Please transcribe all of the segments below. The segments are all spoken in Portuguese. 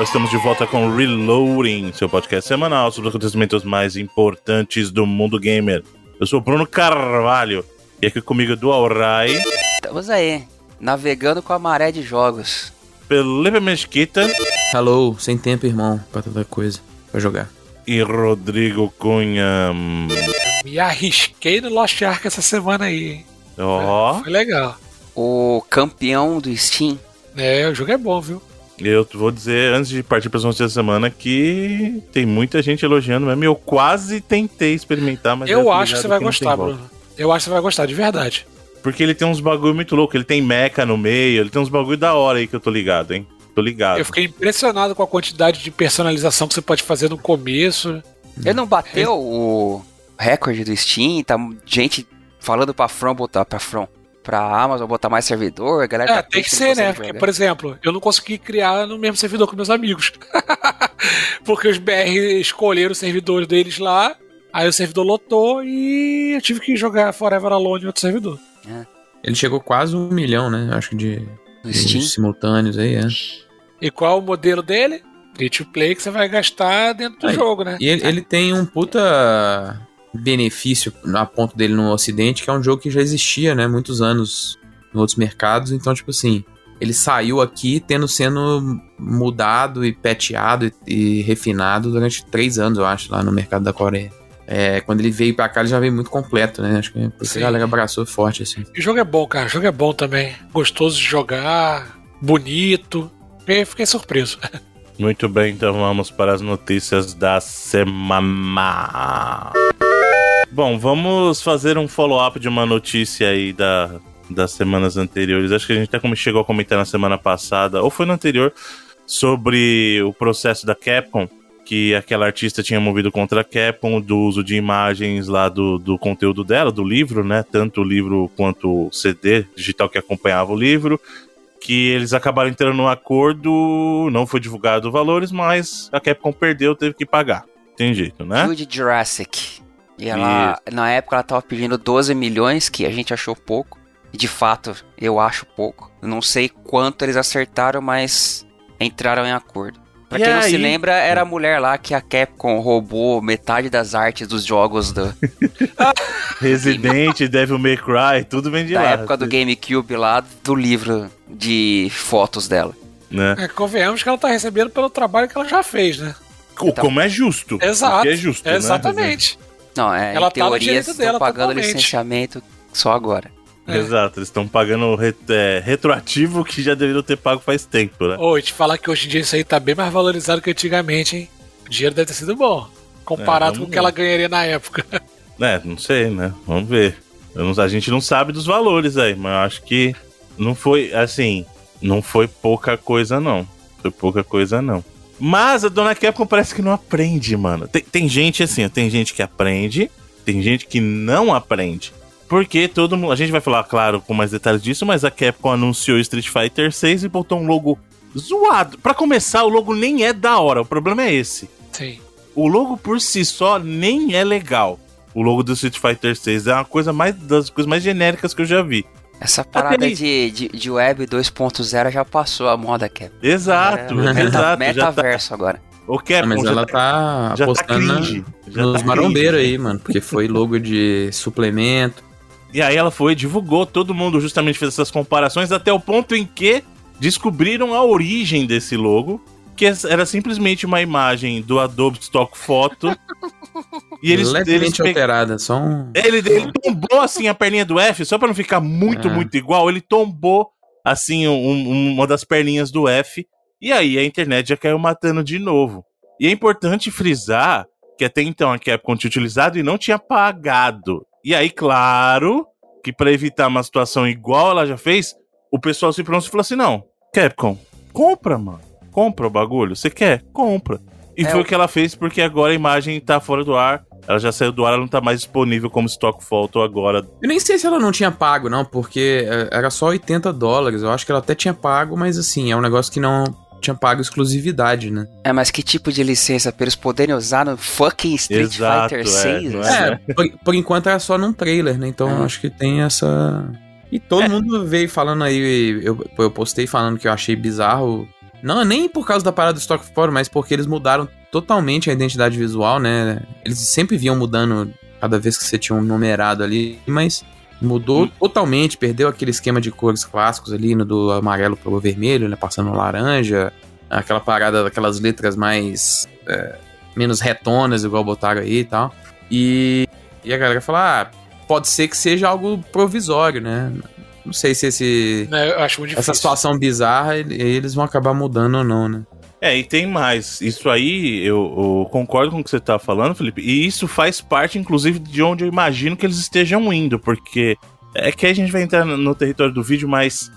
pessoal, estamos de volta com Reloading, seu podcast semanal sobre os acontecimentos mais importantes do mundo gamer. Eu sou o Bruno Carvalho e aqui comigo do Alrai. Estamos aí, navegando com a maré de jogos. Felipe Mesquita. Hello, sem tempo, irmão, pra tanta coisa pra jogar. E Rodrigo Cunha. Me arrisquei no Lost Ark essa semana aí. Ó. Oh. Foi legal. O campeão do Steam. É, o jogo é bom, viu? Eu vou dizer, antes de partir para as notícias da semana, que tem muita gente elogiando mesmo. Eu quase tentei experimentar, mas. Eu acho que você vai que gostar, Bruno. Eu acho que você vai gostar, de verdade. Porque ele tem uns bagulho muito louco. Ele tem mecha no meio, ele tem uns bagulho da hora aí que eu tô ligado, hein? Tô ligado. Eu fiquei impressionado com a quantidade de personalização que você pode fazer no começo. Ele não bateu o recorde do Steam, tá gente falando pra From botar pra From pra Amazon botar mais servidor, a galera é, tá tem que ser, né? Porque, por exemplo, eu não consegui criar no mesmo servidor com meus amigos. Porque os BR escolheram os servidores deles lá, aí o servidor lotou e eu tive que jogar Forever Alone em outro servidor. É. Ele chegou quase um milhão, né? Acho que de, de simultâneos aí, é. E qual o modelo dele? Free to play que você vai gastar dentro do aí, jogo, né? E ele, ele tem um puta benefício a ponto dele no ocidente, que é um jogo que já existia, né, muitos anos em outros mercados, então tipo assim, ele saiu aqui tendo sendo mudado e peteado e, e refinado durante três anos, eu acho, lá no mercado da Coreia. É, quando ele veio pra cá, ele já veio muito completo, né? Acho que por isso a galera abraçou forte, assim. o jogo é bom, cara. O jogo é bom também. Gostoso de jogar, bonito. Eu fiquei surpreso. Muito bem, então vamos para as notícias da semana. Bom, vamos fazer um follow-up de uma notícia aí da, das semanas anteriores. Acho que a gente até chegou a comentar na semana passada, ou foi no anterior, sobre o processo da Capcom, que aquela artista tinha movido contra a Capcom do uso de imagens lá do, do conteúdo dela, do livro, né? Tanto o livro quanto o CD digital que acompanhava o livro. Que eles acabaram entrando num acordo, não foi divulgado valores, mas a Capcom perdeu, teve que pagar. Tem jeito, né? Jude Jurassic. E ela, Isso. na época, ela tava pedindo 12 milhões, que a gente achou pouco. E de fato, eu acho pouco. não sei quanto eles acertaram, mas entraram em acordo. Pra e quem aí? não se lembra, era a mulher lá que a Capcom roubou metade das artes dos jogos do. Resident, Devil May Cry, tudo vem de da lá. Da época do GameCube lá, do livro de fotos dela. Né? É, convenhamos que ela tá recebendo pelo trabalho que ela já fez, né? Como é justo. Exato. é justo, né? Exatamente. Né? Não, é, ela em tá teoria estão dela, pagando totalmente. licenciamento só agora. É. Exato, eles estão pagando re é, retroativo que já deveriam ter pago faz tempo, né? Ô, te falar que hoje em dia isso aí tá bem mais valorizado que antigamente, hein? O dinheiro deve ter sido bom, comparado é, com o que ela ganharia na época. É, não sei, né? Vamos ver. Não, a gente não sabe dos valores aí, mas eu acho que não foi, assim, não foi pouca coisa, não. Foi pouca coisa, não. Mas a dona Capcom parece que não aprende, mano. Tem, tem gente assim, tem gente que aprende, tem gente que não aprende. Porque todo mundo. A gente vai falar, claro, com mais detalhes disso, mas a Capcom anunciou Street Fighter 6 e botou um logo zoado. Para começar, o logo nem é da hora. O problema é esse. Sim. O logo por si só nem é legal. O logo do Street Fighter 6 é uma coisa mais das coisas mais genéricas que eu já vi. Essa parada de, de, de, web 2.0 já passou a moda, Cap. Exato, é, meta, exato. Metaverso tá... agora. O Cap, mas ela tá, tá apostando tá nos tá marombeiros aí, mano. Porque foi logo de suplemento. E aí ela foi, divulgou, todo mundo justamente fez essas comparações, até o ponto em que descobriram a origem desse logo que era simplesmente uma imagem do Adobe Stock Photo. e eles, Levemente eles alterada, só um... Ele, ele tombou assim a perninha do F, só para não ficar muito, é. muito igual, ele tombou assim um, uma das perninhas do F. E aí a internet já caiu matando de novo. E é importante frisar que até então a Capcom tinha utilizado e não tinha pagado. E aí, claro, que para evitar uma situação igual ela já fez, o pessoal se pronunciou e falou assim: não, Capcom, compra, mano compra o bagulho. Você quer? Compra. E é, foi o que ela fez porque agora a imagem tá fora do ar. Ela já saiu do ar, ela não tá mais disponível como stock photo agora. Eu nem sei se ela não tinha pago, não, porque é, era só 80 dólares. Eu acho que ela até tinha pago, mas assim, é um negócio que não tinha pago exclusividade, né? É, mas que tipo de licença? Pra eles poderem usar no fucking Street Exato, Fighter 6? É, é por, por, enquanto era só num trailer, né? Então é. acho que tem essa. E todo é. mundo veio falando aí, eu, eu postei falando que eu achei bizarro Não, nem por causa da parada do Stock Fora, mas porque eles mudaram totalmente a identidade visual, né? Eles sempre vinham mudando cada vez que você tinha um numerado ali, mas mudou hum. totalmente, perdeu aquele esquema de cores clássicos ali, no do amarelo pelo vermelho, né? Passando laranja, aquela parada daquelas letras mais. É, menos retonas, igual botaram aí e tal. E, e a galera fala, ah, pode ser que seja algo provisório, né? Não sei se esse. É, eu acho muito essa situação bizarra eles vão acabar mudando ou não, né? É, e tem mais. Isso aí, eu, eu, concordo com o que você tá falando, Felipe. E isso faz parte, inclusive, de onde eu imagino que eles estejam indo, porque é que a gente vai entrar no território do vídeo, mas.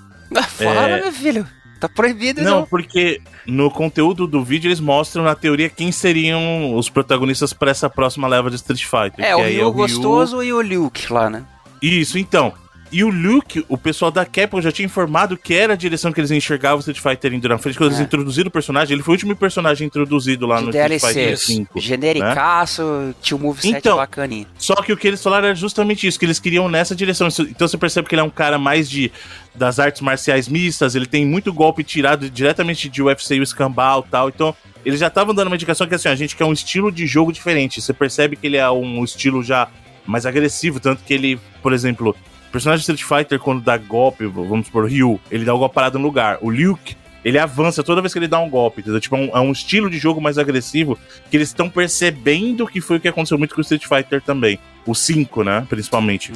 Fala, é... meu filho. Tá proibido, não. Não, porque no conteúdo do vídeo eles mostram, na teoria, quem seriam os protagonistas para essa próxima leva de Street Fighter. É, o Ryu é o Gostoso Ryu... e o Luke lá, né? Isso, então. E o Luke, o pessoal da Capcom já tinha informado que era a direção que eles enxergavam o Street Fighter indo na frente, quando é. eles introduziram o personagem. Ele foi o último personagem introduzido lá De no DLC, Street Fighter V. Genericaço, né? tinha um moveset então, bacaninho. Só que o que eles falaram era justamente isso, que eles queriam nessa direção. Então você percebe que ele é um cara mais de das artes marciais mistas, ele tem muito golpe tirado diretamente de UFC e o escambau e tal. Então, eles já estavam dando uma indicação que assim, a gente quer um estilo de jogo diferente. Você percebe que ele é um estilo já mais agressivo, tanto que ele, por exemplo, personagem de Street Fighter, quando dá golpe, vamos por Ryu, ele dá o golpe parado no lugar. O Luke, ele avança toda vez que ele dá um golpe, entendeu? Tipo, é um, é um estilo de jogo mais agressivo que eles estão percebendo que foi o que aconteceu muito com o Street Fighter também. O 5, né? Principalmente.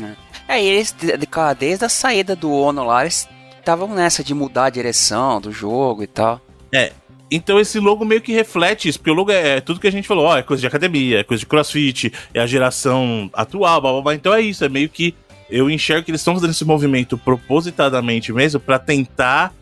É, é e eles, desde a saída do Ono lá, eles estavam nessa de mudar a direção do jogo e tal. É, então esse logo meio que reflete isso, porque o logo é, é tudo que a gente falou, ó, é coisa de academia, é coisa de crossfit, é a geração atual, blá blá blá. Então é isso, é meio que eu enxergo que eles estão fazendo esse movimento propositadamente mesmo para tentar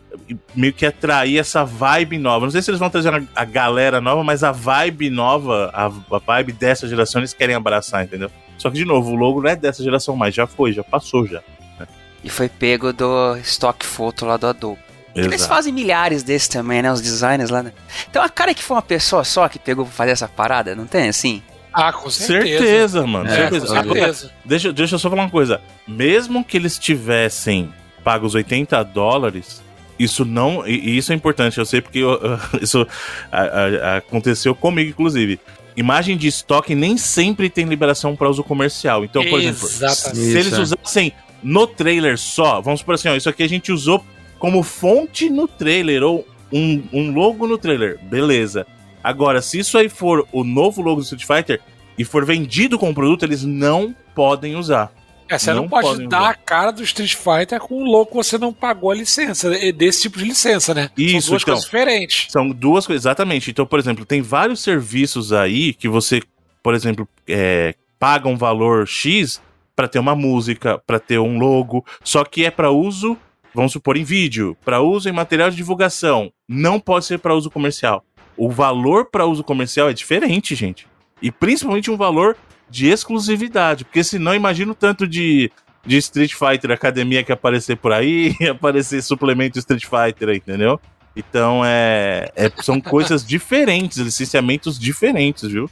meio que atrair essa vibe nova. Não sei se eles vão trazer a, galera nova, mas a vibe nova, a, a, vibe dessa geração eles querem abraçar, entendeu? Só que, de novo, o logo não é dessa geração mais, já foi, já passou já. Né? E foi pego do stock photo lá do Adobe. Eles fazem milhares desses também, né? Os designers lá. Né? Então a cara que foi uma pessoa só que pegou pra fazer essa parada, não tem assim? Ah, com certeza. Certeza, mano. É, certeza. certeza. deixa, deixa eu só falar uma coisa. Mesmo que eles tivessem pago os 80 dólares, isso não. E isso é importante, eu sei porque eu, isso a, a, aconteceu comigo, inclusive. Imagem de estoque nem sempre tem liberação para uso comercial. Então, por exemplo, se eles é. usassem no trailer só, vamos por assim, ó, isso aqui a gente usou como fonte no trailer, ou um, um logo no trailer, beleza. Agora, se isso aí for o novo logo do Street Fighter e for vendido como produto, eles não podem usar. É, você não, não pode dar usar. a cara do Street Fighter com o logo que você não pagou a licença, desse tipo de licença, né? Isso, são duas então, coisas diferentes. São duas coisas, exatamente. Então, por exemplo, tem vários serviços aí que você, por exemplo, é, paga um valor X para ter uma música, para ter um logo, só que é para uso, vamos supor, em vídeo, para uso em material de divulgação, não pode ser para uso comercial o valor para uso comercial é diferente, gente. E principalmente um valor de exclusividade, porque senão imagina o tanto de, de Street Fighter Academia que aparecer por aí, aparecer suplemento Street Fighter, entendeu? Então é, é são coisas diferentes, licenciamentos diferentes, viu?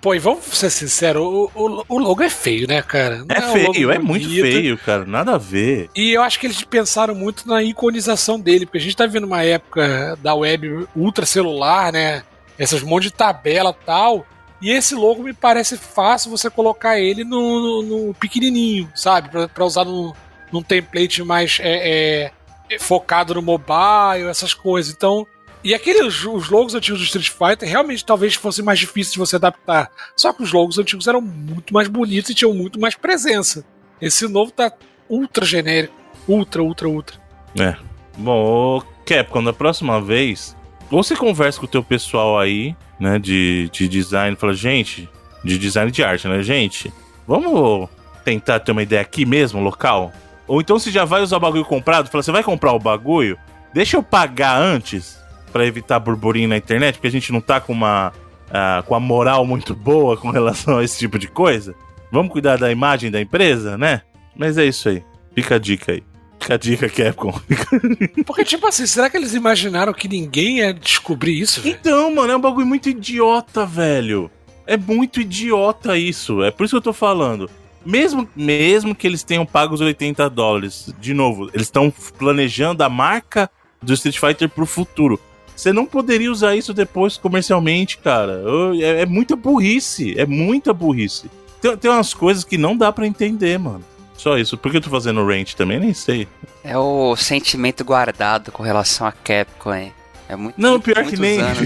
Pô, e vamos ser sinceros, o, o, o, logo é feio, né, cara? É, é feio, é muito feio, cara, nada a ver. E eu acho que eles pensaram muito na iconização dele, porque a gente tá vendo uma época da web ultra celular, né? Essas monte de tabela tal. E esse logo me parece fácil você colocar ele no, no, no pequenininho, sabe? Pra, pra usar no, num template mais é, é, focado no mobile, essas coisas. Então, e aqueles os logos antigos do Street Fighter realmente talvez fossem mais difíceis de você adaptar. Só que os logos antigos eram muito mais bonitos e tinham muito mais presença. Esse novo tá ultra genérico. Ultra, ultra, ultra. É. Bom, Capcom, da próxima vez, você conversa com o teu pessoal aí, né, de, de design, fala, gente, de design de arte, né, gente, vamos tentar ter uma ideia aqui mesmo, local? Ou então se já vai usar o bagulho comprado, fala, você vai comprar o bagulho? Deixa eu pagar antes para evitar burburinho na internet, porque a gente não tá com uma uh, com a moral muito boa com relação a esse tipo de coisa. Vamos cuidar da imagem da empresa, né? Mas é isso aí. Fica a dica aí. Fica a dica, Capcom. Porque, tipo assim, será que eles imaginaram que ninguém ia descobrir isso? Véio? Então, mano, é um bagulho muito idiota, velho. É muito idiota isso. É por isso que eu tô falando. Mesmo, mesmo que eles tenham pago os 80 dólares, de novo, eles estão planejando a marca do Street Fighter pro futuro Você não poderia usar isso depois comercialmente, cara. É, é muita burrice. É muita burrice. Tem, tem umas coisas que não dá para entender, mano. Só isso. Por que eu tô fazendo range também? Nem sei. É o sentimento guardado com relação a Capcom, hein? É muito Não, muito, pior que nem. Anos,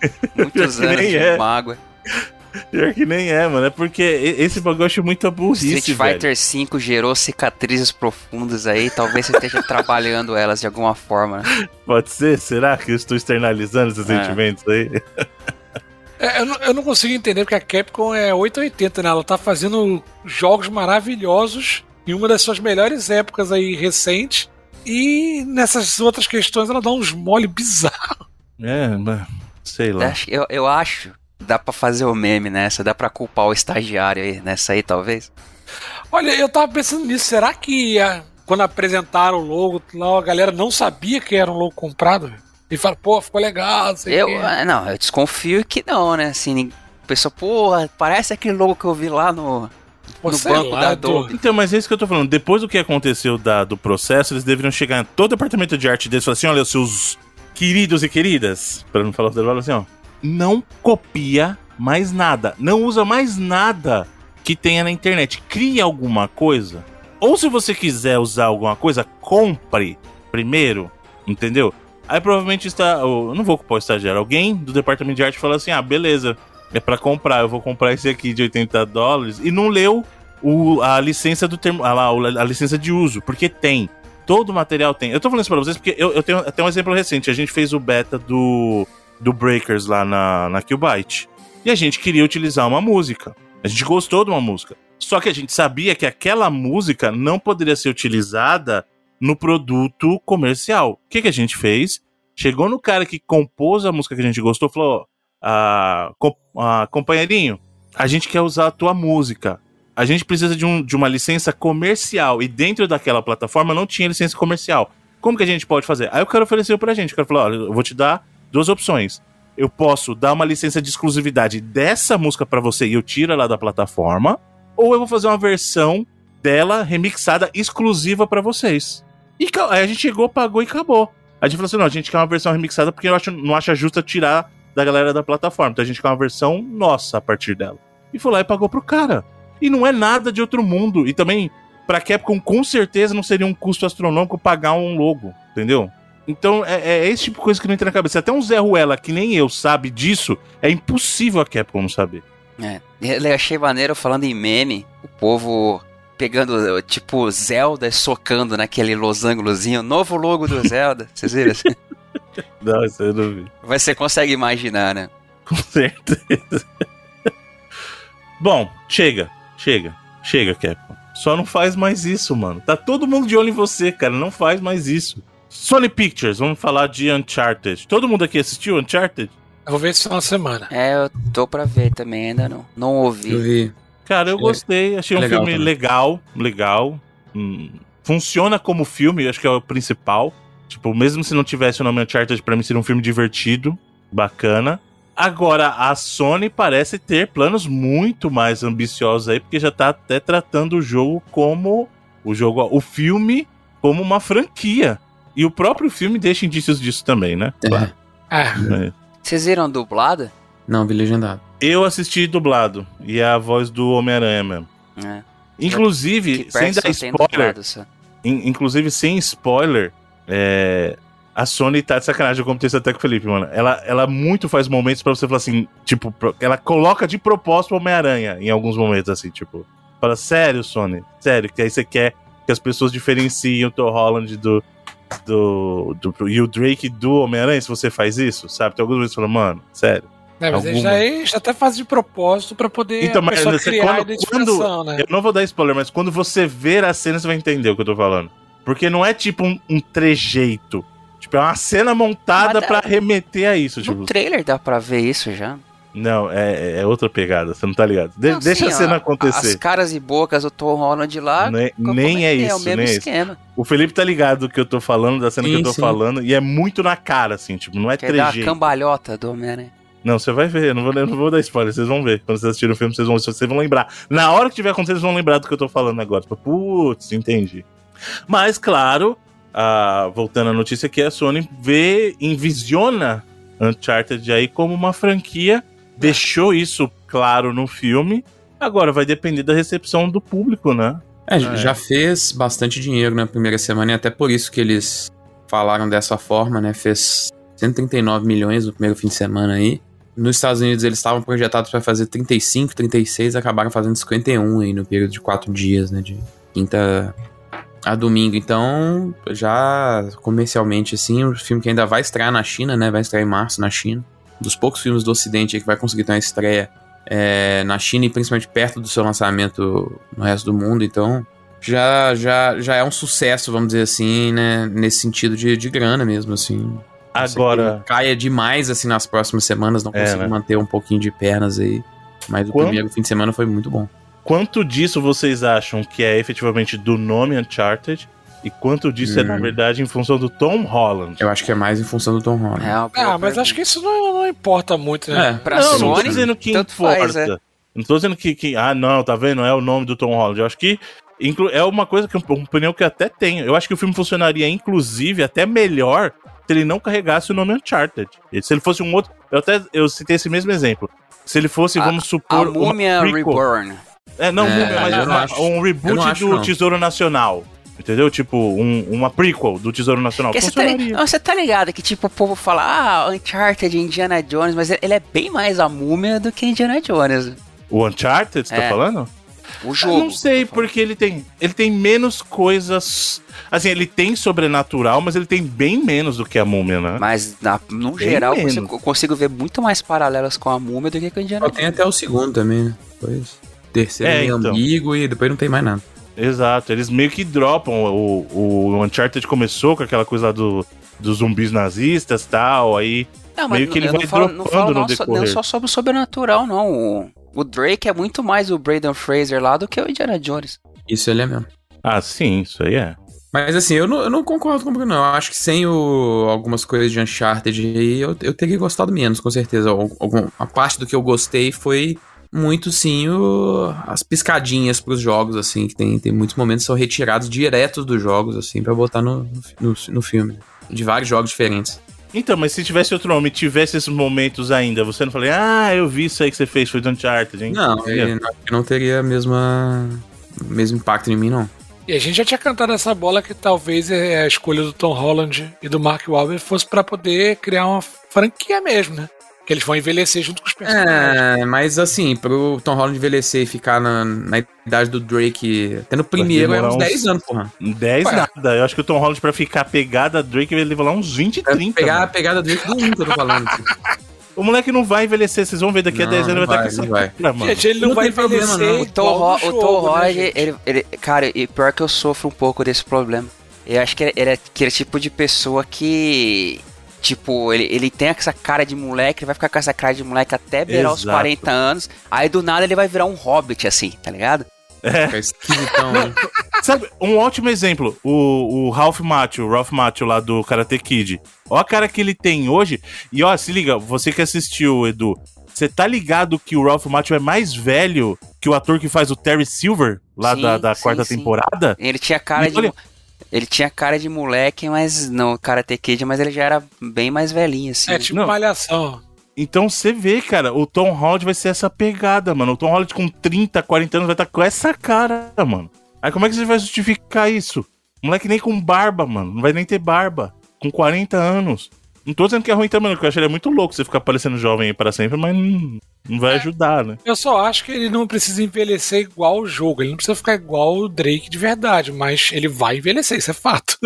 muitos que anos nem de é. mágoa. Pior que nem é, mano. É porque esse bagulho eu acho muita burrice, Street Fighter V gerou cicatrizes profundas aí, talvez você esteja trabalhando elas de alguma forma. né? Pode ser? Será que eu estou externalizando esses É. sentimentos aí? É, eu, não, eu não consigo entender porque a Capcom é 880, né? Ela tá fazendo jogos maravilhosos em uma das suas melhores épocas aí recentes. E nessas outras questões ela dá uns mole bizarros. É, mas sei lá. Eu, eu acho dá pra fazer o meme nessa, dá pra culpar o estagiário aí nessa aí, talvez. Olha, eu tava pensando nisso. Será que ah, quando apresentaram o logo lá, a galera não sabia que era um logo comprado? E fala, pô, ficou legal, não sei Eu, ah, não, eu desconfio que não, né? Assim, a pessoa, porra, parece aquele logo que eu vi lá no, Pô, no banco lá, da Adobe. Então, mas é isso que eu tô falando. Depois do que aconteceu da- do processo, eles deveriam chegar em todo o departamento de arte deles e falar assim: olha, seus queridos e queridas, pra não falar o assim, ó. Não copia mais nada. Não usa mais nada que tenha na internet. Crie alguma coisa. Ou se você quiser usar alguma coisa, compre primeiro. Entendeu? Aí provavelmente está. Eu não vou culpar o estagiário. Alguém do departamento de arte fala assim: ah, beleza. É pra comprar. Eu vou comprar esse aqui de 80 dólares. E não leu o, a licença do termo. A licença de uso. Porque tem. Todo material tem. Eu tô falando isso pra vocês porque eu, eu tenho até um exemplo recente. A gente fez o beta do, do Breakers lá na, na Qbyte. E a gente queria utilizar uma música. A gente gostou de uma música. Só que a gente sabia que aquela música não poderia ser utilizada no produto comercial. O que, que a gente fez? Chegou no cara que compôs a música que a gente gostou e falou: ah, com- ah, companheirinho, a gente quer usar a tua música. A gente precisa de, um- de uma licença comercial. E dentro daquela plataforma não tinha licença comercial. Como que a gente pode fazer? Aí o cara ofereceu pra gente. O cara falou: olha, eu vou te dar duas opções. Eu posso dar uma licença de exclusividade dessa música pra você e eu tiro ela da plataforma. Ou eu vou fazer uma versão dela remixada exclusiva pra vocês. E aí a gente chegou, pagou e acabou. A gente falou assim: não, a gente quer uma versão remixada porque eu acho, não acha justo tirar da galera da plataforma. Então a gente quer uma versão nossa a partir dela. E foi lá e pagou pro cara. E não é nada de outro mundo. E também, pra Capcom, com certeza não seria um custo astronômico pagar um logo, entendeu? Então é, é esse tipo de coisa que não entra na cabeça. Até um Zé Ruela que nem eu sabe disso, é impossível a Capcom não saber. É. Eu achei maneiro falando em meme, o povo pegando, tipo, Zelda e socando naquele losangulozinho, novo logo do Zelda. Vocês viram? Não, isso eu não vi. Mas você consegue imaginar, né? Com certeza. Bom, chega, chega, chega, Capcom. Só não faz mais isso, mano. Tá todo mundo de olho em você, cara. Não faz mais isso. Sony Pictures, vamos falar de Uncharted. Todo mundo aqui assistiu Uncharted? Eu vou ver isso na semana. É, eu tô pra ver também, ainda não. Não Eu ouvi. vi. Cara, eu Achei gostei. Achei um legal filme também. legal, legal. Hum, funciona como filme, eu acho que é o principal. Tipo, mesmo se não tivesse o nome Uncharted, pra mim seria um filme divertido, bacana. Agora, a Sony parece ter planos muito mais ambiciosos aí, porque já tá até tratando o jogo como o jogo, o filme como uma franquia. E o próprio filme deixa indícios disso também, né? É. Ah, É. Vocês viram dublado? Não, vi legendado. Eu assisti dublado, e é a voz do Homem-Aranha mesmo. É. Inclusive, Que sem dar spoiler, dublado. In- inclusive, sem spoiler, é, a Sony tá de sacanagem. Eu comentei isso até com o Felipe, mano. Ela, ela muito faz momentos pra você falar assim, tipo, ela coloca de propósito o Homem-Aranha em alguns momentos, assim, tipo. Fala, sério, Sony, sério, que aí você quer que as pessoas diferenciem o Tom Holland do. Do, do, e o Drake do Homem-Aranha, se você faz isso, sabe? Tem alguns momentos que você fala, mano, sério. né, mas Alguma. já, é, já até faz de propósito pra poder Então, a mas você- quando- identificação, né? Eu não vou dar spoiler, mas quando você ver a cena, você vai entender o que eu tô falando. Porque não é tipo um, um trejeito. Tipo, é uma cena montada Mas pra dá- remeter a isso. Tipo, No trailer dá pra ver isso já. Não, é, é outra pegada, você não tá ligado. De- Não, deixa sim, a cena ó, As acontecer. caras e bocas do Tom Holland lá. Nem, é que isso, É o mesmo nem é isso. esquema. O Felipe tá ligado do que eu tô falando, da cena que Sim, eu tô sim. falando, e é muito na cara, assim, tipo, não é Quer dar a trejeito. cambalhota do Homem-Aranha. Não, você vai ver, eu não vou, eu não vou dar spoiler, vocês vão ver. Quando vocês assistirem o filme, vocês vão, vocês vão lembrar. Na hora que tiver acontecendo, vocês vão lembrar do que eu tô falando agora. Tipo, putz, entendi. Mas, claro, voltando à notícia aqui, a Sony vê, envisiona Uncharted aí como uma franquia, deixou isso claro no filme. Agora vai depender da recepção do público, né? É, é, já fez bastante dinheiro na primeira semana e até por isso que eles falaram dessa forma, né? Fez 139 milhões no primeiro fim de semana aí. Nos Estados Unidos eles estavam projetados para fazer 35, 36, acabaram fazendo 51 aí no período de quatro dias, né? De quinta a domingo. Então, já comercialmente, assim, o filme que ainda vai estrear na China, né? Vai estrear em março na China. Dos poucos filmes do Ocidente que vai conseguir ter uma estreia é, na China e principalmente perto do seu lançamento no resto do mundo. Então, já, já, já é um sucesso, vamos dizer assim, né? Nesse sentido de, de grana mesmo, assim. Agora. Caia demais, assim, nas próximas semanas, não é, consigo né? manter um pouquinho de pernas aí. Mas o primeiro fim de semana foi muito bom. Quanto disso vocês acham que é efetivamente do nome Uncharted? E quanto disso hum. é, na hum. verdade, em função do Tom Holland? Eu acho que é mais em função do Tom Holland. É, ah, mas acho que isso não, não importa muito, né? É, pra não, Sony, não tô dizendo que importa. Faz, é. Não tô dizendo que, que, Ah, não, tá vendo? É o nome do Tom Holland. Eu acho que é uma coisa que uma opinião que eu até tenho. Eu acho que o filme funcionaria, inclusive, até melhor se ele não carregasse o nome Uncharted. Se ele fosse um outro. Eu até eu citei esse mesmo exemplo. Se ele fosse, a, vamos supor. A Múmia Reborn. É, não, é, mas uma, acho, um reboot acho, do não. Tesouro Nacional. Entendeu? Tipo, um, uma prequel do Tesouro Nacional. Você tá, você tá ligado que, tipo, o povo fala, ah, Uncharted, Indiana Jones, mas ele é bem mais a múmia do que Indiana Jones. O Uncharted, você tá é. tá falando? O jogo. Eu não sei, porque ele tem, ele tem menos coisas. Assim, ele tem sobrenatural, mas ele tem bem menos do que a múmia, né? Mas, na, no bem geral, eu consigo, consigo, ver muito mais paralelas com a múmia do que com a Indiana Jones. Tem até o segundo também, né? Pois. Terceiro é, meio então. ambíguo e depois não tem mais nada. Exato, eles meio que dropam. O, o Uncharted começou com aquela coisa do, dos zumbis nazistas e tal, aí. Não, meio que ele vai falo, dropando não falo no decorrer. Não só sobre o sobrenatural, não. O, o Drake é muito mais o Braden Fraser lá do que o Indiana Jones. Isso ele é mesmo. Ah, sim, isso aí é. Mas assim, eu não, eu não concordo com o não. Eu acho que sem o, algumas coisas de Uncharted aí, eu, eu teria gostado menos, com certeza. Algum, a parte do que eu gostei foi muito sim o, as piscadinhas pros jogos, assim, que tem, tem muitos momentos que são retirados diretos dos jogos, assim, para botar no, no, no filme. De vários jogos diferentes. Então, mas se tivesse outro nome, tivesse esses momentos ainda, você não falei, ah, eu vi isso aí que você fez, foi do Uncharted, hein? Não, não, não teria a mesma, o mesmo impacto em mim, não. E a gente já tinha cantado essa bola que talvez a escolha do Tom Holland e do Mark Wahlberg fosse para poder criar uma franquia mesmo, né? Que eles vão envelhecer junto com os personagens. É, mas assim, pro Tom Holland envelhecer e ficar na, na idade do Drake, até no primeiro, é uns 10 anos, porra. 10 Ué. nada. Eu acho que o Tom Holland, pra ficar pegada a Drake, ele vai lá uns 20, 30. Pegar mano. a pegada Drake do 1 que eu tô falando. Assim. O moleque não vai envelhecer, vocês vão ver daqui não, a 10 anos ele vai estar com essa cara, mano. Gente, ele não, não vai envelhecer. Problema, não. O Tom, o Tom né, Holland, né, ele, ele, cara, e pior que eu sofro um pouco desse problema. Eu acho que ele é aquele tipo de pessoa que Tipo, ele, ele tem essa cara de moleque, ele vai ficar com essa cara de moleque até beirar os 40 anos. Aí do nada ele vai virar um hobbit, assim, tá ligado? É. Sabe, um ótimo exemplo, o, o Ralph Macchio, o Ralph Macchio lá do Karate Kid. Ó a cara que ele tem hoje. E ó, se liga, você que assistiu, Edu, você tá ligado que o Ralph Macchio é mais velho que o ator que faz o Terry Silver, lá sim, da, da sim, quarta sim. temporada? Ele tinha cara e de... Olha, ele tinha cara de moleque, mas não, Karate Kid, mas ele já era bem mais velhinho, assim. É, tipo não. malhação. Então você vê, cara, o Tom Holland vai ser essa pegada, mano. O Tom Holland com 30, 40 anos vai estar tá com essa cara, mano. Aí como é que você vai justificar isso? Moleque nem com barba, mano. Não vai nem ter barba. Com 40 anos. Não tô dizendo que é ruim também, porque eu acho que ele é muito louco você ficar parecendo jovem aí para sempre, mas não, não vai é, ajudar, né? Eu só acho que ele não precisa envelhecer igual o jogo. Ele não precisa ficar igual o Drake de verdade, mas ele vai envelhecer, isso é fato.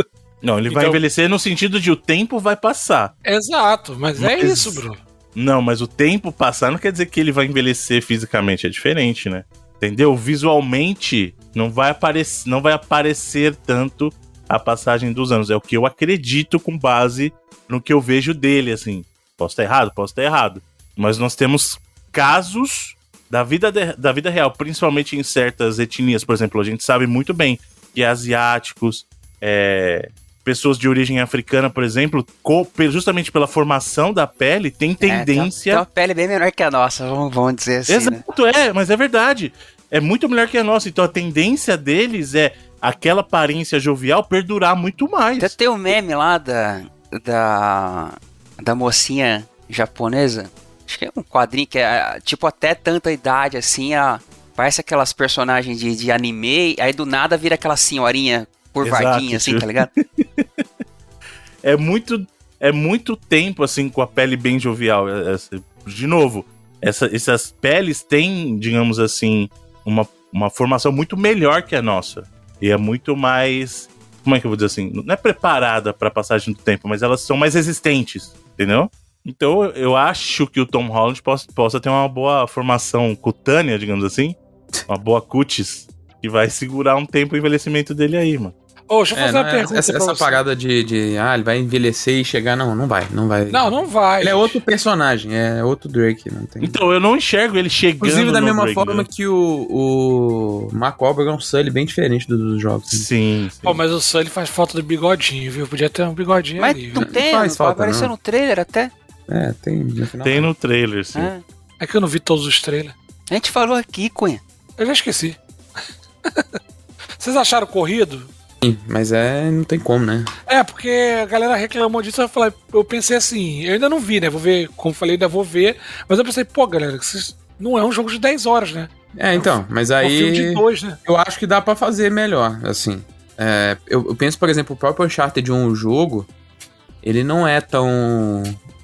Não, ele então... vai envelhecer no sentido de o tempo vai passar. Exato, mas, é mas, é isso, Bruno. Não, mas o tempo passar não quer dizer que ele vai envelhecer fisicamente, é diferente, né? Entendeu? Visualmente não vai aparecer, não vai aparecer tanto a passagem dos anos. É o que eu acredito com base no que eu vejo dele, assim. Posso estar errado? Posso estar errado. Mas nós temos casos da vida, de, da vida real, principalmente em certas etnias. Por exemplo, a gente sabe muito bem que asiáticos, é, pessoas de origem africana, por exemplo, justamente pela formação da pele, tem tendência. É, tem, uma, pele bem menor que a nossa, vamos, vamos dizer assim. Né? Exato, né? é, mas é verdade. É muito melhor que a nossa. Então a tendência deles é aquela aparência jovial perdurar muito mais. Tem um meme lá da, da, da mocinha japonesa. Acho que é um quadrinho que é tipo até tanta idade assim, a, parece aquelas personagens de, de anime, aí do nada vira aquela senhorinha curvadinha Exato, assim, tio. tá ligado? É muito, é muito tempo, assim, com a pele bem jovial. É- essa- de novo, essa- essas peles têm, digamos assim, uma, uma formação muito melhor que a nossa. E é muito mais. Como é que eu vou dizer assim? Não é preparada para a passagem do tempo, mas elas são mais resistentes, entendeu? Então eu acho que o Tom Holland possa, possa ter uma boa formação cutânea, digamos assim. Uma boa cutis. Que vai segurar um tempo o envelhecimento dele aí, mano. Ô, deixa eu É, fazer não, uma pergunta essa pra essa você. parada de, de, ah, ele vai envelhecer e chegar, não, não vai, não vai. Não, não vai. Ele é outro personagem, é outro Drake, não tem. Então, eu não enxergo ele chegando. Inclusive, da no mesma Drake, forma né? que o, o Mark Wahlberg é um Sully bem diferente dos, dos jogos. né? Sim, sim. Pô, mas o Sully faz falta do bigodinho, viu? Podia ter um bigodinho Mas ali. não viu? tem, faz falta, apareceu não. no trailer até. É, tem no final. Tem no trailer, sim. É. É que eu não vi todos os trailers. A gente falou aqui, Cunha. Eu já esqueci. Vocês acharam corrido? Sim, mas é, não tem como, né? É, porque a galera reclamou disso. Eu, falei, eu pensei assim, eu ainda não vi, né? Vou ver, como falei, ainda vou ver. Mas eu pensei, pô, galera, não é um jogo de 10 horas, né? É, então, mas É um filme de aí dois, né? eu acho que dá pra fazer melhor, assim. É, eu, eu penso, por exemplo, o próprio Uncharted 1, o jogo, ele não é tão...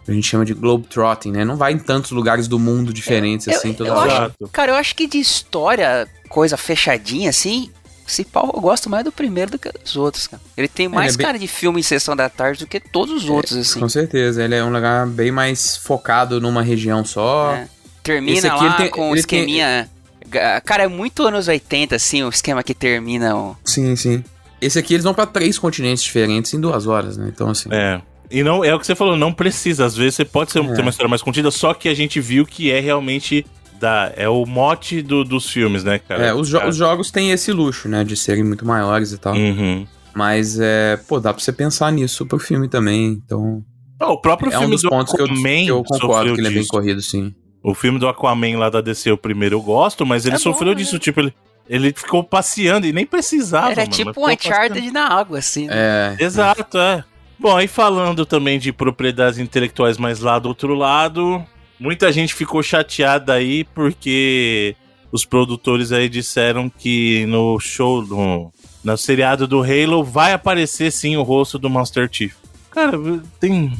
A gente chama de globetrotting, né? Não vai em tantos lugares do mundo diferentes, Eu- assim, toda eu hora. acho- Exato. Cara, eu acho que de história, coisa fechadinha assim, se pau, eu gosto mais do primeiro do que dos outros, cara. Ele tem mais é bem- cara de filme em sessão da tarde do que todos os outros, assim. Com certeza, ele é um lugar bem mais focado numa região só. É. Termina Esse aqui, lá ele tem- com o ele tem- esqueminha. Ga- Cara, é muito anos 80, assim, o esquema que termina o. Sim, sim. Esse aqui eles vão pra três continentes diferentes em duas horas, né? Então, assim. É. E não é o que você falou, não precisa. Às vezes você pode ser, É. ter uma história mais contida, só que a gente viu que é realmente da, é o mote do- dos filmes, né, cara? É, os, jo- Cara, os jogos têm esse luxo, né? De serem muito maiores e tal. Uhum. Mas, é, pô, dá pra você pensar nisso pro filme também. Então, o próprio é um filme dos do pontos que eu, Aquaman que eu concordo sofreu que ele é bem disso. corrido, sim. O filme do Aquaman lá da DC, o primeiro, eu gosto, mas ele É sofreu bom, disso. né? Tipo, ele, ele ficou passeando e nem precisava. Era mano, tipo um Uncharted passeando. na água, assim. né? É. Exato, é. Bom, aí falando também de propriedades intelectuais, mas lá do outro lado, muita gente ficou chateada aí porque os produtores aí disseram que no show, no, no seriado do Halo, vai aparecer sim o rosto do Master Chief. Cara, tem.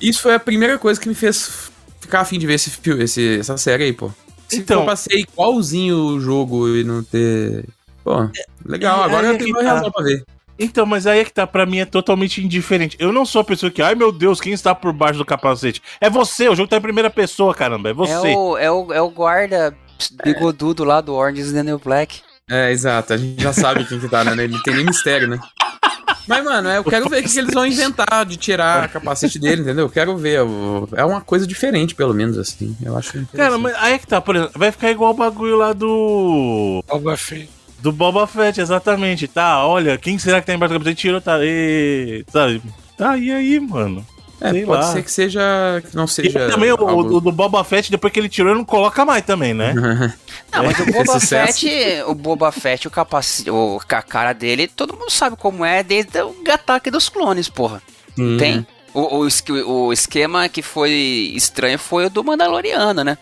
Isso foi a primeira coisa que me fez ficar afim de ver esse, esse, essa série aí, pô. Se Então- eu passei igualzinho o jogo e não ter. Pô, legal, É, agora aí eu é tenho uma tá. razão pra ver. Então, mas aí é que tá, pra mim é totalmente indiferente. Eu não sou a pessoa que, ai meu Deus, quem está por baixo do capacete? É você, o jogo tá em primeira pessoa, caramba, é É você. o, é, o, é o guarda bigodudo lá do Orange is the New Black. É, exato. A gente já sabe quem que tá, né? Não tem nem mistério, né? Mas, mano, eu quero ver o que, eles vão inventar de tirar a capacete dele, entendeu? Eu quero ver. o- É uma coisa diferente, pelo menos, assim. Eu acho. Cara, mas aí é que tá, por exemplo, vai ficar igual o bagulho lá do. Algo feio. Do Boba Fett, exatamente. Tá, olha, quem será que tá embaixo do capacete? Tirou, tá. E, sabe? Tá, e aí, mano? É, sei pode lá. ser que seja. Que não E seja. também o, algo- o do Boba Fett, depois que ele tirou, ele não coloca mais também, né? Não, mas o É, Boba. Fett, o Boba Fett, o capacete, o, a cara dele, todo mundo sabe como é desde o ataque dos clones, porra. Sim. Tem. O, o, o esquema que foi estranho foi o do Mandaloriano, né?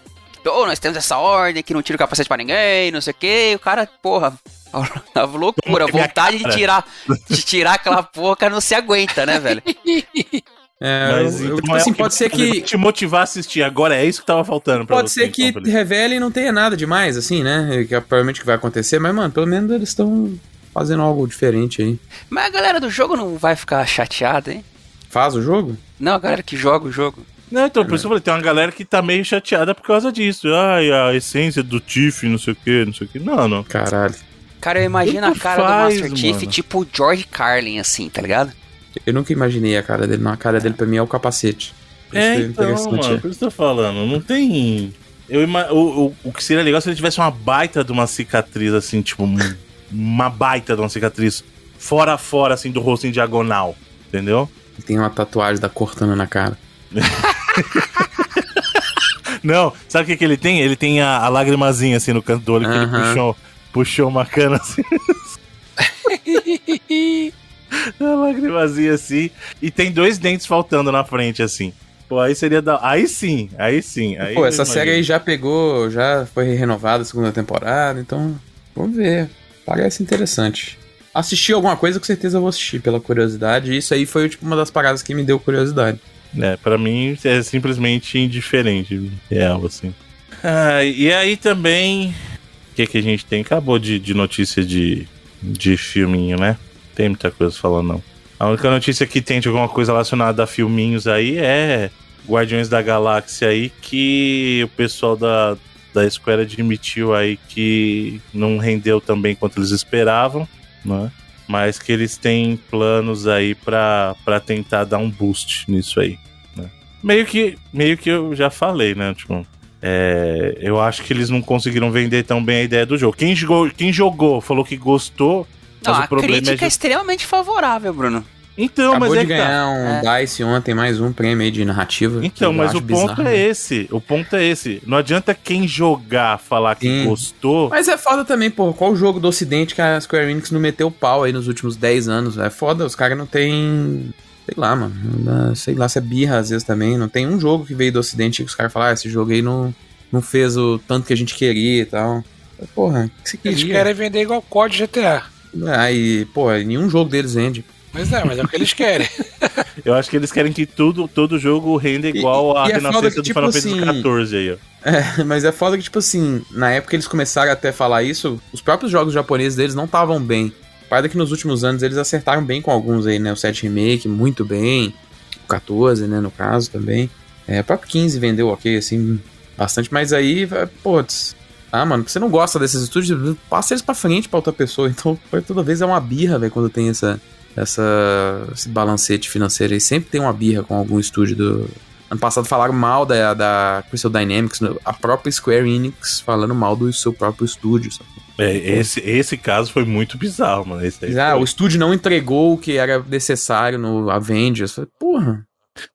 Oh, nós temos essa ordem que não tira o capacete pra ninguém, não sei o que. O cara, porra, a loucura, a Minha vontade de tirar, de tirar aquela porra, cara, não se aguenta, né, velho? É, Mas eu- então tipo é assim, que pode ser que. te motivar a assistir. Agora é isso que tava faltando pra Pode você, ser que então, revele e não tenha nada demais, assim, né? Que é provavelmente que vai acontecer, mas, mano, pelo menos eles estão fazendo algo diferente aí. Mas a galera do jogo não vai ficar chateada, hein? Faz o jogo? Não, a galera que joga o jogo. Não, então, por isso que eu falei, tem uma galera que tá meio chateada por causa disso. Ai, a essência do Tiff, não sei o que, não sei o que. Não, não. Caralho. Cara, eu imagino a cara faz, do Master Chief tipo o George Carlin, assim, tá ligado? Eu nunca imaginei a cara dele. Não, a cara dele pra mim é o capacete. Por isso É, então, interessante. mano, por isso que eu tô falando. Não tem. Eu o, o, o que seria legal se ele tivesse uma baita de uma cicatriz, assim, tipo, um- uma baita de uma cicatriz fora a fora, assim, do rosto em diagonal. Entendeu? Ele Tem uma tatuagem da Cortana na cara. Não, sabe o que, que ele tem? Ele tem a, a lagrimazinha assim no canto do olho, que ele puxou, puxou uma cana assim. a lagrimazinha assim. E tem dois dentes faltando na frente, assim. Pô, aí seria da. Aí sim, aí sim. Aí Pô, essa série aí já pegou, já foi renovada a segunda temporada, então vamos ver. Parece interessante. Assistir alguma coisa, com certeza eu vou assistir, pela curiosidade. E isso aí foi tipo, uma das paradas que me deu curiosidade. É, pra mim é simplesmente indiferente, real, assim. Ah, e aí também. Que, que a gente tem? Acabou de, de notícia de, de filminho, né? Tem muita coisa falando, não. A única notícia que tem de alguma coisa relacionada a filminhos aí é Guardiões da Galáxia aí, que o pessoal da, da Square admitiu aí que não rendeu também quanto eles esperavam, né? Mas que eles têm planos aí para tentar dar um boost nisso aí. Né? Meio que meio que eu já falei, né? Tipo, é, eu acho que eles não conseguiram vender tão bem a ideia do jogo. Quem jogou, quem jogou falou que gostou. Não, mas o problema crítica é, é extremamente favorável, Bruno. Então, Acabou mas é de ganhar um é. DICE ontem, mais um prêmio aí de narrativa. Então, mas o ponto bizarro, é né? esse. O ponto é esse. Não adianta quem jogar falar que Sim. gostou. Mas é foda também, pô. Qual jogo do ocidente que a Square Enix não meteu pau aí nos últimos 10 anos? É foda, os caras não tem... Sei lá, mano. Sei lá se é birra às vezes também. Não tem um jogo que veio do ocidente que os caras falaram, ah, esse jogo aí não, não fez o tanto que a gente queria e tal. Porra, o que você queria? Eles querem vender igual COD GTA. Aí, pô, nenhum jogo deles vende. Mas é, mas é o que eles querem. Eu acho que eles querem que tudo, todo jogo renda igual a e é Renascença do tipo Final Fantasy assim, XIV aí, ó. É, mas é foda que, tipo assim, na época eles começaram até a falar isso, os próprios jogos japoneses deles não estavam bem. Parada que nos últimos anos eles acertaram bem com alguns aí, né? O 7 Remake, muito bem. O 14, né, no caso também. É, o próprio 15 vendeu ok, assim, bastante, mas aí, putz. Ah, mano, você não gosta desses estúdios, passa eles pra frente pra outra pessoa. Então, toda vez é uma birra, velho, quando tem essa, essa, esse balancete financeiro aí. Sempre tem uma birra com algum estúdio do. Ano passado falaram mal da, da Crystal Dynamics, a própria Square Enix falando mal do seu próprio estúdio. Sabe? É, esse, esse caso foi muito bizarro, mano. Esse ah, foi... o estúdio não entregou o que era necessário no Avengers. Porra.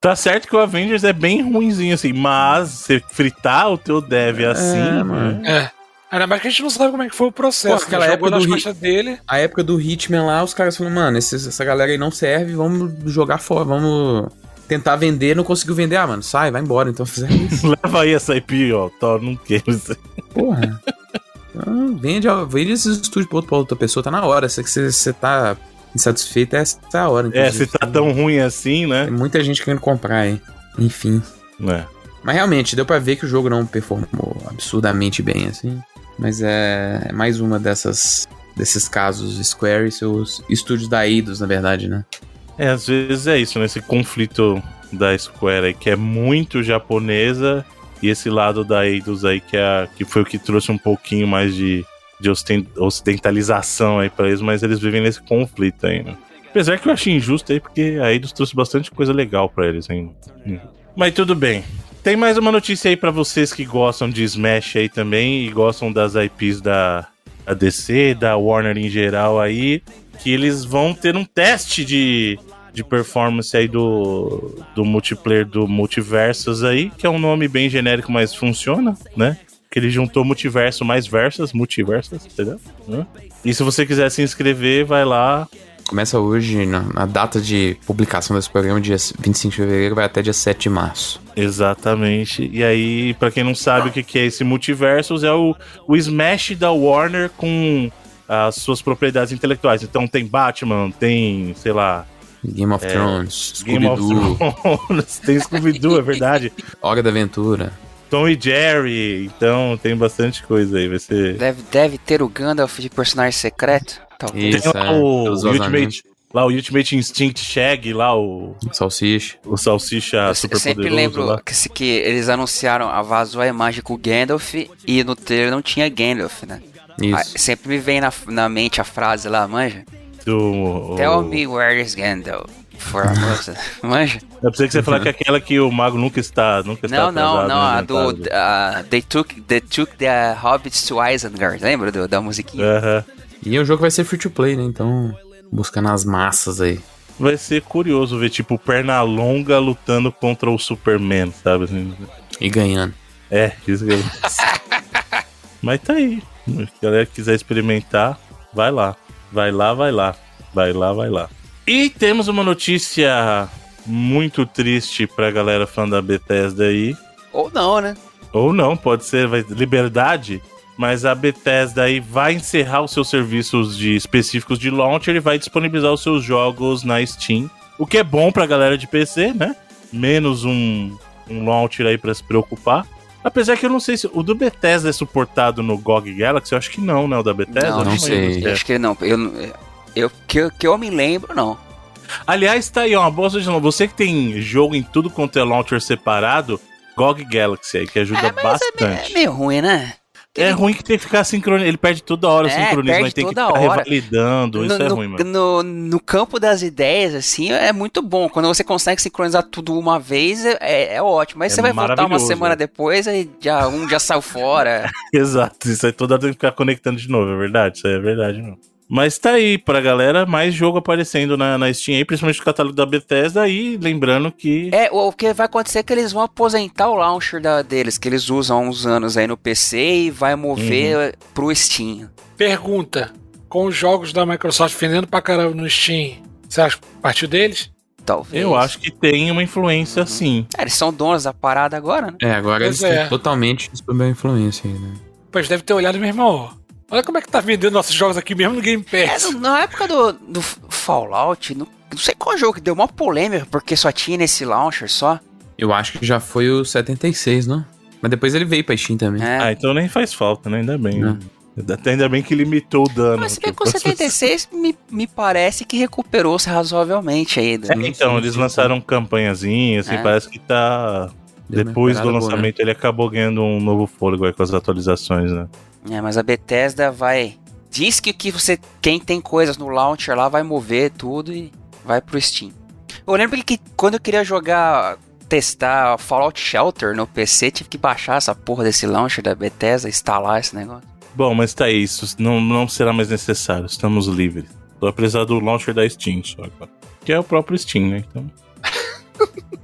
Tá certo que o Avengers é bem ruimzinho, assim, mas você fritar o teu dev é, assim. Mano. É. Ainda mais que a gente não sabe como é que foi o processo. Pô, aquela época do hit, dele. A época do Hitman lá, os caras falaram, mano, esse, essa galera aí não serve, vamos jogar fora, vamos tentar vender, não conseguiu vender. Ah, mano, sai, vai embora, então fizeram isso. Leva aí essa IP, ó, tô, não quero isso. Porra. Então, vende, vende esses estúdios pra outra pessoa, tá na hora. Se você, você tá insatisfeito, essa é a hora. É, se tá tão ruim assim, né? Tem muita gente querendo comprar aí. Enfim. É. Mas realmente, deu pra ver que o jogo não performou absurdamente bem, assim. Mas é mais uma dessas desses casos Square e seus estúdios da Eidos, na verdade, né? É, às vezes é isso, né? Esse conflito da Square aí, que é muito japonesa, e esse lado da Eidos aí, que, é, que foi o que trouxe um pouquinho mais de, de ocidentalização aí pra eles, mas eles vivem nesse conflito aí, né? Apesar que eu achei injusto aí, porque a Eidos trouxe bastante coisa legal para eles ainda. Mas tudo bem. Tem mais uma notícia aí para vocês que gostam de Smash aí também e gostam das IPs da, DC, da Warner em geral aí, que eles vão ter um teste de, de performance aí do, do multiplayer do Multiversus aí, que é um nome bem genérico, mas funciona, né? Que ele juntou multiverso mais versas, multiversos, entendeu? E se você quiser se inscrever, vai lá, Começa hoje, na, na, data de publicação desse programa, dia 25 de fevereiro, vai até dia 7 de março. Exatamente. E aí, para quem não sabe o que, que é esse multiversos, é o, o Smash da Warner com as suas propriedades intelectuais. Então tem Batman, tem, sei lá. Game of é, Thrones, Game of Thrones, tem Scooby-Doo, é verdade. Hora da Aventura. Tom e Jerry, então tem bastante coisa aí, vai ser... Deve, deve ter o Gandalf de personagem secreto. Talvez. Isso, Tem lá é, o Ultimate, lá o Ultimate Instinct Shag, lá o. Salsicha. O Salsicha super Eu sempre lembro que, que, eles anunciaram, a vazou a imagem com o Gandalf e no trailer não tinha Gandalf, né? Isso. Aí, sempre me vem na, na mente a frase lá, manja. Do, Tell me where is Gandalf. For a moça. Manja? Eu pensei que você falar que é aquela que o mago nunca está. Nunca não, está não, não. A do. Uh, they, took, they took the hobbits to Isengard. Lembra do, da musiquinha? Aham. Uh -huh. E o jogo vai ser free to play, né? Então, busca nas massas aí. Vai ser curioso ver, tipo, perna longa lutando contra o Superman, sabe? E ganhando. É, isso que eu... Mas tá aí. Se a galera quiser experimentar, vai lá. Vai lá, vai lá. Vai lá, vai lá. E temos uma notícia muito triste pra galera fã da Bethesda aí. Ou não, né? Ou não, pode ser vai, liberdade. Mas a Bethesda aí vai encerrar os seus serviços de específicos de launcher e vai disponibilizar os seus jogos na Steam. O que é bom pra galera de PC, né? Menos um, um launcher aí pra se preocupar. Apesar que eu não sei se o do Bethesda é suportado no GOG Galaxy, eu acho que não, né? O da Bethesda? Não, não sei. Eu acho que não. Eu, eu, que, que eu me lembro, não. Aliás, tá aí, ó, uma boa sugestão. Você que tem jogo em tudo quanto é launcher separado, GOG Galaxy aí, que ajuda É, mas bastante. É, meio- é meio ruim, né? É ruim que tem que ficar sincronizando. Ele perde toda hora o É, sincronismo, perde aí tem que ficar hora. revalidando. Isso no, é no- ruim, mano. no, no campo das ideias, assim, é muito bom. Quando você consegue sincronizar tudo uma vez, é, é- é ótimo. Aí É você vai voltar uma semana é. depois, aí já, um já saiu fora. Exato, isso aí toda hora tem que ficar conectando de novo, é verdade, isso aí é verdade não. Mas tá aí pra galera, mais jogo aparecendo na, na Steam aí, principalmente o catálogo da Bethesda e lembrando que É, o, o que vai acontecer é que eles vão aposentar o launcher da- deles, que eles usam há uns anos aí no PC e vai mover Uhum. pro Steam. Pergunta: com os jogos da Microsoft vendendo pra caramba no Steam, você acha que partiu deles? Talvez. eu acho que tem uma influência Uhum. sim. É, eles são donos da parada agora, né? É, agora Pois eles é. têm totalmente sob a influência aí, né? Pois deve ter olhado, meu irmão. Olha como é que tá vendendo nossos jogos aqui mesmo no Game É, Pass. no- na época do, do Fallout, no- não sei qual jogo que deu uma polêmica, porque só tinha nesse launcher só. Eu acho que já foi o 76, não? Mas depois ele veio pra Steam também. É. Ah, então nem faz falta, né? Ainda bem. Não. Ainda bem que limitou o dano. Mas se bem que o 76 me, me parece que recuperou-se razoavelmente aí. É, então, eles lançaram campanhazinha, assim, É. parece que tá. Deu Depois do recuperada boa, né? lançamento, ele acabou ganhando um novo fôlego aí com as atualizações, né? É, mas a Bethesda vai. Diz que, que você. Quem tem coisas no launcher lá vai mover tudo e vai pro Steam. Eu lembro que quando eu queria jogar. Testar Fallout Shelter no PC, tive que baixar essa porra desse launcher da Bethesda, instalar esse negócio. Bom, mas tá aí, isso não, não será mais necessário, estamos livres. Vai precisar do launcher da Steam só agora. Que é o próprio Steam, né? Então.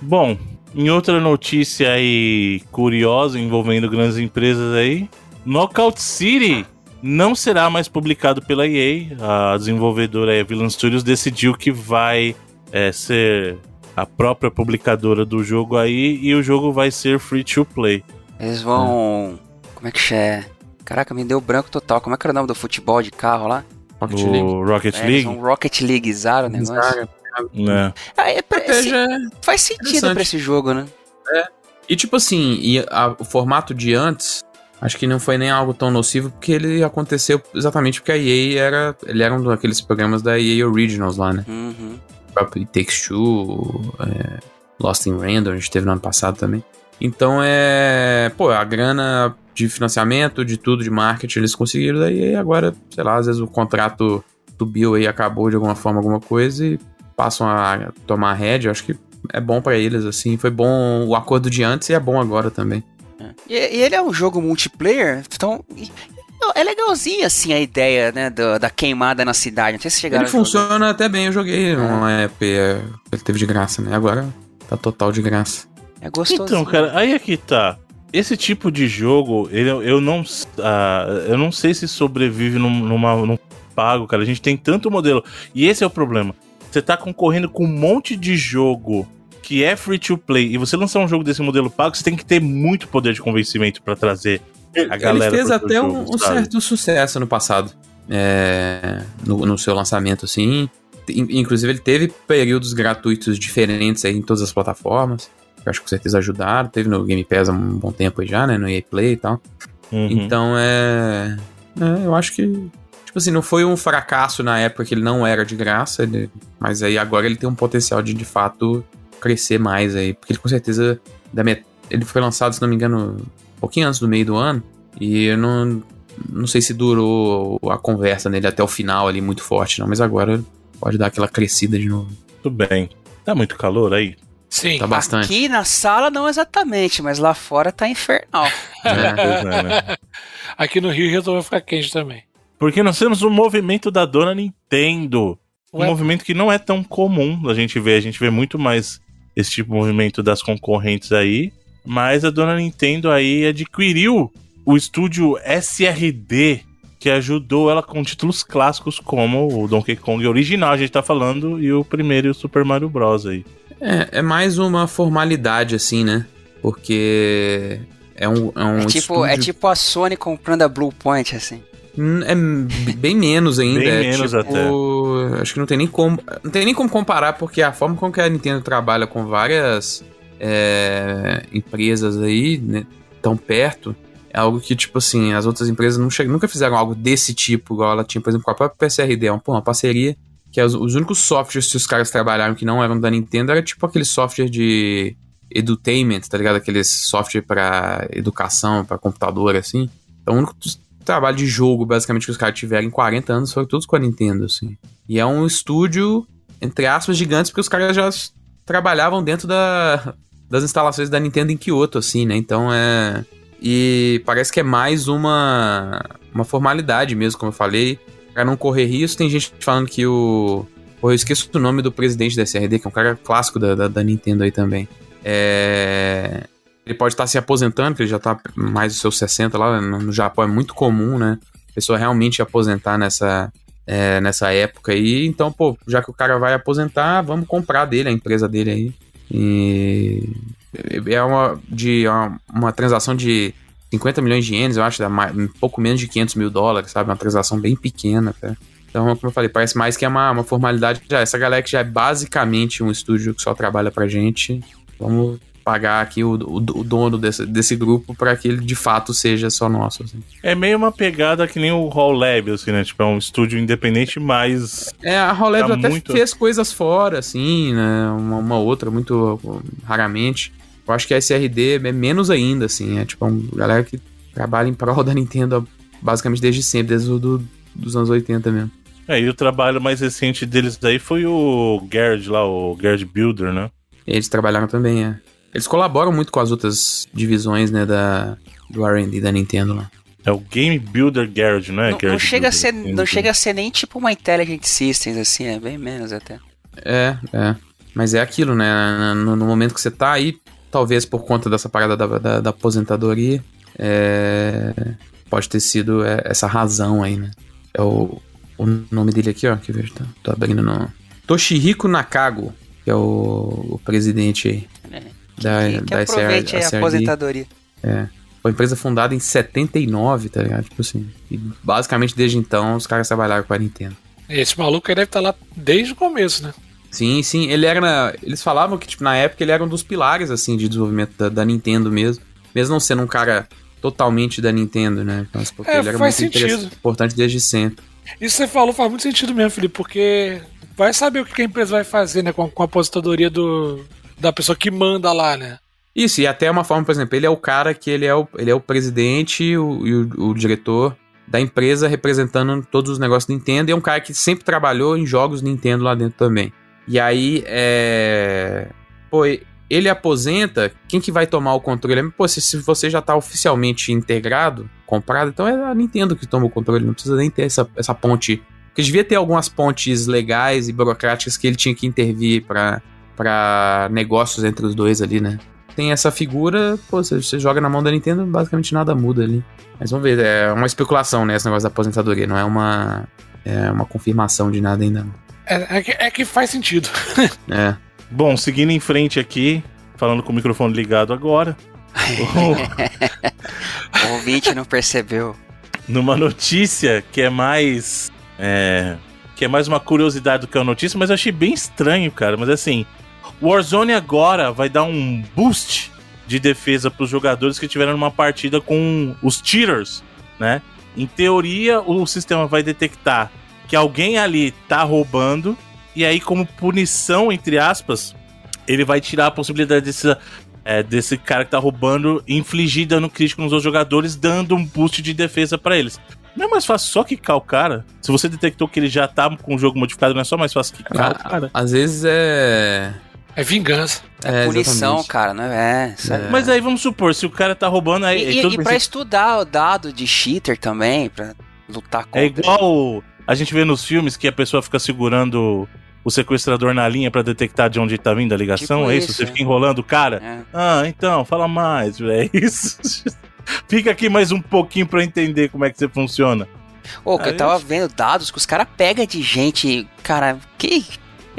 Bom, em outra notícia aí curiosa envolvendo grandes empresas aí, Knockout City não será mais publicado pela EA. A desenvolvedora aí, a Villain Studios decidiu que vai é, ser a própria publicadora do jogo aí e o jogo vai ser free to play. Eles vão. Como é que é? Caraca, me deu branco total. Como é que era o nome do futebol de carro lá? Rocket League. No Rocket É, League. eles vão Rocket o negócio. Zaga. né? Ah, é pra- Até esse- já- faz sentido pra esse jogo, né? E tipo assim, e a- o formato de antes, acho que não foi nem algo tão nocivo, porque ele aconteceu exatamente porque a EA era. Ele era um daqueles programas da EA Originals lá, né? Uhum. O próprio It Takes Two, é, Lost in Random, a gente teve no ano passado também. Então é. Pô, a grana de financiamento, de tudo, de marketing, eles conseguiram, daí agora, sei lá, às vezes o contrato do Bill aí acabou de alguma forma, alguma coisa, e passam a tomar a rédea. Eu acho que é bom pra eles, assim. Foi bom o acordo de antes e é bom agora também. E, e ele é um jogo multiplayer, então. e- é legalzinho assim a ideia, né? do- da queimada na cidade. Não sei se chegaram Ele a jogar. funciona até bem, eu joguei numa época, é, ele teve de graça, né? Agora tá total de graça. É gostoso. Então, cara, aí é que tá. Esse tipo de jogo, ele, eu não ah, eu não sei se sobrevive num, numa, num pago, cara. A gente tem tanto modelo. E esse é o problema. Você tá concorrendo com um monte de jogo que é free to play e você lançar um jogo desse modelo pago, você tem que ter muito poder de convencimento pra trazer a galera. ele fez até um, jogo, um sabe? certo sucesso no passado. É, no, no seu lançamento, assim. In- Inclusive, ele teve períodos gratuitos diferentes aí em todas as plataformas. Eu acho que com certeza ajudaram. Teve no Game Pass há um bom tempo aí já, né? No EA Play e tal. Uhum. Então é, é, Eu acho que. Tipo assim, não foi um fracasso na época que ele não era de graça. ele- mas aí agora ele tem um potencial de de fato crescer mais aí. Porque ele com certeza. Da met... Ele foi lançado, se não me engano, um pouquinho antes do meio do ano. E eu não. Não sei se durou a conversa nele até o final ali muito forte, não. Mas agora pode dar aquela crescida de novo. Tudo bem. Tá muito calor aí? Sim. Tá bastante. Aqui na sala não exatamente, mas lá fora tá infernal. É. É, né? Aqui no Rio resolveu ficar quente também. Porque nós temos um movimento da dona Nintendo. Um Ué? movimento que não é tão comum a gente ver. A gente vê muito mais esse tipo de movimento das concorrentes aí. Mas a dona Nintendo aí adquiriu o estúdio SRD, que ajudou ela com títulos clássicos como o Donkey Kong original, a gente tá falando, e o primeiro e o Super Mario Bros. aí. É, é mais uma formalidade, assim, né? Porque é um. É, um é, tipo, estúdio... é tipo a Sony comprando a Blue Point, assim. Hum, é bem menos ainda. Bem é menos tipo, até. Acho que não tem nem como. Não tem nem como comparar, porque a forma com que a Nintendo trabalha com várias é, empresas aí, né, tão perto, é algo que, tipo assim, as outras empresas não nunca fizeram algo desse tipo, igual ela tinha, por exemplo, com a própria PSRD, é uma, uma parceria que os, os únicos softwares que os caras trabalharam que não eram da Nintendo era tipo aquele software de edutainment, tá ligado? Aquele software para educação, para computador, assim. Então, o único trabalho de jogo, basicamente, que os caras tiveram em 40 anos foram todos com a Nintendo, assim. E é um estúdio, entre aspas, gigantes, porque os caras já trabalhavam dentro da, das instalações da Nintendo em Kyoto, assim, né? Então é. E parece que é mais uma, uma formalidade mesmo, como eu falei. Pra não correr risco, tem gente falando que o. Pô, eu esqueço o nome do presidente da SRD, que é um cara clássico da, da, da Nintendo aí também. É... Ele pode estar se aposentando, porque ele já está mais dos seus 60 lá. No Japão é muito comum, né? Pessoa realmente aposentar nessa, é, nessa época aí. Então, pô, já que o cara vai aposentar, vamos comprar dele, a empresa dele aí. E é uma, de, uma, uma transação de 50 milhões de ienes, eu acho, dá mais, um pouco menos de 500 mil dólares, sabe? Uma transação bem pequena, até. Então, como eu falei, parece mais que é uma, uma formalidade. Já, essa galera que já é basicamente um estúdio que só trabalha pra gente, vamos pagar aqui o, o, o dono desse, desse grupo para que ele de fato seja só nosso. Assim. É meio uma pegada que nem o Hall Lab, assim, né? Tipo, é um estúdio independente, mas. É, a Hall Lab tá até muito... fez coisas fora, assim, né? Uma, uma, outra, muito raramente. Eu acho que a SRD é menos ainda, assim. É tipo uma galera que trabalha em prol da Nintendo basicamente desde sempre, desde o do, dos anos 80 mesmo. É, e o trabalho mais recente deles daí foi o Garrett lá, o Garrett Builder, né? Eles trabalharam também, é. Eles colaboram muito com as outras divisões, né, da, do R&D da Nintendo lá. É o Game Builder Garage, não é? Não, não chega, a ser, não chega a ser nem tipo uma Intelligent Systems, assim, é bem menos até. É, é. Mas é aquilo, né? No, no momento que você tá aí, talvez por conta dessa parada da, da, da aposentadoria, é, pode ter sido é, essa razão aí, né? É o, o nome dele aqui, ó, que vejo, tô, tô abrindo no... Toshihiko Nakago, que é o, o presidente aí. É da, que, que da aproveite a, a aposentadoria. É. Foi uma empresa fundada em 79, tá ligado? Tipo assim. E basicamente desde então os caras trabalharam com a Nintendo. Esse maluco aí deve estar tá lá desde o começo, né? Sim, sim. Ele era. Na, eles falavam que, tipo, na época ele era um dos pilares, assim, de desenvolvimento da, da Nintendo mesmo. Mesmo não sendo um cara totalmente da Nintendo, né? Mas porque é, ele era muito sentido. importante desde sempre. Isso que você falou faz muito sentido mesmo, Felipe, porque vai saber o que a empresa vai fazer, né, com, com a aposentadoria do, da pessoa que manda lá, né? Isso, e até uma forma, por exemplo, ele é o cara que ele é o, ele é o presidente e o, o, o diretor da empresa representando todos os negócios Nintendo e é um cara que sempre trabalhou em jogos Nintendo lá dentro também. E aí, é... Pô, ele aposenta, quem que vai tomar o controle? Pô, se, se você já tá oficialmente integrado, comprado, então é a Nintendo que toma o controle, não precisa nem ter essa, essa ponte. Porque devia ter algumas pontes legais e burocráticas que ele tinha que intervir para para negócios entre os dois ali, né? Tem essa figura, pô, você, você, joga na mão da Nintendo, basicamente nada muda ali. Mas vamos ver, é uma especulação, né, esse negócio da aposentadoria, não é uma, é uma confirmação de nada ainda. É, é, que, é que faz sentido. é. Bom, seguindo em frente aqui, falando com o microfone ligado agora. o ouvinte não percebeu. Numa notícia que é mais. É, que é mais uma curiosidade do que uma notícia, mas eu achei bem estranho, cara. Mas assim, Warzone agora vai dar um boost de defesa para os jogadores que tiveram uma partida com os cheaters, né? Em teoria, o sistema vai detectar que alguém ali tá roubando e aí, como punição, entre aspas, ele vai tirar a possibilidade desse, é, desse cara que tá roubando infligir dano crítico nos outros jogadores, dando um boost de defesa para eles. Não é mais fácil só quicar o cara? Se você detectou que ele já tá com o jogo modificado, não é só mais fácil quicar o cara? Às vezes é é vingança. É, é punição, exatamente. cara, não é? é? é? Mas aí vamos supor, se o cara tá roubando aí. E, e, e pra estudar o dado de cheater também, pra lutar contra. É igual a gente vê nos filmes que a pessoa fica segurando o sequestrador na linha para detectar de onde tá vindo a ligação. Tipo é isso? isso? Você fica enrolando o cara? É. Ah, então, fala mais, é isso. fica aqui mais um pouquinho para entender como é que você funciona. Ô, que eu tava vendo dados que os caras pegam de gente, cara, que.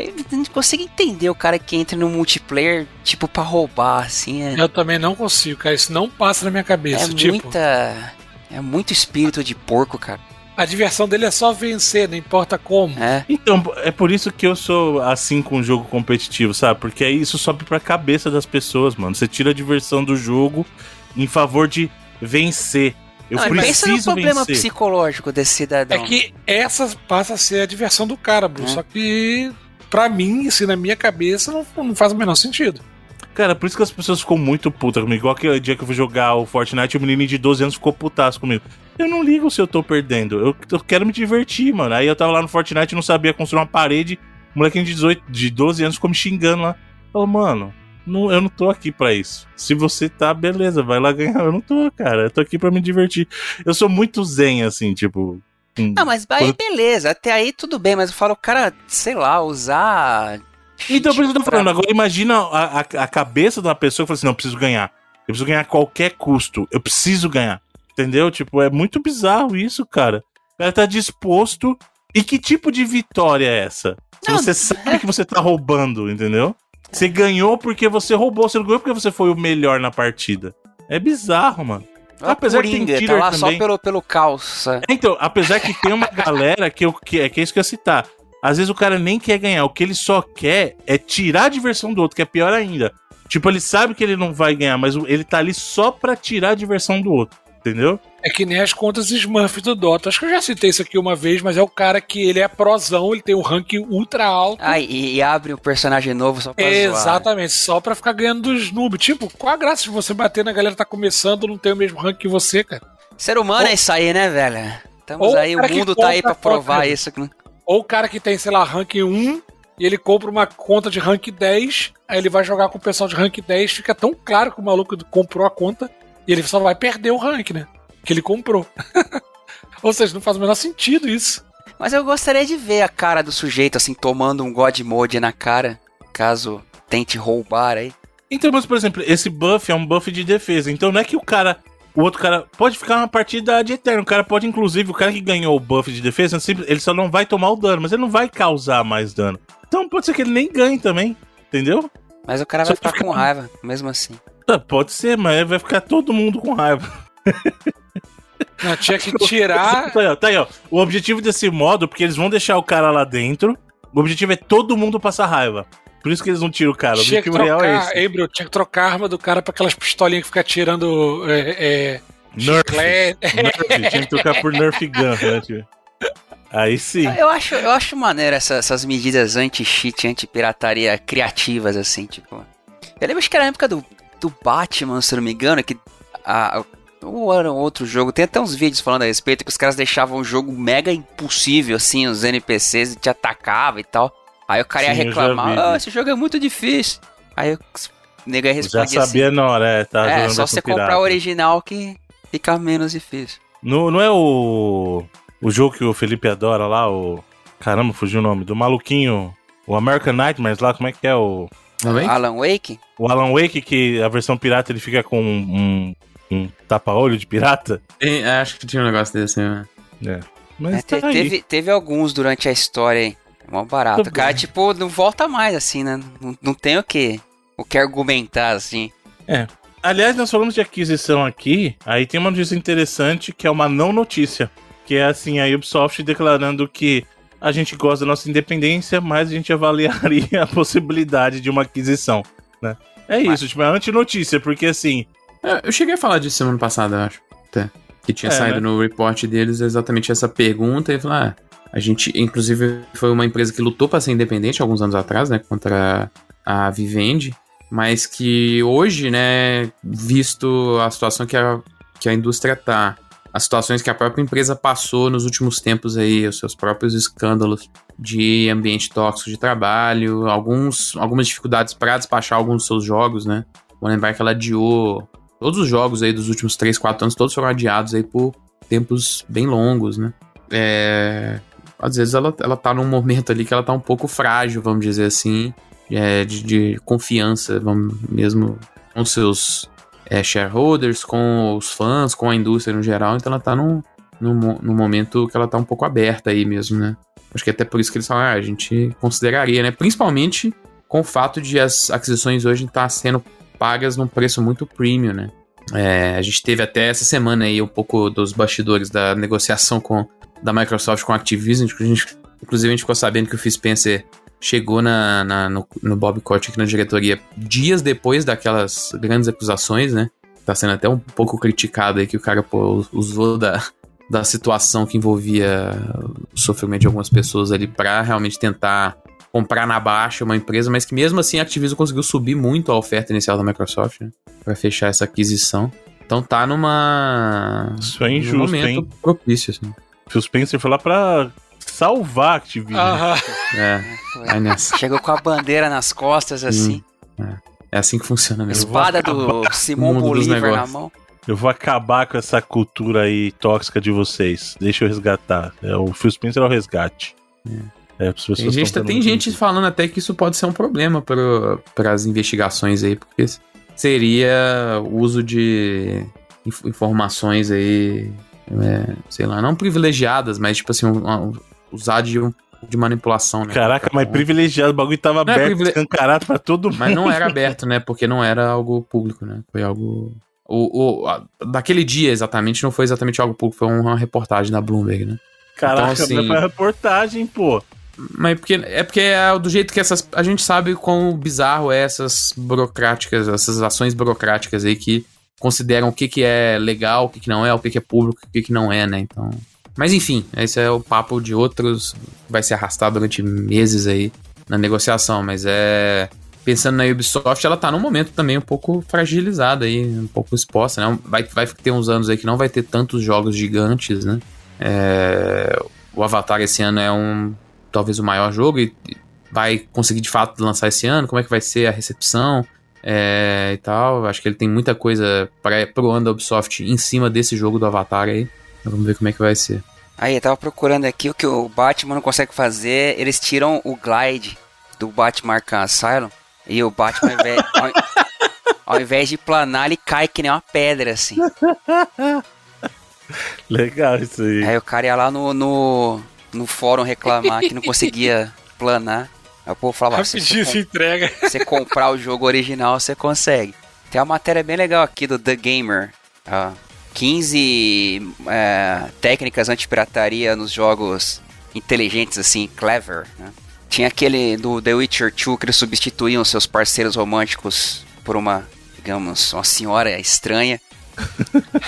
Eu não consigo entender o cara que entra no multiplayer, tipo, pra roubar, assim. É... Eu também não consigo, cara. Isso não passa na minha cabeça. É tipo... muita. É muito espírito de porco, cara. A diversão dele é só vencer, não importa como. É. Então, é por isso que eu sou assim com o jogo competitivo, sabe? Porque aí isso sobe pra cabeça das pessoas, mano. Você tira a diversão do jogo em favor de vencer. Eu não, preciso pensa no problema vencer. psicológico desse cidadão. É que essa passa a ser a diversão do cara, Bruno. É. Só que, pra mim, assim, na minha cabeça, não, não faz o menor sentido. Cara, por isso que as pessoas ficam muito putas comigo. Igual aquele dia que eu fui jogar o Fortnite, o menino de 12 anos ficou putaço comigo. Eu não ligo se eu tô perdendo. Eu, eu quero me divertir, mano. Aí eu tava lá no Fortnite não sabia construir uma parede. O molequinho de, 18, de 12 anos ficou me xingando lá. Falou, mano, não, eu não tô aqui pra isso. Se você tá, beleza, vai lá ganhar. Eu não tô, cara. Eu tô aqui pra me divertir. Eu sou muito zen, assim, tipo. Com- Não, mas aí beleza, até aí tudo bem, mas eu falo, cara, sei lá, usar. Então, por isso que eu tô falando. Agora, imagina a, a, a cabeça da pessoa que fala assim: não, eu preciso ganhar. Eu preciso ganhar a qualquer custo. Eu preciso ganhar. Entendeu? Tipo, é muito bizarro isso, cara. O cara tá disposto. E que tipo de vitória é essa? Se você sabe que você tá roubando, entendeu? Você ganhou porque você roubou, você não ganhou porque você foi o melhor na partida. É bizarro, mano. Apesar que tem Coringa, tá lá só também. pelo, pelo calça. Então, apesar que tem uma galera que, eu, que, é, que é isso que eu ia citar. Às vezes o cara nem quer ganhar, o que ele só quer é tirar a diversão do outro, que é pior ainda. Tipo, ele sabe que ele não vai ganhar, mas ele tá ali só pra tirar a diversão do outro, entendeu? É que nem as contas Smurf do Dota. Acho que eu já citei isso aqui uma vez, mas é o cara que ele é prozão, ele tem um rank ultra alto. Ah, e, e abre um personagem novo só pra zoar. Exatamente, só pra ficar ganhando dos noobs. Tipo, qual a graça de você bater na galera que tá começando não tem o mesmo rank que você, cara? Ser humano Ou- é isso aí, né, velho? Estamos Ou aí, o mundo tá aí pra provar conta. isso. Ou o cara que tem, sei lá, rank 1 e ele compra uma conta de rank 10, aí ele vai jogar com o pessoal de rank 10, fica tão claro que o maluco comprou a conta e ele só vai perder o rank, né? Que ele comprou. Ou seja, não faz o menor sentido isso. Mas eu gostaria de ver a cara do sujeito, assim, tomando um God Mode na cara, caso tente roubar aí. Então, mas, por exemplo, esse buff é um buff de defesa. Então não é que o cara. O outro cara pode ficar uma partida de eterno. O cara pode, inclusive, o cara que ganhou o buff de defesa, ele só não vai tomar o dano, mas ele não vai causar mais dano. Então pode ser que ele nem ganhe também. Entendeu? Mas o cara Só vai ficar fica- com raiva, mesmo assim. Pode ser, mas vai ficar todo mundo com raiva. Não, tinha que tirar. Tá aí, ó, tá aí, ó. O objetivo desse modo, porque eles vão deixar o cara lá dentro, o objetivo é todo mundo passar raiva. Por isso que eles não tiram o cara. O Tinha objetivo real é esse. hein, Bro? Tinha que trocar a arma do cara pra aquelas pistolinhas que fica tirando é, é, Nerf. chiclete. Nerf. Tinha que trocar por Nerf Gun, né, tio? Aí sim. Eu acho, eu acho maneiro essa- essas medidas anti-cheat, anti-pirataria criativas, assim, tipo. Eu lembro acho que era na época do, do Batman, se não me engano, que. A, ou era um outro jogo, tem até uns vídeos falando a respeito que os caras deixavam o jogo mega impossível, assim, os NPCs te atacavam e tal. Aí o cara ia Sim, já reclamar, vi. ah, esse jogo é muito difícil. Aí o nega Já respondia assim, sabia na hora, é, tá é, só você comprar o original que fica menos difícil. No, não é o. O jogo que o Felipe adora lá, o. Caramba, fugiu o nome. Do maluquinho. O American Nightmares lá, como é que é o. Não vem? Alan Wake? O Alan Wake, que a versão pirata ele fica com um, um tapa-olho de pirata. Tem- acho que tinha um negócio desse, né? Mas É, te- tá aí. teve, teve alguns durante a história aí. É Mó barato. Tá O cara, bom. tipo, não volta mais, assim, né? Não, não tem o que, o que argumentar, assim. Aliás, nós falamos de aquisição aqui. Aí tem uma notícia interessante que é uma não notícia. Que é assim, a Ubisoft declarando que a gente gosta da nossa independência, mas a gente avaliaria a possibilidade de uma aquisição, né? É isso, tipo, é antinotícia, porque assim, É, Eu cheguei a falar disso semana passada, eu acho. Até. Que tinha É, saído né? no report deles exatamente essa pergunta e falar, ah, a gente, inclusive, foi uma empresa que lutou para ser independente alguns anos atrás, né, contra a Vivendi, mas que hoje, né, visto a situação que a, que a indústria tá, as situações que a própria empresa passou nos últimos tempos aí, os seus próprios escândalos de ambiente tóxico de trabalho, alguns, algumas dificuldades para despachar alguns dos seus jogos, né? Vou lembrar que ela adiou todos os jogos aí dos últimos 3, 4 anos, todos foram adiados aí por tempos bem longos, né? É, às vezes ela, ela tá num momento ali que ela tá um pouco frágil, vamos dizer assim, é, de, de confiança, vamos mesmo com seus é, shareholders, com os fãs, com a indústria no geral, então ela tá num, no, no momento que ela tá um pouco aberta aí mesmo, né? Acho que até por isso que eles falam, ah, a gente consideraria, né? Principalmente com o fato de as aquisições hoje estar tá sendo pagas num preço muito premium, né? É, a gente teve até essa semana aí um pouco dos bastidores da negociação com, da Microsoft com a Activision. A gente, inclusive, a gente ficou sabendo que o Phil Spencer chegou na, na no, no, Bob Kotick na diretoria dias depois daquelas grandes acusações, né? Tá sendo até um pouco criticado aí que o cara pô, usou da, da situação que envolvia o sofrimento de algumas pessoas ali para realmente tentar comprar na baixa uma empresa, mas que mesmo assim a Activision conseguiu subir muito a oferta inicial da Microsoft, né? Para fechar essa aquisição. Então tá numa. Isso é injusto, num momento hein? propício, assim. Phil Spencer foi lá pra salvar a Activision. Aham. É, vai nessa. Chegou com a bandeira nas costas, assim. É assim que funciona mesmo. Espada do Simão Bolívar na mão. Eu vou acabar com essa cultura aí tóxica de vocês. Deixa eu resgatar. É, o Phil Spencer é o resgate. É, as pessoas Tem gente, tem gente falando até que isso pode ser um problema para as investigações aí, porque seria o uso de inf- informações aí, é, sei lá, não privilegiadas, mas tipo assim, um- um- usar de, um- de manipulação, né? Caraca, mas privilegiado, o bagulho tava Não é aberto, privile- escancarado pra todo mundo. Mas não era aberto, né? Porque não era algo público, né? Foi algo. O, o, a- daquele dia exatamente, não foi exatamente algo público, foi uma reportagem da Bloomberg, né? Caraca, Então, assim- foi reportagem, pô. Mas porque, é porque é do jeito que essas. A gente sabe quão bizarro é essas burocráticas, essas ações burocráticas aí que consideram o que, que é legal, o que, que não é, o que, que é público, o que, que não é, né? Então. Mas enfim, esse é o papo de outros. Vai se arrastar durante meses aí na negociação, mas é. Pensando na Ubisoft, ela tá num momento também um pouco fragilizada aí, um pouco exposta, né? Vai, vai ter uns anos aí que não vai ter tantos jogos gigantes, né? É, o Avatar esse ano é um talvez o maior jogo e vai conseguir de fato lançar esse ano, como é que vai ser a recepção é, e tal. Acho que ele tem muita coisa para pro ano da Ubisoft em cima desse jogo do Avatar aí. Vamos ver como é que vai ser. Aí, eu tava procurando aqui o que o Batman não consegue fazer. Eles tiram o glide do Batman Arkham Asylum. E o Batman, ao invés, ao, ao invés de planar, ele cai que nem uma pedra, assim. Legal isso aí. Aí o cara ia lá no, no, no fórum reclamar que não conseguia planar. Aí o povo falava, "Ah, se Rapidinho você, se entrega. você comprar o jogo original, você consegue. Tem uma matéria bem legal aqui do The Gamer. ó. 15 é, técnicas anti-pirataria nos jogos inteligentes, assim, clever. né? Tinha aquele do The Witcher 2 que eles substituíam seus parceiros românticos por uma, digamos, uma senhora estranha.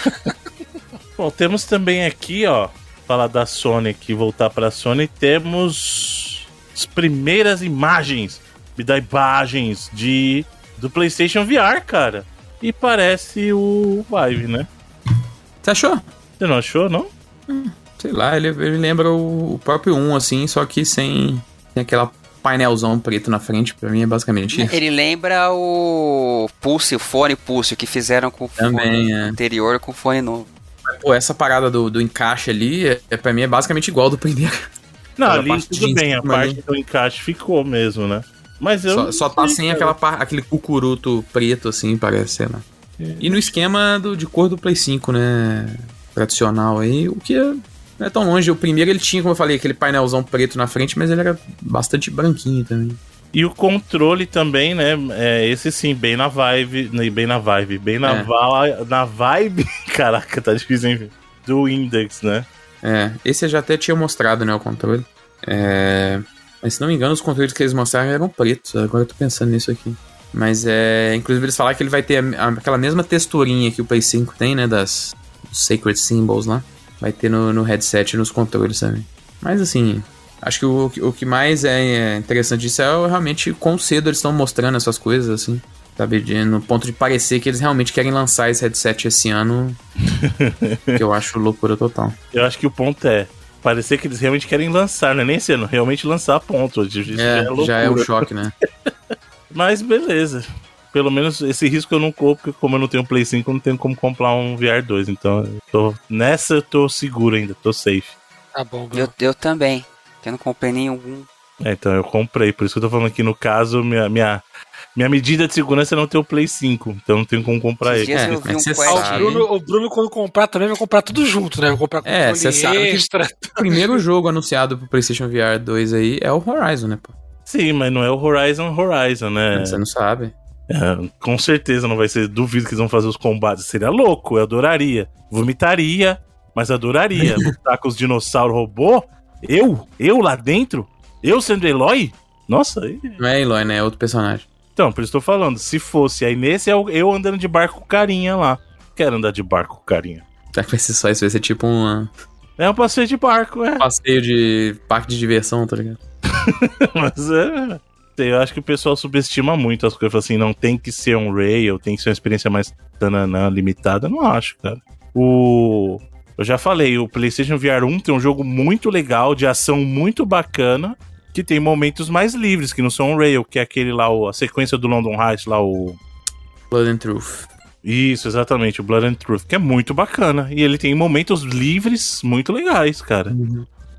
Bom, temos também aqui, ó, falar da Sony aqui, voltar pra Sony, temos as primeiras imagens, me dá imagens de do PlayStation VR, cara. E parece o Vive, né? Você achou? Você não achou, não? Sei lá, ele, ele lembra o, o próprio 1, assim, só que sem, sem aquela painelzão preto na frente. Pra mim é basicamente isso. Ele lembra o Pulse, o fone Pulse, que fizeram com o fone Também, é. anterior com o fone novo. Pô, essa parada do, do encaixe ali, é, é, pra mim é basicamente igual do primeiro. Não, ali tudo bem, a cima parte ali. do encaixe ficou mesmo, né? Mas eu. Só, só tá sem aquela aquele cucuruto preto, assim, parece, lá. E no esquema do, de cor do Play 5, né? Tradicional aí, o que é- não é tão longe. O primeiro ele tinha, como eu falei, aquele painelzão preto na frente, mas ele era bastante branquinho também. E o controle também, né? É, esse sim, bem na vibe. né, Bem na vibe. Bem na, É. va- na vibe. Caraca, tá difícil, hein? Do Index, né? É, esse eu já até tinha mostrado, né, o controle. É, mas se não me engano, os controles que eles mostraram eram pretos. Agora eu tô pensando nisso aqui. Mas é. Inclusive eles falaram que ele vai ter a- a- aquela mesma texturinha que o Play 5 tem, né? Das Sacred Symbols lá. Vai ter no, no headset e nos controles também. Mas assim. Acho que o, o que mais é interessante disso é realmente quão cedo eles estão mostrando essas coisas, assim. Sabe? De- no ponto de parecer que eles realmente querem lançar esse headset esse ano. que eu acho loucura total. Eu acho que o ponto é. Parecer que eles realmente querem lançar, né? Nem sendo, realmente lançar ponto. Isso já é, É, já é um choque, né? Mas beleza. Pelo menos esse risco eu não corro, porque como eu não tenho Play 5, eu não tenho como comprar um VR 2. Então, eu tô, nessa eu tô seguro ainda, tô safe. Tá bom, Bruno. Eu, eu também, que eu não comprei nenhum. É, então eu comprei, por isso que eu tô falando aqui no caso, minha, minha, minha medida de segurança é não ter o Play 5, então não tenho como comprar Esses ele. É, eu vi um quest. O Bruno, o Bruno, quando comprar, também vai comprar tudo junto, né? Vai comprar É, controle você sabe que-. O primeiro jogo anunciado pro PlayStation VR 2 aí é o Horizon, né, pô? Sim, mas não é o Horizon Horizon, né? Você não sabe. É, com certeza não vai ser. Duvido que eles vão fazer os combates. Seria louco, eu adoraria. Vomitaria, mas adoraria. Lutar com os dinossauros robô? Eu? Eu lá dentro? Eu sendo Eloy? Nossa. Não é Eloy, né? É outro personagem. então, por isso tô falando. Se fosse aí nesse, é eu andando de barco carinha lá. Quero andar de barco carinha. Será que vai ser só isso? Vai ser tipo um É um passeio de barco, é. passeio de parque de diversão, tá ligado? Mas é. Eu acho que o pessoal subestima muito as coisas. Assim, não tem que ser um rail, tem que ser uma experiência mais tananã, limitada. Não acho, cara. O. Eu já falei, o PlayStation VR 1 tem um jogo muito legal, de ação muito bacana, que tem momentos mais livres, que não são um rail, que é aquele lá, a sequência do London Heist lá, o. Blood and Truth. Isso, exatamente, o Blood and Truth, que é muito bacana. E ele tem momentos livres muito legais, cara.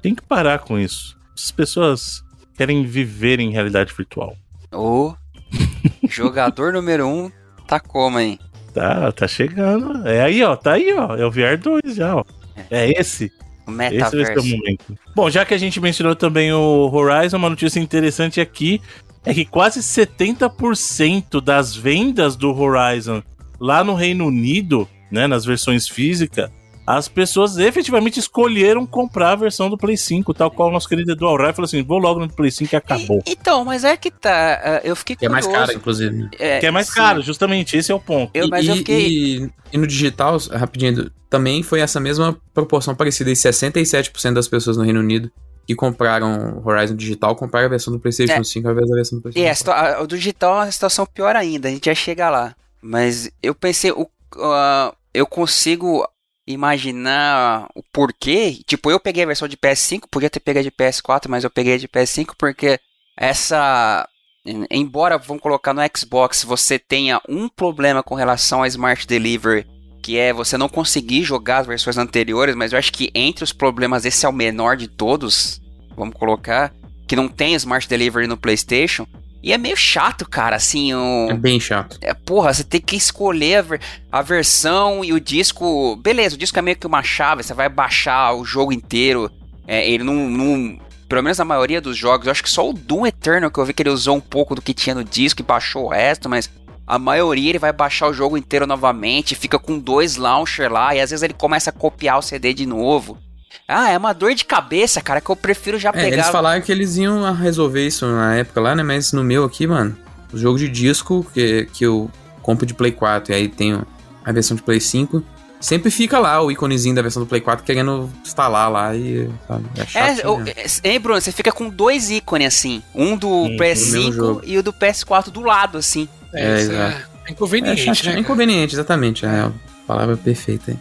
Tem que parar com isso. As pessoas querem viver em realidade virtual. O jogador número 1 um tá como, hein? Tá, tá chegando. É aí, ó, tá aí, ó. É o VR 2 já, ó. É esse. O Esse vai ser o metaverso. momento. Bom, já que a gente mencionou também o Horizon, uma notícia interessante aqui é que quase 70% das vendas do Horizon lá no Reino Unido, né, nas versões físicas, as pessoas efetivamente escolheram comprar a versão do Play 5, tal qual o nosso querido Edu Rai falou assim: vou logo no Play 5 e acabou. E- então, mas é que tá. ah, Eu fiquei Que é mais caro, inclusive. É, que é mais sim. caro, justamente, esse é o ponto. Eu, mas e, eu fiquei. e- e no digital, rapidinho, também foi essa mesma proporção parecida. E 67% das pessoas no Reino Unido que compraram o Horizon Digital compraram a versão do PlayStation É. 5 ao invés da versão do PlayStation situa- a- o do digital é uma situação pior ainda, a gente já chega lá. Mas eu pensei, o, ah, eu consigo imaginar o porquê. Tipo, eu peguei a versão de PS5, podia ter pegado de PS4, mas eu peguei de PS5 porque essa. em- Embora, vamos colocar no Xbox, você tenha um problema com relação a Smart Delivery, que é você não conseguir jogar as versões anteriores, mas eu acho que entre os problemas esse é o menor de todos, vamos colocar, que não tem Smart Delivery no PlayStation. E é meio chato, cara, assim, o... É bem chato. É, porra, você tem que escolher a, ver- a versão e o disco. Beleza, o disco é meio que uma chave, você vai baixar o jogo inteiro. É, ele não, não- Pelo menos na maioria dos jogos, eu acho que só o Doom Eternal que eu vi que ele usou um pouco do que tinha no disco e baixou o resto, mas. A maioria ele vai baixar o jogo inteiro novamente, fica com dois launcher lá, e às vezes ele começa a copiar o CD de novo. Ah, é uma dor de cabeça, cara, que eu prefiro já É, pegar. eles falaram que eles iam resolver isso na época lá, né? Mas no meu aqui, mano, o jogo de disco que, que eu compro de Play 4 e aí tenho a versão de Play 5, sempre fica lá o íconezinho da versão do Play 4 querendo instalar lá e. Sabe, é É, chato. o- né? é, hein, Bruno, você fica com dois ícones assim. Um do do mesmo PS5 jogo. e o do PS4 do lado, assim. É, isso exato. é inconveniente, É, chato, né? é inconveniente, exatamente. É a palavra perfeita aí.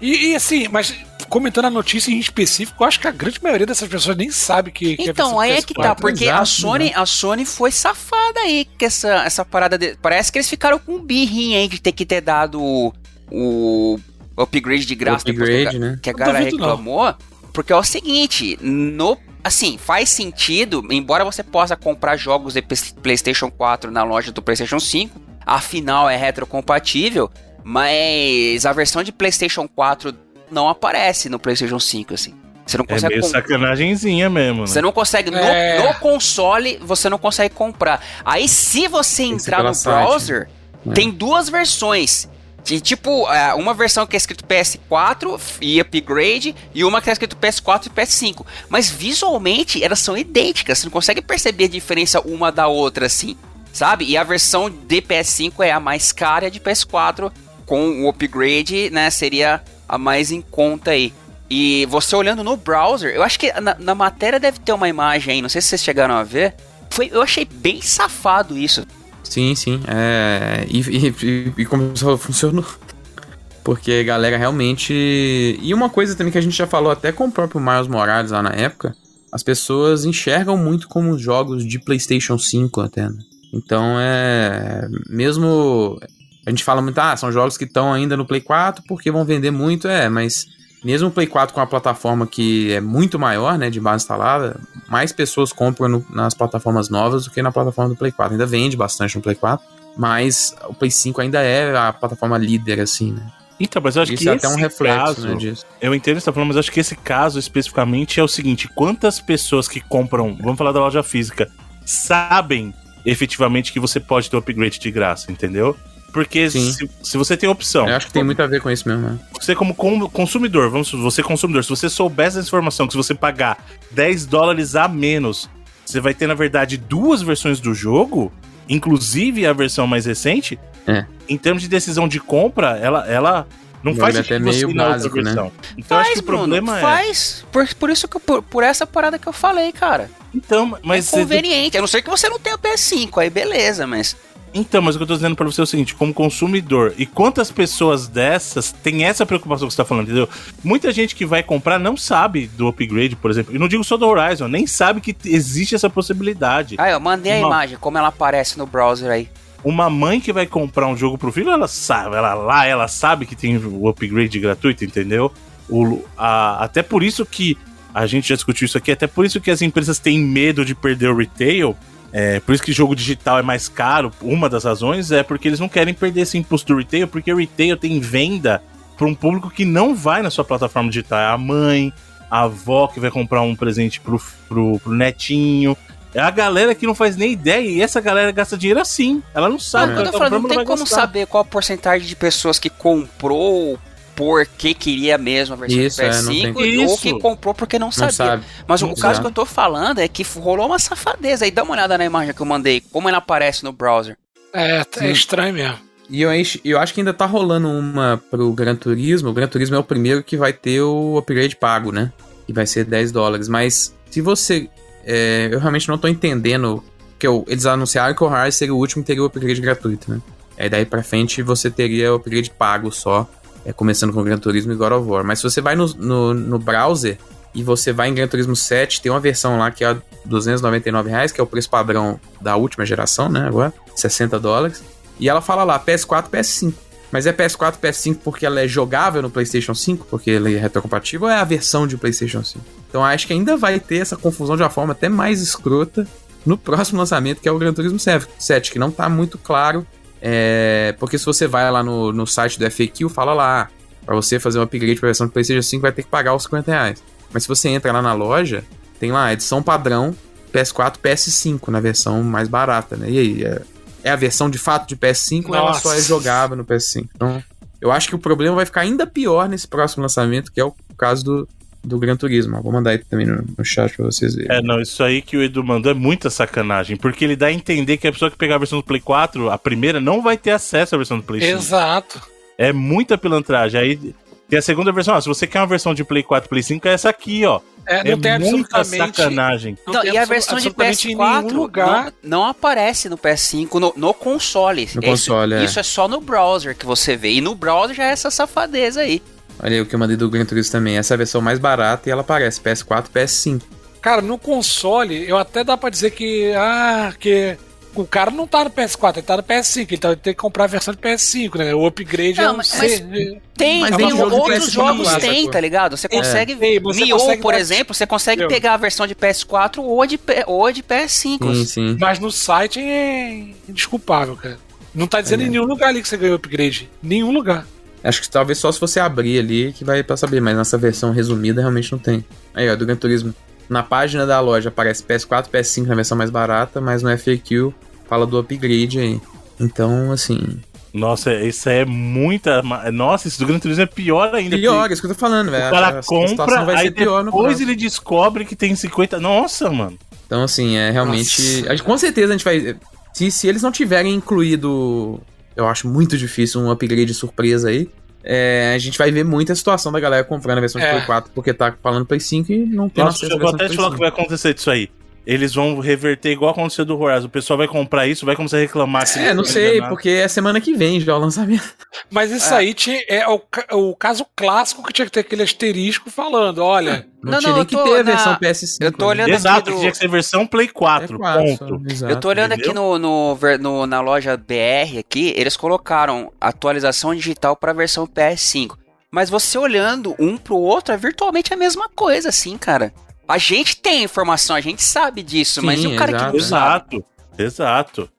E, e, assim, mas comentando a notícia em específico, eu acho que a grande maioria dessas pessoas nem sabe que, que Então, a aí é que PS4. tá, porque a exato, Sony, a Sony foi safada aí com essa, essa parada de, Parece que eles ficaram com um birrinho aí de ter que ter dado o, o upgrade de graça depois que a- Upgrade, né? que a galera duvido, não. reclamou. Porque é o seguinte, no. Assim, faz sentido, embora você possa comprar jogos de PlayStation 4 na loja do PlayStation 5, afinal é retrocompatível, mas a versão de PlayStation 4 não aparece no PlayStation 5, assim. Você não É consegue meio com- sacanagemzinha mesmo, né? você não consegue. No, É. no console, você não consegue comprar. Aí, se você entrar no site, browser, É. tem duas versões. De, tipo, é, uma versão que é escrito PS4 e upgrade, e uma que é escrito PS4 e PS5. Mas visualmente elas são idênticas. Você não consegue perceber a diferença uma da outra, assim. Sabe? E a versão de PS5 é a mais cara e a de PS4 com o upgrade, né? Seria a mais em conta aí. E você olhando no browser, eu acho que na, na matéria deve ter uma imagem aí, não sei se vocês chegaram a ver. Foi, eu achei bem safado isso. Sim, sim. É, e, e- e- como só funcionou. Porque a galera realmente. E uma coisa também que a gente já falou até com o próprio Miles Morales lá na época: as pessoas enxergam muito como jogos de PlayStation 5 até. né? Então é. Mesmo. A gente fala muito, ah, são jogos que estão ainda no Play 4 porque vão vender muito, é, mas mesmo o Play 4 com a plataforma que é muito maior, né, de base instalada, mais pessoas compram no, nas plataformas novas do que na plataforma do Play 4. Ainda vende bastante no Play 4, mas o Play 5 ainda é a plataforma líder, assim, né? Então, mas eu acho Isso que é esse até um reflexo caso, né, disso. eu entendo o que você tá falando, mas eu acho que esse caso especificamente é o seguinte: quantas pessoas que compram, vamos falar da loja física, sabem efetivamente que você pode ter o upgrade de graça, entendeu? Porque se, se você tem opção, Eu acho que tem muito a ver com isso mesmo, né? você como com- consumidor, vamos você consumidor, se você soubesse essa informação que se você pagar 10 dólares a menos, você vai ter na verdade duas versões do jogo, inclusive a versão mais recente. É. Em termos de decisão de compra, ela ela não faz é até você meio ir na outra básico, né? versão. Então acho que o Bruno, problema é faz. Por, por isso que por, por essa parada que eu falei, cara. então, mas é você- conveniente. A não ser que você não tenha o PS5, aí beleza, mas. Então, mas o que eu tô dizendo pra você é o seguinte, como consumidor, e quantas pessoas dessas têm essa preocupação que você tá falando, entendeu? Muita gente que vai comprar não sabe do upgrade, por exemplo. E não digo só do Horizon, nem sabe que existe essa possibilidade. Aí, eu mandei a Não. imagem, como ela aparece no browser aí. Uma mãe que vai comprar um jogo pro filho, ela sabe, ela lá, ela sabe que tem o upgrade gratuito, entendeu? O, a- até por isso que a gente já discutiu isso aqui, até por isso que as empresas têm medo de perder o retail. É, por isso que jogo digital é mais caro. Uma das razões é porque eles não querem perder esse imposto do retail, porque o retail tem venda para um público que não vai na sua plataforma digital. É a mãe, a avó que vai comprar um presente pro, pro, pro netinho. É a galera que não faz nem ideia e essa galera gasta dinheiro assim. Ela não sabe. Não, o que eu falando, não tem como gastar. saber qual a porcentagem de pessoas que comprou porque queria mesmo a versão Isso, do é, não PS5 tem- ou Isso. que comprou porque não Não sabia. sabe. Mas o Não caso que eu tô falando é que rolou uma safadeza. Aí dá uma olhada na imagem que eu mandei, como ela aparece no browser. É, é estranho mesmo. E eu, acho- eu acho que ainda tá rolando uma pro Gran Turismo. O Gran Turismo é o primeiro que vai ter o upgrade pago, né? Que vai ser 10 dólares. Mas se você. é, eu realmente não tô entendendo. Que eu- eles anunciaram que o Horizon seria o último que teria o upgrade gratuito, né? Aí daí pra frente você teria o upgrade pago só. É, começando com Gran Turismo e God of War. Mas se você vai no, no, no browser e você vai em Gran Turismo 7, tem uma versão lá que é 299 reais, que é o preço padrão da última geração, né? Agora, 60 dólares. E ela fala lá, PS4, PS5. Mas é PS4, PS5 porque ela é jogável no PlayStation 5, porque ela é retrocompatível, ou é a versão de PlayStation 5? Então acho que ainda vai ter essa confusão de uma forma até mais escrota no próximo lançamento, que é o Gran Turismo 7, que não tá muito claro. É, porque se você vai lá no, no site do FAQ, fala lá, pra você fazer um upgrade pra versão de PlayStation 5 vai ter que pagar os 50 reais. Mas se você entra lá na loja, tem lá edição padrão PS4, PS5 na versão mais barata, né? E aí, é, é a versão de fato de PS5 ou ela Nossa. só é jogável no PS5? Então, eu acho que o problema vai ficar ainda pior nesse próximo lançamento, que é o caso do, do Gran Turismo. Vou mandar aí também no, no chat pra vocês verem. É, não, isso aí que o Edu mandou é muita sacanagem. Porque ele dá a entender que a pessoa que pegar a versão do Play 4, a primeira, não vai ter acesso à versão do Play 5. Exato. É muita pilantragem. Aí tem a segunda versão. ó, se você quer uma versão de Play 4 Play 5, é essa aqui, ó. É, não é tem muita absolutamente. sacanagem. não Não, tem e a versão de absolutamente em PS4 nenhum lugar. Não, não aparece no PS5, no, no console. No Isso- console, é. Isso é só no browser que você vê. E no browser já é essa safadeza aí. Olha aí o que eu mandei do Gran Turismo também. Essa é a versão mais barata e ela aparece PS4, PS5. Cara, no console, eu até dá pra dizer que. Ah, que. O cara não tá no PS4, ele tá no PS5, ele tá, tem que comprar a versão de PS5, né? O upgrade Não, é um mas- C- Tem, Mas tem jogo outros PS4 jogos lá, tem, tá ligado? Você consegue. Tem, você Nioh, consegue por dar- exemplo, você consegue Entendeu? pegar a versão de PS4 ou de, ou de PS5. Sim, sim. Mas no site é indesculpável, cara. Não tá dizendo É. em nenhum lugar ali que você ganhou upgrade. Nenhum lugar. Acho que talvez só se você abrir ali que vai pra saber, mas nessa versão resumida realmente não tem. Aí, ó, do Gran Turismo. Na página da loja aparece PS4, PS5 na versão mais barata, mas no FAQ fala do upgrade aí. Então, assim. Nossa, isso é muita. Nossa, esse do Gran Turismo é pior ainda. Pior, é isso que eu tô falando, velho. O cara A- a situação compra, vai aí ser pior no depois próximo. ele descobre que tem 50. Nossa, mano. Então, assim, é realmente. Nossa. a gente- Com certeza a gente vai. Se, se eles não tiverem incluído. Eu acho muito difícil um upgrade surpresa aí. é, a gente vai ver muita situação da galera comprando a versão de É. Play 4 porque tá falando Play 5 e não tem Nossa, eu vou até de te falar o que 5. vai acontecer disso aí. Eles vão reverter igual aconteceu do Horizon. O pessoal vai comprar isso, vai começar a reclamar. É, não sei, porque é semana que vem já o lançamento. Mas isso É. aí tinha, é o, o caso clássico que tinha que ter aquele asterisco falando: olha, Não, Não, tinha não, nem que ter a na- versão PS5. eu tô né? olhando Exato, aqui do- que tinha que ser versão Play 4. É quatro, só, ponto. exato. Eu tô olhando aqui entendeu? no, no, ver- no- na loja BR aqui, eles colocaram atualização digital para a versão PS5. mas você olhando um pro outro é virtualmente a mesma coisa, assim, cara. A gente tem informação, a gente sabe disso, Sim, mas e o cara exato. que não sabe? Exato, exato.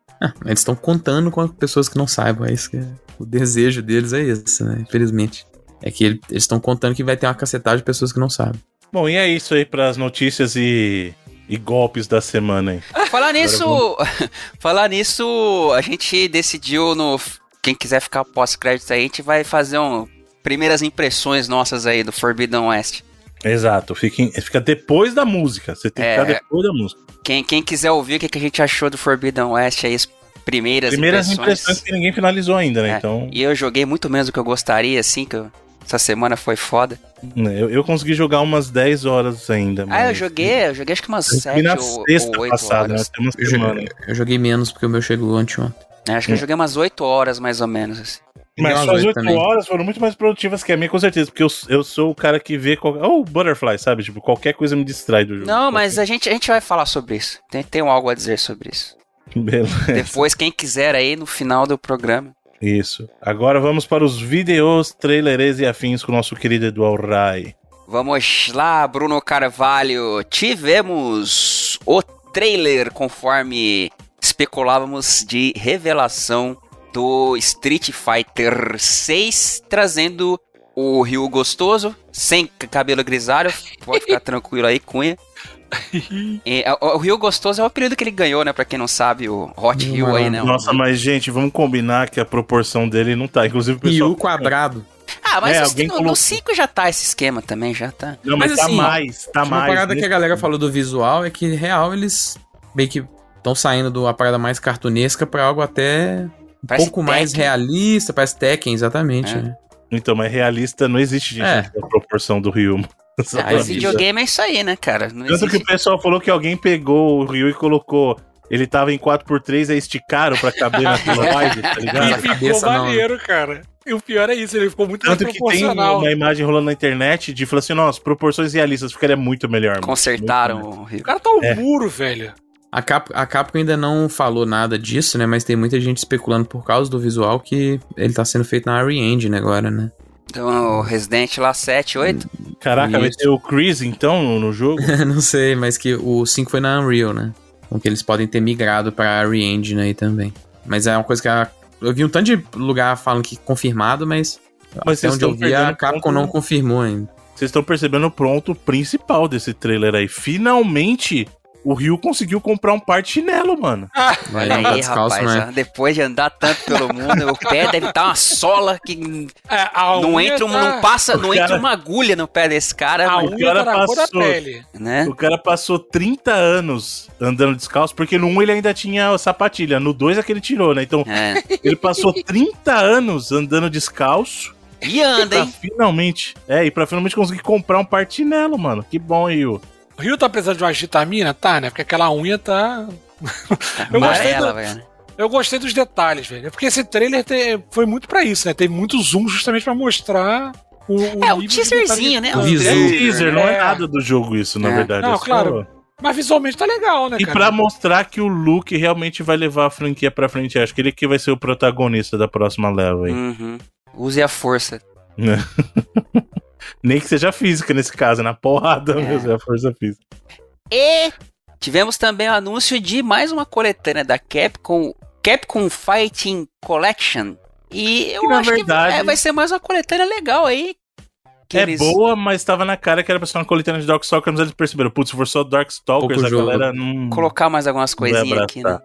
Eles estão contando com pessoas que não saibam. É isso que é- o desejo deles é esse, né? Infelizmente. É que ele- eles estão contando que vai ter uma cacetagem de pessoas que não sabem. Bom, e é isso aí pras notícias e, e golpes da semana aí. Falar nisso, falar nisso, a gente decidiu no quem quiser ficar pós-crédito aí, a gente vai fazer um primeiras impressões nossas aí do Forbidden West. Exato, fica, em- fica depois da música. Você tem que É. ficar depois da música. Quem, quem quiser ouvir o que, que a gente achou do Forbidden West aí, as primeiras, Primeiras impressões. impressões que ninguém finalizou ainda, né? É, Então, E eu joguei muito menos do que eu gostaria, assim, que eu- essa semana foi foda. né, eu, eu consegui jogar umas 10 horas ainda. Ah, eu joguei, eu joguei acho que umas Eu 7 fui na ou, sexta ou 8 passada, né? horas. Uma Eu, joguei, eu joguei menos porque o meu chegou anteontem. É, acho que eu joguei umas 8 horas, mais ou menos, assim. Mas suas oito 8 também. horas foram muito mais produtivas que a minha, com certeza. Porque eu, eu sou o cara que vê. Qualquer... Oh, Butterfly, sabe? Tipo, qualquer coisa me distrai do jogo. Não, mas a gente, a gente vai falar sobre isso. Tem, tem algo a dizer sobre isso. Beleza. Depois, quem quiser aí, no final do programa. Isso. Agora vamos para os vídeos, trailers e afins com o nosso querido Eduardo Rai. Vamos lá, Bruno Carvalho. Tivemos o trailer conforme especulávamos de revelação do Street Fighter 6, trazendo o Ryu gostoso, sem cabelo grisalho. Pode ficar tranquilo aí, Cunha. E, o, o Ryu gostoso é o apelido que ele ganhou, né? Pra quem não sabe, o Hot Ryu aí, né? Nossa, mas gente, vamos combinar que a proporção dele não tá. Inclusive o pessoal. o quadrado. Ah, mas É, no, colocou. no 5 já tá esse esquema também, já tá. Não, mas, Mas tá assim, mais, tá Uma mais. parada que nesse- a galera falou do visual é que, real, eles meio que estão saindo de uma parada mais cartunesca pra algo até Parece pouco mais Tekken. realista, parece Tekken, exatamente. É. né? Então, mas realista não existe, gente, É. a proporção do Ryu. Ah, esse videogame é isso aí, né, cara? Não Tanto que existe. o pessoal falou que alguém pegou o Ryu e colocou. Ele tava em 4x3, aí esticaram pra caber na slide, tá E ligado? Essa ficou né? maneiro, cara. E o pior é isso, ele ficou muito mais Tanto que tem uma imagem rolando na internet de falar assim, nossa, proporções realistas, ficaria muito melhor. mano. Consertaram Muito melhor. o Ryu. O cara tá um É. muro, velho. A, Cap, a Capcom ainda não falou nada disso, né? Mas tem muita gente especulando por causa do visual que ele tá sendo feito na Unreal Engine agora, né? Então, o Resident lá 7, 8. Caraca, vai ter o Chris então no, jogo? não sei, mas que o 5 foi na Unreal, né? Então que eles podem ter migrado pra Unreal Engine aí também. Mas é uma coisa que a, eu vi um tanto de lugar falando que confirmado, mas, Mas até vocês onde eu estão vi a Capcom ponto- não confirmou ainda. Vocês estão percebendo o pronto principal desse trailer aí. Finalmente, o Ryu conseguiu comprar um par de chinelo, mano. Vai Olha andar aí, descalço, rapaz. né? ó, depois de andar tanto pelo mundo, o pé deve estar uma sola que É, a não entra, um- tá- não passa, o não cara- entra uma agulha no pé desse cara, A mas- unha cara tá passou. pele. né? O cara passou 30 anos andando descalço, porque no 1 ele ainda tinha sapatilha, no 2 é que ele tirou, né? Então, É. ele passou 30 anos andando descalço E anda, pra hein? finalmente. É, e pra finalmente conseguir comprar um par de chinelo, mano. Que bom, Ryu. O Rio tá precisando de uma vitamina? Tá, né? Porque aquela unha tá. Eu gostei Amarela, do- velho. Eu gostei dos detalhes, velho. É Porque esse trailer te- foi muito pra isso, né? Tem muito zoom justamente pra mostrar o. o É, o teaserzinho, né? O visu. É teaser, não é nada do jogo isso, na É. verdade. Não, é só- claro. Mas visualmente tá legal, né, E cara? pra mostrar que o Luke realmente vai levar a franquia pra frente. Acho que ele que vai ser o protagonista da próxima leva aí. Uhum. Use a força. Nem que seja física nesse caso, na porrada É. mesmo, é a força física. E tivemos também o anúncio de mais uma coletânea da Capcom, Capcom Fighting Collection. E eu Que, acho verdade- que é, vai ser mais uma coletânea legal aí. que é eles- boa, mas tava na cara que era pra ser uma coletânea de Darkstalkers, mas eles perceberam, putz, se for só Darkstalkers, Pouco a jogo. galera não... Colocar mais algumas coisinhas aqui, né?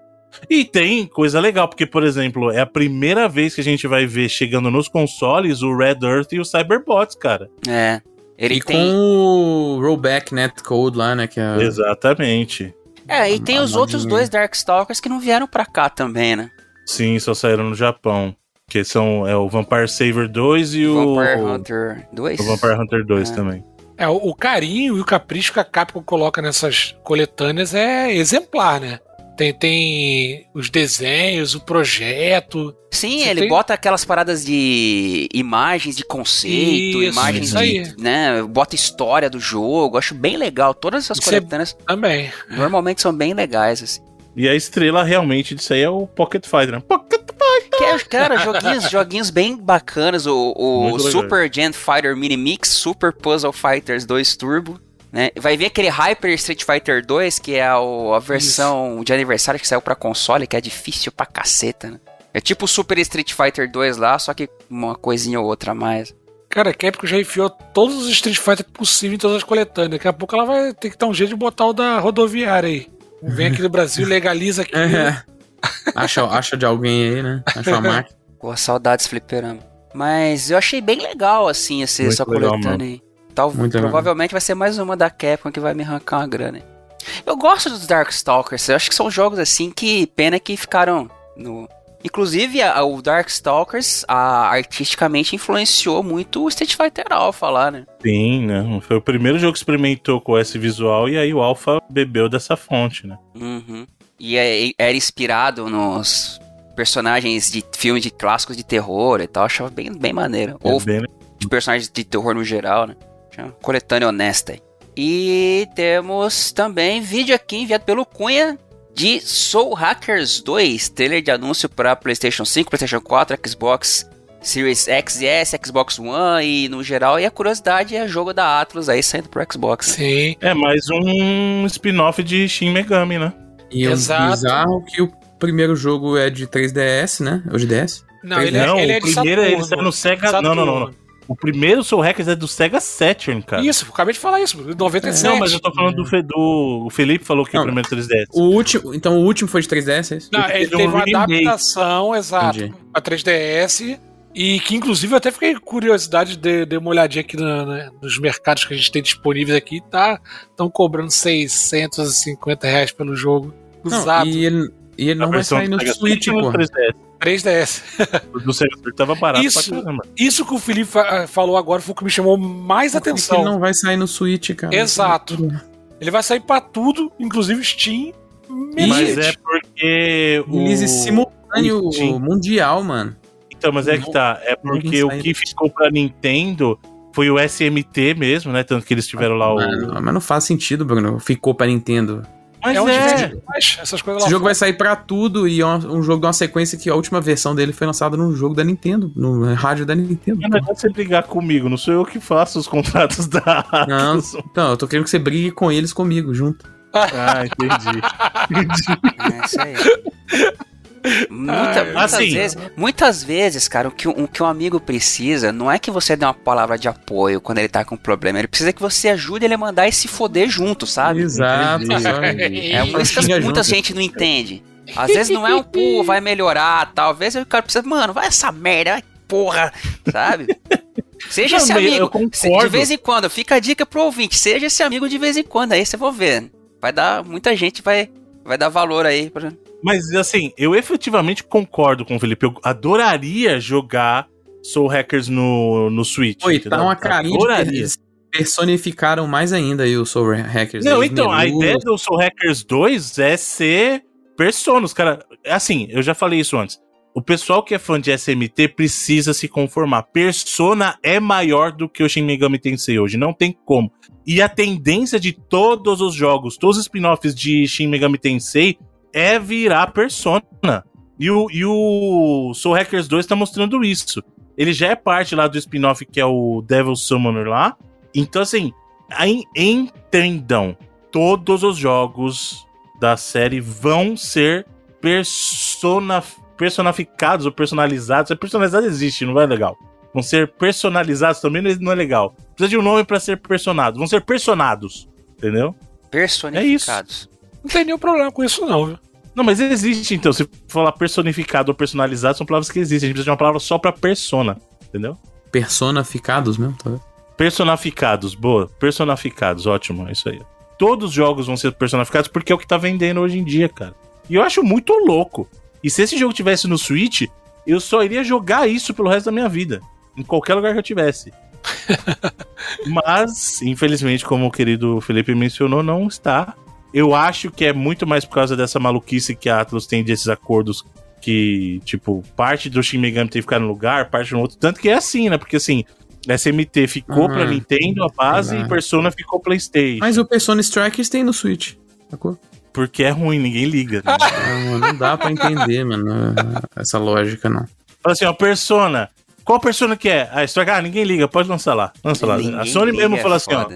E tem coisa legal, porque, por exemplo, é a primeira vez que a gente vai ver chegando nos consoles o Red Earth e o Cyberbots, cara. É. Ele e tem. com o rollback netcode lá, né? Que é... Exatamente. É, e tem a os outros dois Darkstalkers que não vieram pra cá também, né? Sim, só saíram no Japão. Que são é, o Vampire Saver 2 e o... Vampire Hunter 2. O Vampire Hunter 2 É. também. É, o, o carinho e o capricho que a Capcom coloca nessas coletâneas é exemplar, né? Tem, tem os desenhos, o projeto. Sim, Você ele tem- bota aquelas paradas de imagens de conceito, Isso, imagens isso aí. de, né, bota história do jogo, acho bem legal. Todas essas é- coletâneas Também. normalmente são bem legais, assim. E a estrela realmente disso aí é o Pocket Fighter, né? Pocket Fighter! Que é, cara, joguinhos, joguinhos bem bacanas. O, o Super Gen Fighter Mini Mix, Super Puzzle Fighters 2 Turbo. Né? Vai vir aquele Hyper Street Fighter 2, que é a, a versão Isso. de aniversário que saiu pra console, que é difícil pra caceta, né? É tipo o Super Street Fighter 2 lá, só que uma coisinha ou outra a mais. Cara, a Capcom já enfiou todos os Street Fighter possíveis em todas as coletâneas. Daqui a pouco ela vai ter que dar um jeito de botar o da rodoviária aí. Vem aqui no Brasil, legaliza aqui. É. acha, acha de alguém aí, né? Acha uma máquina. Pô, saudades fliperama. Mas eu achei bem legal, assim, esse, essa coletânea aí. Tal, provavelmente legal. vai ser mais uma da Capcom que vai me arrancar uma grana. Eu gosto dos Darkstalkers, eu acho que são jogos assim que pena que ficaram no, Inclusive, a, o Darkstalkers a, artisticamente influenciou muito o Street Fighter Alpha lá, né? Sim, né? Foi o primeiro jogo que experimentou com esse visual e aí o Alpha bebeu dessa fonte, né? Uhum. E é, era inspirado nos personagens de filmes de clássicos de terror e tal. Achava bem, bem maneiro. É Ou bem... de personagens de terror no geral, né? Coletânea honesta aí. E temos também vídeo aqui enviado pelo Cunha de Soul Hackers 2, trailer de anúncio para PlayStation 5, PlayStation 4, Xbox Series X e S, Xbox One e no geral. E a curiosidade é jogo da Atlus aí saindo pro Xbox. Sim. É mais um spin-off de Shin Megami, né? E é um bizarro que o primeiro jogo é de 3DS, né? Ou de DS? Não, ele, é, não, ele é de primeiro Saturno. ele saiu no Sega. Saturno. Não, não, não. O primeiro Soul Hackers é do Sega Saturn, cara. Isso, acabei de falar isso, 97. Não, mas eu tô falando do, Fe, do o Felipe falou que não, o primeiro 3DS. O último, então o último foi de 3DS, é isso? Não, ele teve uma adaptação, exato, Entendi. a 3DS. E que inclusive eu até fiquei curiosidade de dar uma olhadinha aqui na, né, nos mercados que a gente tem disponíveis aqui, tá? Estão cobrando 650 reais pelo jogo usado. Não, e ele, e ele não vai sair no Switch, pô. 3DS. 3DS. do servidor tava barato isso, pra caramba. Isso que o Felipe fa falou agora foi o que me chamou mais Por atenção. Ele não vai sair no Switch, cara. Exato. Ele vai sair pra tudo, inclusive Steam. Mas é porque o... Release simultâneo o mundial, mano. Então, mas é que tá. É porque o que ficou pra Nintendo foi o SMT mesmo, né? Tanto que eles tiveram lá o. Mas não faz sentido, Bruno. Ficou pra Nintendo. Mas é, onde é. essas coisas Esse jogo vai sair pra tudo e é um, um, jogo de uma sequência que a última versão dele foi lançada num jogo da Nintendo, no rádio da Nintendo. Não adianta você brigar comigo, não sou eu que faço os contratos da Não, então, eu tô querendo que você brigue com eles comigo, junto. Ah, entendi. entendi. É isso aí. Muita, muitas, assim, vezes, muitas vezes, cara, o que, o que um amigo precisa não é que você dê uma palavra de apoio quando ele tá com um problema. Ele precisa que você ajude ele a mandar e se foder junto, sabe? Exato. é uma coisa que muita gente não entende. Às vezes não é um, pô, vai melhorar, talvez o cara precisa, mano, vai essa merda, vai porra, sabe? Seja não, esse amigo. De vez em quando, fica a dica pro ouvinte, seja esse amigo de vez em quando, aí você vai ver. Vai dar, muita gente vai, vai dar valor aí. Pra... Mas assim, eu efetivamente concordo com o Felipe. Eu adoraria jogar Soul Hackers no, no Switch. Oi, tá uma carinha de personificaram mais ainda aí o Soul Hackers. Não, então, a ideia do Soul Hackers 2 é ser persona. Os cara, assim, eu já falei isso antes. O pessoal que é fã de SMT precisa se conformar. Persona é maior do que o Shin Megami Tensei hoje, não tem como. E a tendência de todos os jogos, todos os spin-offs de Shin Megami Tensei é virar persona. E o, e o Soul Hackers 2 tá mostrando isso. Ele já é parte lá do spin-off que é o Devil Summoner lá. Então, assim, entendam, todos os jogos da série vão ser persona, personificados ou personalizados. A personalizado existe, não é legal. Vão ser personalizados também, não é legal. Precisa de um nome para ser personados. Vão ser personados, entendeu? Personificados. É isso. Não tem nenhum problema com isso, não, viu? Não, mas existe então. Se falar personificado ou personalizado, são palavras que existem. A gente precisa de uma palavra só pra persona, entendeu? Personificados mesmo, tá? Personificados, boa. Personificados, ótimo, é isso aí. Todos os jogos vão ser personificados porque é o que tá vendendo hoje em dia, cara. E eu acho muito louco. E se esse jogo tivesse no Switch, eu só iria jogar isso pelo resto da minha vida. Em qualquer lugar que eu tivesse. Mas, infelizmente, como o querido Felipe mencionou, não está. Eu acho que é muito mais por causa dessa maluquice que a Atlas tem desses acordos que, tipo, parte do Shin Megami tem que ficar no lugar, parte no outro. Tanto que é assim, né? Porque assim, SMT ficou uhum. pra Nintendo a base uhum. e Persona ficou PlayStation. Mas o Persona Strikers tem no Switch, sacou? Porque é ruim, ninguém liga. Né? não, não dá pra entender, mano, essa lógica, não. Fala assim, ó, Persona. Qual Persona que é? Ah, Strike, ah, ninguém liga, pode lançar lá. Lança lá. Ninguém A Sony mesmo fala assim, ó,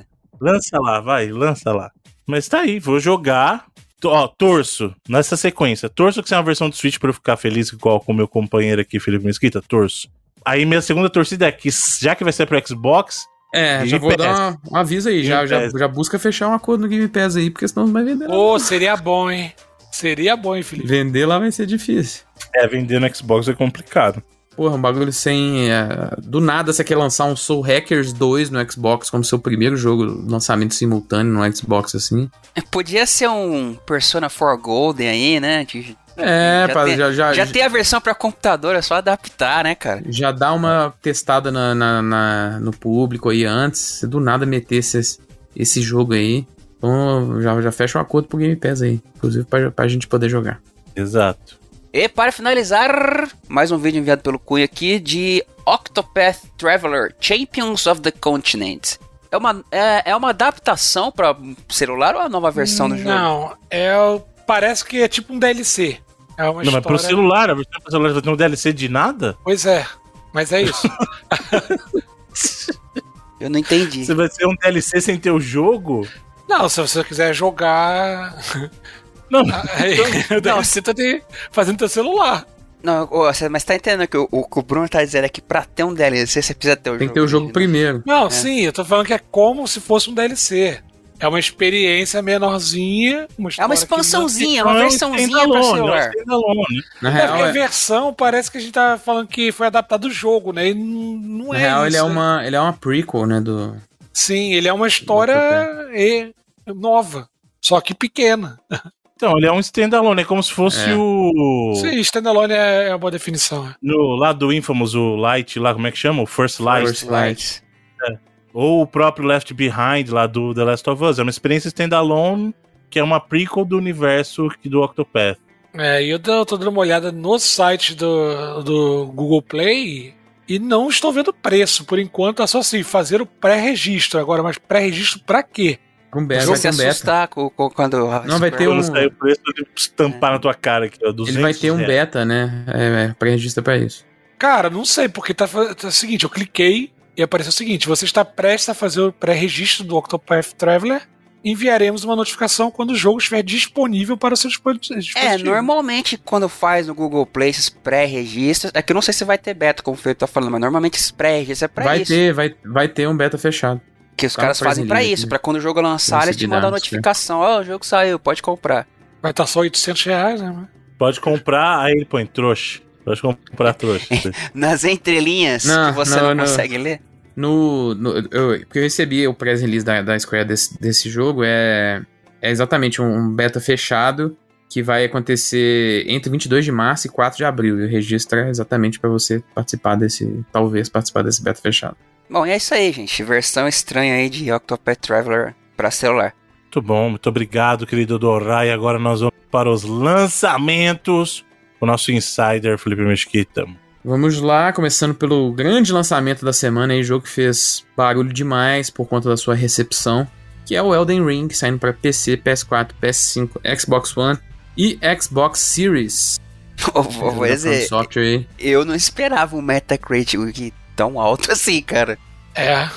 lança lá, vai, lança lá. Mas tá aí, vou jogar. Ó, torço, nessa sequência. Torço que seja uma versão do Switch pra eu ficar feliz igual com o meu companheiro aqui, Felipe Mesquita. Torço. Aí minha segunda torcida é que, já que vai ser pro Xbox, É, já vou Pass. dar um aviso aí. Já, Game já, já busca fechar um acordo no Game Pass aí, porque senão não vai vender. não. Pô, seria bom, hein? Seria bom, hein, Felipe? Vender lá vai ser difícil. é, vender no Xbox é complicado. Porra, um bagulho sem. é, do nada você quer lançar um Soul Hackers 2 no Xbox como seu primeiro jogo, lançamento simultâneo no Xbox assim. Podia ser um Persona 4 Golden aí, né? De- É, já, pá, tem, já, já, já tem a versão pra computador, é só adaptar, né, cara? já dá uma testada na, na- na- no público aí antes. Se do nada meter esse, esse jogo aí. Então já, já fecha um acordo pro Game Pass aí. Inclusive pra, pra gente poder jogar. Exato. E para finalizar, mais um vídeo enviado pelo Cunha aqui de Octopath Traveler Champions of the Continent. É uma, é, é uma adaptação para celular ou a nova versão do jogo? Não, é, o- parece que é tipo um DLC. É uma Não, mas pro história- celular, a versão pro celular vai ter um DLC de nada? Pois é, mas é isso. Eu não entendi. Você vai ser um DLC sem ter o jogo? Não, se você quiser jogar. Não, Aí, o DLC tá de, fazendo teu celular. Não, você- mas tá entendendo que o, o que o Bruno tá dizendo é que pra ter um DLC você precisa ter o Tem jogo. que ter o jogo original. primeiro. Não, sim, eu tô falando que é como se fosse um DLC. É uma experiência menorzinha. Uma É uma expansãozinha, não uma é um versãozinha pra é celular. standalone. Na É real, é, versão parece que a gente tá falando que foi adaptado do jogo, né? E não não na é real ele, isso. é uma, ele é uma prequel, né? Do, Sim, ele é uma história e- nova, só que pequena. Então, ele é um standalone, é como se fosse É. o. Sim, standalone é é uma boa definição. é. No lado do Infamous, o Light lá, como é que chama? O First Light. First Light. Ou o próprio Left Behind lá do The Last of Us. É uma experiência standalone que é uma prequel do universo do Octopath. É, e eu tô tô dando uma olhada no site do, do Google Play e não estou vendo preço. Por enquanto é só assim, fazer o pré-registro. Agora, mas pré-registro pra quê? Com beta, Você vai se um beta. assustar com, com- quando. Não, vai ter Quando um- sair o preço, ele estampar na tua cara aqui, ó. 200 Ele vai ter um beta, né? É, é pré-registra pra isso. Cara, não sei, porque tá, tá o seguinte, eu cliquei e apareceu o seguinte, você está prestes a fazer o pré-registro do Octopath Traveler, enviaremos uma notificação quando o jogo estiver disponível para o seu dispositivo. É, normalmente quando faz no Google Play esses pré-registros, é que eu não sei se vai ter beta, como o Felipe tá falando, mas normalmente esses pré-registros é pra vai isso. ter, vai, vai ter um beta fechado. Que os Tá caras fazem pra Prison isso, League, pra quando o jogo lançar, eles te mandam a notificação. Ó, o jogo saiu, pode comprar. Vai estar só 800 reais, né? Pode comprar, aí ele põe trouxa. Pode comprar trouxa. Nas entrelinhas Não, que você não, não, não. consegue ler. No, no- eu, porque eu recebi o press release da, da Square desse, desse jogo, é, é exatamente um, um beta fechado que vai acontecer entre 22 de março e 4 de abril. E o registro é exatamente pra você participar desse, talvez participar desse beta fechado. Bom, e é isso aí, gente. Versão estranha aí de Octopath Traveler pra celular. Muito bom, muito obrigado, querido Dorai. Agora nós vamos para os lançamentos. O nosso insider, Felipe Mesquita. Vamos lá, começando pelo grande lançamento da semana, aí, jogo que fez barulho demais por conta da sua recepção, que é o Elden Ring, saindo para PC, PS4, PS5, Xbox One e Xbox Series. Vou, vou dizer, eu não esperava um Metacritic tão alto assim, cara. É, É,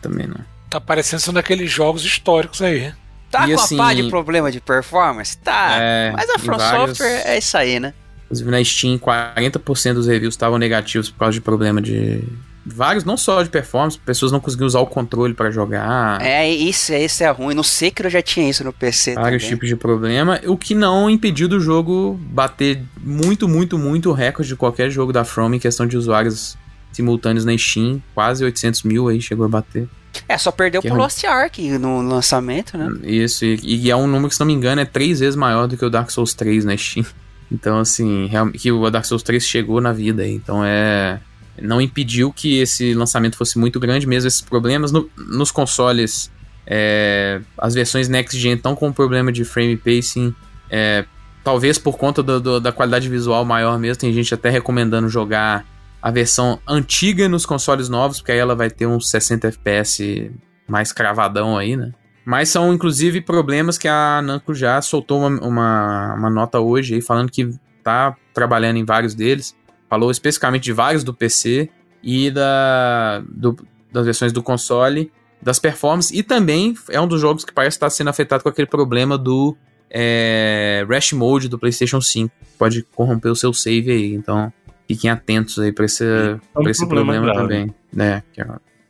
também não. tá parecendo ser um daqueles jogos históricos aí. Tá E com assim- a pá de problema de performance? Tá. É, mas a From vários- Software é isso aí, né? Inclusive na Steam, 40% dos reviews estavam negativos por causa de problema de. Vários, não só de performance, pessoas não conseguiam usar o controle para jogar. É, isso, isso é ruim. No Sekiro já tinha isso no PC Vários também. tipos de problema, o que não impediu do jogo bater muito, muito, muito o recorde de qualquer jogo da From em questão de usuários simultâneos na Steam. Quase 800 mil aí chegou a bater. É, só perdeu Que pro ruim. Lost Ark no lançamento, né? Isso, e, e é um número que, se não me engano, é três vezes maior do que o Dark Souls 3 na Steam. Então, assim, que o Dark Souls 3 chegou na vida aí. Então é. Não impediu que esse lançamento fosse muito grande, mesmo esses problemas. No- nos consoles, é, as versões Next Gen estão com problema de frame pacing. é, talvez por conta do- do- da qualidade visual maior mesmo. Tem gente até recomendando jogar a versão antiga nos consoles novos, porque aí ela vai ter uns 60 FPS mais cravadão aí, né? Mas são, inclusive, problemas que a Namco já soltou uma, uma, uma nota hoje aí, falando que tá trabalhando em vários deles. falou especificamente de vários do PC e da, do, das versões do console, das performances, e também é um dos jogos que parece estar sendo afetado com aquele problema do é, Rush Mode do PlayStation 5. Pode corromper o seu save aí, então fiquem atentos aí para esse, é um esse problema, problema também. Né?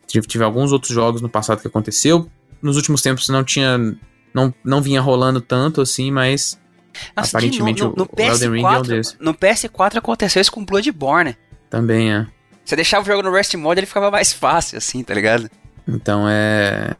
Tive, tive alguns outros jogos no passado que aconteceu. Nos últimos tempos não tinha. Não, não vinha rolando tanto assim, mas. Nossa, aparentemente no, no, no o, PS4, Elden Ring é um desses. No PS4 aconteceu isso com Bloodborne. Também é. Você deixava o jogo no Rest Mode, ele ficava mais fácil, assim, tá ligado? Então é.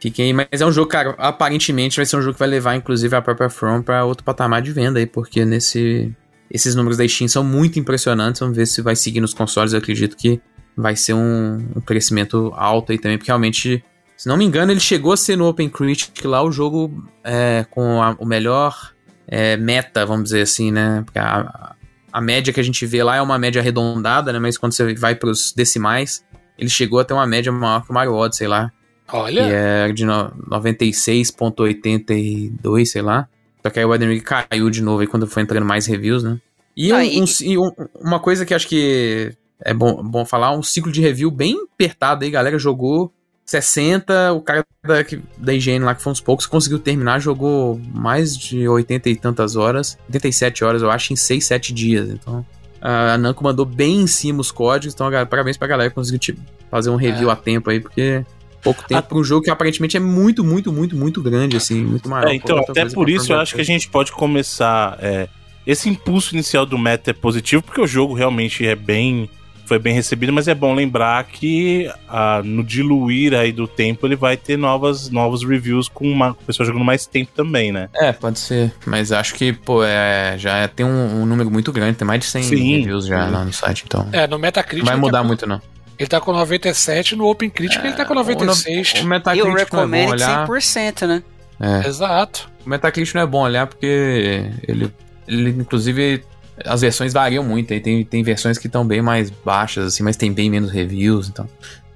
Fiquem aí, mas é um jogo, cara, aparentemente vai ser um jogo que vai levar, inclusive, a própria From pra outro patamar de venda aí, porque nesse. Esses números da Steam são muito impressionantes. Vamos ver se vai seguir nos consoles. Eu acredito que vai ser um, um crescimento alto aí também, porque realmente, se não me engano, ele chegou a ser no Open Critic lá o jogo é, com a, o melhor é, meta, vamos dizer assim, né? Porque a, a média que a gente vê lá é uma média arredondada, né? Mas quando você vai para os decimais, ele chegou a ter uma média maior que o Mario Odyssey lá. Olha! Que é de no, 96.82, sei lá. Só que aí o Elden Ring caiu de novo aí quando foi entrando mais reviews, né? E, um, ah, e... Um, e um, uma coisa que acho que é bom, bom falar, um ciclo de review bem apertado aí, galera. Jogou 60, o cara da, da IGN lá, que foi uns poucos, conseguiu terminar, jogou mais de 80 e tantas horas, 87 horas, eu acho, em 6, 7 dias. Então, a Namco mandou bem em cima os códigos, então parabéns pra galera que conseguiu tipo, fazer um review é. a tempo aí, porque pouco tempo para um jogo que aparentemente é muito, muito, muito, muito grande, assim, muito maior. É, então, até por isso eu acho que a gente pode começar. É, esse impulso inicial do meta é positivo, porque o jogo realmente é bem. Foi bem recebido, mas é bom lembrar que ah, no diluir aí do tempo ele vai ter novas, novos reviews com uma pessoa jogando mais tempo também, né? É, pode ser. Mas acho que, pô, é, já tem um, um número muito grande, tem mais de 100 Sim. reviews já lá no site, então. É, no Metacritic. Não vai mudar muito, não. Ele tá com 97, no Open Critic é, ele tá com 96. O, o Metacritic e o Recommend é olhar... 100%, né? É. Exato. O Metacritic não é bom olhar porque ele, ele inclusive, as versões variam muito. Aí tem, tem versões que estão bem mais baixas, assim, mas tem bem menos reviews, então...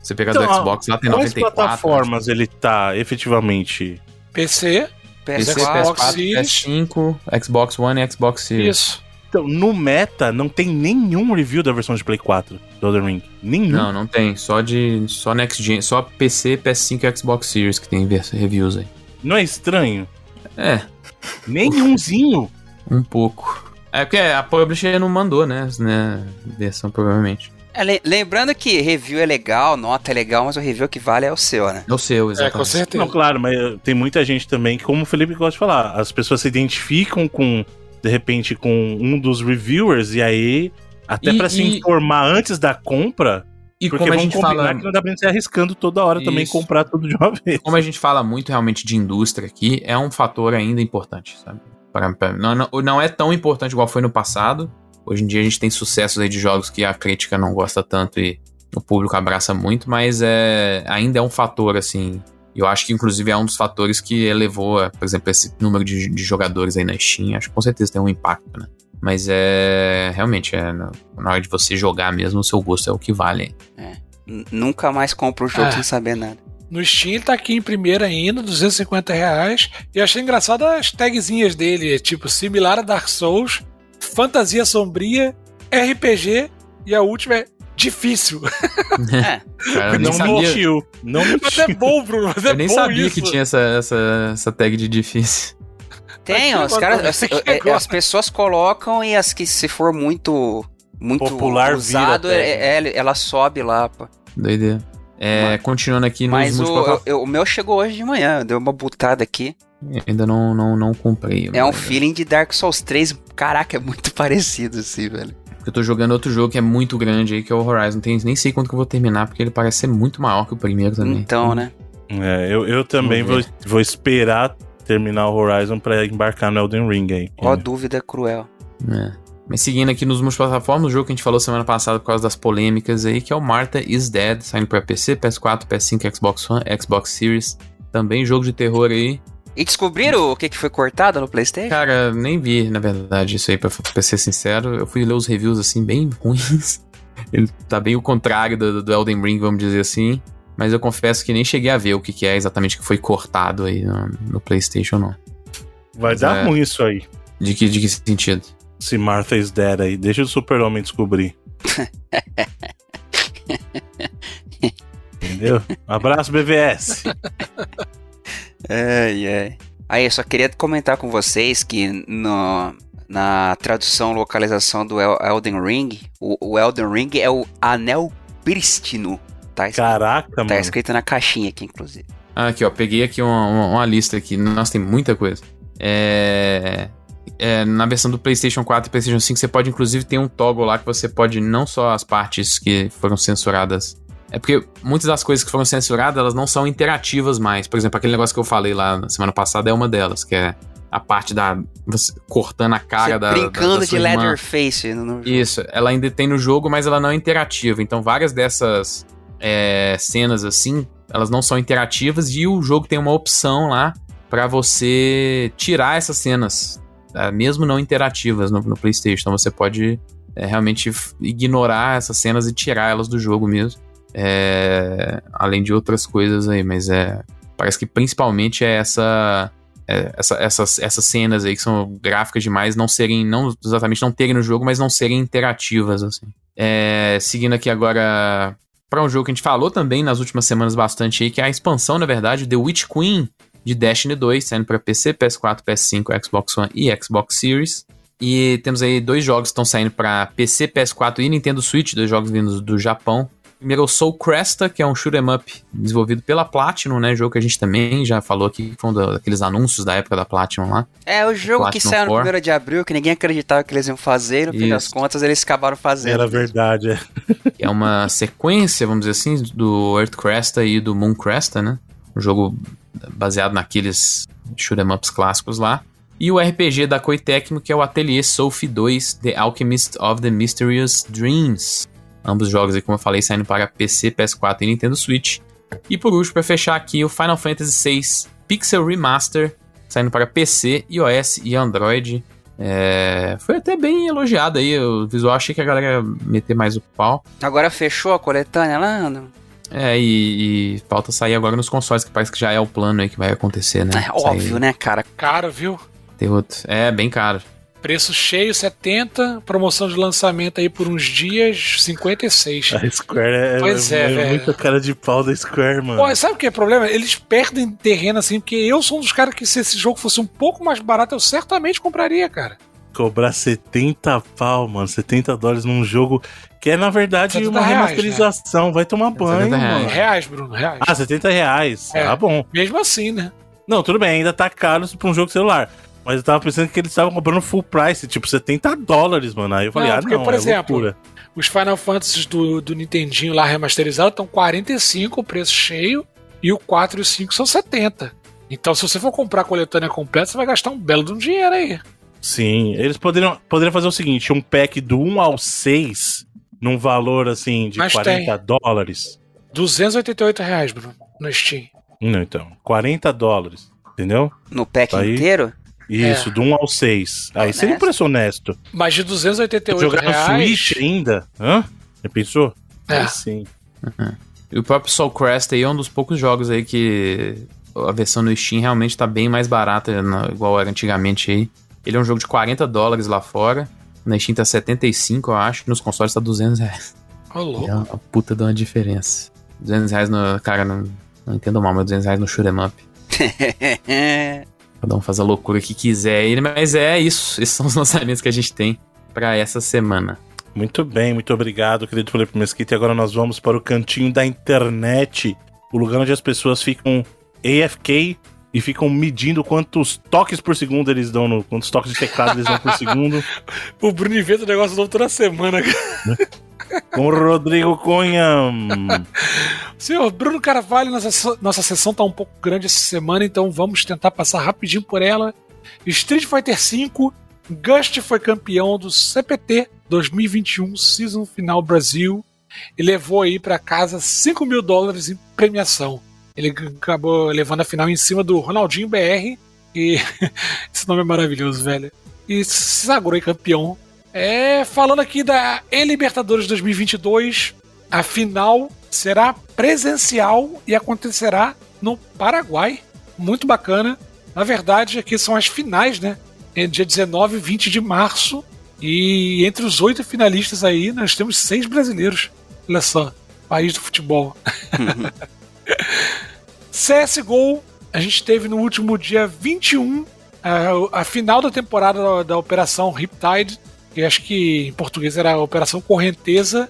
Você pegar então, do Xbox lá tem 94. Quais plataformas ele tá efetivamente? PC, PS4, PS4 PS5, Xbox One e Xbox Series. Isso. Então, no meta, não tem nenhum review da versão de Play 4 do Elden Ring. Nenhum. Não, não tem. Só de. Só Next Gen. Só PC, PS5 e Xbox Series que tem reviews aí. Não é estranho? É. Nenhumzinho. um pouco. É porque a publisher não mandou, né? né versão, provavelmente. É, lembrando que review é legal, nota é legal, mas o review que vale é o seu, né? É o seu, exatamente. É, com certeza. Não, claro, mas tem muita gente também, como o Felipe gosta de falar, as pessoas se identificam com de repente, com um dos reviewers, e aí, até para se informar antes da compra. E porque como a gente fala. que não dá pra se arriscando toda hora Isso. também comprar tudo de uma vez. Como a gente fala muito realmente de indústria aqui, é um fator ainda importante, sabe? Não, não, não é tão importante igual foi no passado. Hoje em dia a gente tem sucessos aí de jogos que a crítica não gosta tanto e o público abraça muito, mas é, ainda é um fator, assim, eu acho que, inclusive, é um dos fatores que elevou, por exemplo, esse número de, de jogadores aí na Steam. Acho que com certeza tem um impacto, né? Mas é. Realmente, é, na, hora de você jogar mesmo, o seu gosto é o que vale. É. Nunca mais compro o jogo é. sem saber nada. No Steam ele tá aqui em primeira ainda, 250 reais. E eu achei engraçado as tagzinhas dele, tipo, similar a Dark Souls, fantasia sombria, RPG, e a última é difícil. É. Cara, não sabia. mentiu. Não mentiu. Mas é bom, Bruno. Mas é eu nem sabia isso. que tinha essa, essa, essa tag de difícil. Tem, os caras, as, é, as, pessoas colocam e as que se for muito muito popular usado, é, é, ela sobe lá, pô. Doideira. É, mas, continuando aqui Mas o, eu, o meu chegou hoje de manhã, deu uma butada aqui. Ainda não, não, não comprei. É um feeling de Dark Souls 3, caraca, é muito parecido assim, velho. Eu tô jogando outro jogo que é muito grande aí, que é o Horizon. Tem, nem sei quanto que eu vou terminar, porque ele parece ser muito maior que o primeiro também. Então, né? É, eu, eu também vou, vou esperar terminar o Horizon para embarcar no Elden Ring aí. Ó, é. dúvida cruel. É. Mas seguindo aqui nos multiplataformas, o jogo que a gente falou semana passada por causa das polêmicas aí, que é o Martha is Dead, saindo pra PC, PS4, PS5, Xbox One, Xbox Series. Também jogo de terror aí. E descobriram o que, que foi cortado no PlayStation? Cara, nem vi, na verdade, isso aí, pra, pra ser sincero. Eu fui ler os reviews, assim, bem ruins. Ele tá bem o contrário do, do Elden Ring, vamos dizer assim. Mas eu confesso que nem cheguei a ver o que, que é exatamente que foi cortado aí no, no PlayStation, não. Vai Mas dar é... ruim isso aí. De que, de que sentido? esse Martha is Dead aí. Deixa o Super-Homem descobrir. Entendeu? Abraço, BVS. Ai, ai. Aí, eu só queria comentar com vocês que no, na tradução, localização do El Elden Ring, o, o, Elden Ring é o Anel Prístino. Tá escrito, Caraca, tá mano. escrito na caixinha aqui, inclusive. Ah, aqui, ó. Peguei aqui uma, uma, uma lista aqui. Nossa, tem muita coisa. É... é, na versão do PlayStation 4 e PlayStation 5, você pode inclusive ter um toggle lá que você pode não só as partes que foram censuradas. É porque muitas das coisas que foram censuradas, elas não são interativas mais. Por exemplo, aquele negócio que eu falei lá na semana passada é uma delas, que é a parte da. Você, cortando a cara Você da. brincando da, da de Leatherface no. Isso, ela ainda tem no jogo, mas ela não é interativa. Então, várias dessas é, cenas assim, elas não são interativas e o jogo tem uma opção lá para você tirar essas cenas, tá? mesmo não interativas no, no PlayStation. Então, você pode é, realmente ignorar essas cenas e tirar elas do jogo mesmo. É, além de outras coisas aí, mas é. Parece que principalmente é essa. É, essa, essas, essas cenas aí que são gráficas demais não serem, não exatamente não terem no jogo, mas não serem interativas, assim. É, seguindo aqui agora para um jogo que a gente falou também nas últimas semanas bastante aí, que é a expansão, na verdade, The Witch Queen de Destiny 2, saindo para PC, PS4, PS5, Xbox One e Xbox Series. E temos aí dois jogos que estão saindo para PC, PS4 e Nintendo Switch, dois jogos vindos do Japão. Primeiro é o Soul Cresta, que é um shoot'em up desenvolvido pela Platinum, né? Jogo que a gente também já falou aqui, que foi um daqueles anúncios da época da Platinum lá. É, o jogo que saiu no 1 de abril, que ninguém acreditava que eles iam fazer, no fim das contas eles acabaram fazendo. Era verdade, é. É uma sequência, vamos dizer assim, do Earth Cresta e do Moon Cresta, né? Um jogo baseado naqueles shoot'em ups clássicos lá. E o RPG da Koei Tecmo, que é o Atelier Sophie 2, The Alchemist of the Mysterious Dreams. Ambos jogos aí, como eu falei, saindo para PC, PS4 e Nintendo Switch. E por último, para fechar aqui, o Final Fantasy VI Pixel Remaster, saindo para PC, iOS e Android. É... Foi até bem elogiado aí, o visual achei que a galera ia meter mais o pau. Agora fechou a coletânea lá? Não? É, e, e falta sair agora nos consoles, que parece que já é o plano aí que vai acontecer, né? É óbvio, sair... né, cara? Caro, viu? Tem outro. É, bem caro. Preço cheio, 70. Promoção de lançamento aí por uns dias, 56. A Square é, pois é, é, velho. muita cara de pau da Square, mano. Pô, sabe o que é o problema? Eles perdem terreno assim, porque eu sou um dos caras que se esse jogo fosse um pouco mais barato, eu certamente compraria, cara. Cobrar 70 pau, mano, 70 dólares num jogo que é, na verdade, 70 uma reais, remasterização. Vai tomar banho, 70 reais. mano. Reais, Bruno, reais. Ah, 70 reais. É. Ah, bom. Mesmo assim, né? Não, tudo bem, ainda tá caro pra um jogo celular. Mas eu tava pensando que eles estavam comprando full price, tipo 70 dólares, mano. Aí eu falei, Não, ah, porque, não, por é exemplo, loucura. Os Final Fantasies do, do Nintendinho lá remasterizado estão 45 o preço cheio e o 4 e o 5 são 70. Então, se você for comprar a coletânea completa, você vai gastar um belo de um dinheiro aí. Sim, eles poderiam, poderiam fazer o seguinte: um pack do 1 ao 6, num valor assim de Mas 40 dólares. 288 reais, Bruno, no Steam. Não, então, 40 dólares. Entendeu? No pack Aí- inteiro? Isso, É. do 1 ao 6. Aí seria um Honesto. preço honesto. Mas de 288 Jogar no reais. Switch ainda? Hã? Já pensou? É. Aí sim. E o próprio Soul Crest aí é um dos poucos jogos aí que a versão no Steam realmente tá bem mais barata, na- igual era antigamente aí. Ele é um jogo de 40 dólares lá fora. Na Steam tá 75, eu acho. Nos consoles tá 200 reais. Ô, louco. É uma puta de uma diferença. 200 reais no... Cara, não, não entendo mal, mas 200 reais no shoot'em up. Cada um faz a loucura que quiser aí, mas é isso. Esses são os lançamentos que a gente tem pra essa semana. Muito bem, muito obrigado, querido Felipe Mesquita. E agora nós vamos para o cantinho da internet, o lugar onde as pessoas ficam AFK e ficam medindo quantos toques por segundo eles dão, no, quantos toques de teclado eles dão por segundo, O Bruno inventa negócio novo toda semana, cara. Com o Rodrigo Cunha. Senhor Bruno Carvalho, nossa, nossa sessão tá um pouco grande essa semana, então vamos tentar passar rapidinho por ela. Street Fighter V, Gust foi campeão do CPT 2021 Season Final Brasil e levou aí pra casa 5 mil dólares em premiação. Ele acabou levando a final em cima do Ronaldinho BR e esse nome é maravilhoso, velho. E se sagrou campeão. É, falando aqui da E-Libertadores 2022, a final será presencial e acontecerá no Paraguai. Muito bacana. Na verdade, aqui são as finais, né? É dia 19 e 20 de março. E entre os oito finalistas aí, nós temos seis brasileiros. Olha só, país do futebol. CSGO, a gente teve no último dia 21 a, a final da temporada da, da Operação Riptide, que acho que em português era Operação Correnteza,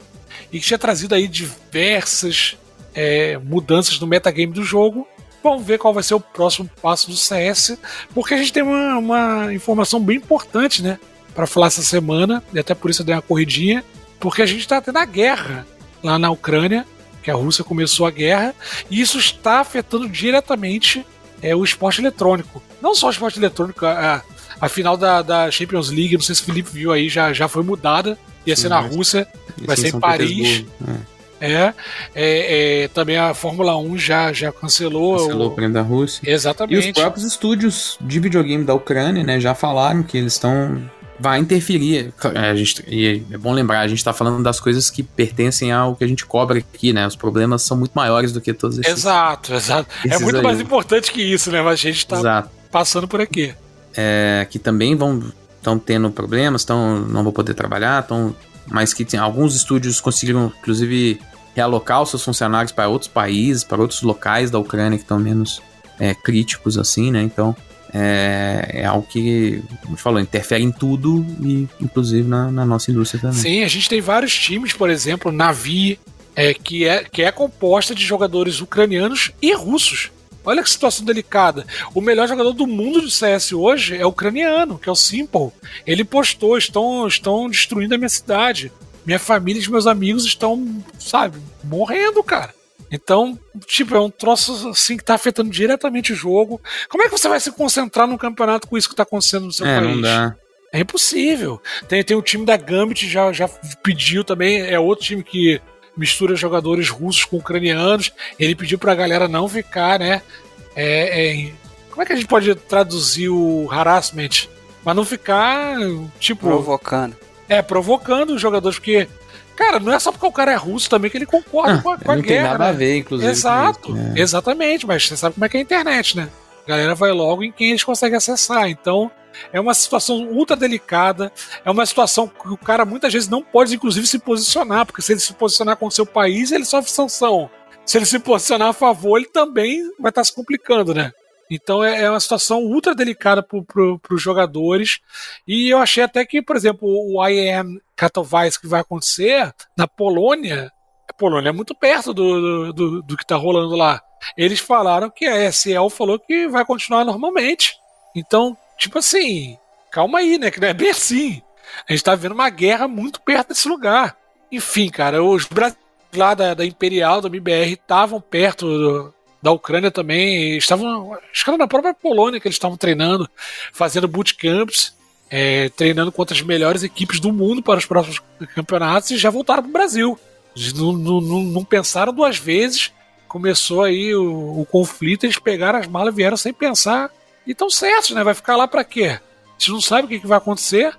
e que tinha trazido aí diversas é, mudanças no metagame do jogo. Vamos ver qual vai ser o próximo passo do CS, porque a gente tem uma, uma informação bem importante, né? Para falar essa semana, e até por isso eu dei uma corridinha, porque a gente está tendo a guerra lá na Ucrânia, que a Rússia começou a guerra, e isso está afetando diretamente é, o esporte eletrônico. Não só o esporte eletrônico, a, a final da, da, Champions League, não sei se o Felipe viu aí, já, já foi mudada. Ia Sim, ser na Rússia, vai ser em Paris. É. É, é, é, também a Fórmula 1 já, já cancelou. Cancelou o prêmio da Rússia. Exatamente. E os próprios estúdios de videogame da Ucrânia, né, já falaram que eles estão vai interferir. É, a gente, e é bom lembrar, a gente está falando das coisas que pertencem ao que a gente cobra aqui, né? Os problemas são muito maiores do que todos esses. Exato, exato. É muito aí. mais importante que isso, né? Mas a gente está passando por aqui. É, que também vão estão tendo problemas, estão não vão poder trabalhar, estão mas que tem, alguns estúdios conseguiram inclusive realocar os seus funcionários para outros países, para outros locais da Ucrânia que estão menos é, críticos assim, né? Então é, é algo que, como falou, interfere em tudo e inclusive na, na, nossa indústria também. Sim, a gente tem vários times, por exemplo, Navi, é, que, é, que é composta de jogadores ucranianos e russos. Olha que situação delicada. O melhor jogador do mundo de CS hoje é ucraniano, que é o Simple. Ele postou: estão, estão destruindo a minha cidade. Minha família e meus amigos estão, sabe, morrendo, cara. Então, tipo, é um troço assim que tá afetando diretamente o jogo. Como é que você vai se concentrar no campeonato com isso que tá acontecendo no seu é, país? Não dá. É impossível. Tem, tem o time da Gambit já, já pediu também, é outro time que mistura jogadores russos com ucranianos. Ele pediu pra galera não ficar, né? É, é, como é que a gente pode traduzir o harassment? Mas não ficar, tipo. Provocando. É, provocando os jogadores, porque Cara, não é só porque o cara é russo também que ele concorda ah, com a, com a não guerra. Não tem nada né? a ver, inclusive. Exato, é. exatamente, mas você sabe como é que é a internet, né? A galera vai logo em quem eles conseguem acessar. Então, é uma situação ultra delicada, é uma situação que o cara muitas vezes não pode, inclusive, se posicionar, porque se ele se posicionar com o seu país, ele sofre sanção. Se ele se posicionar a favor, ele também vai estar se complicando, né? Então é, é uma situação ultra delicada para os jogadores. E eu achei até que, por exemplo, o IEM Katowice que vai acontecer na Polônia, a Polônia é muito perto do, do, do que está rolando lá. Eles falaram que a ESL falou que vai continuar normalmente. Então, tipo assim, calma aí, né? Que não é bem assim. A gente está vendo uma guerra muito perto desse lugar. Enfim, cara, os brasileiros lá da, da Imperial, da MBR, estavam perto do, da Ucrânia também. Estavam, acho que era na própria Polônia que eles estavam treinando, fazendo bootcamps, é, treinando contra as melhores equipes do mundo para os próximos campeonatos e já voltaram para o Brasil. Não, não, não, pensaram duas vezes. Começou aí o, o, conflito, eles pegaram as malas, vieram sem pensar e estão certos, né? Vai ficar lá para quê? Eles não sabem o que, que vai acontecer.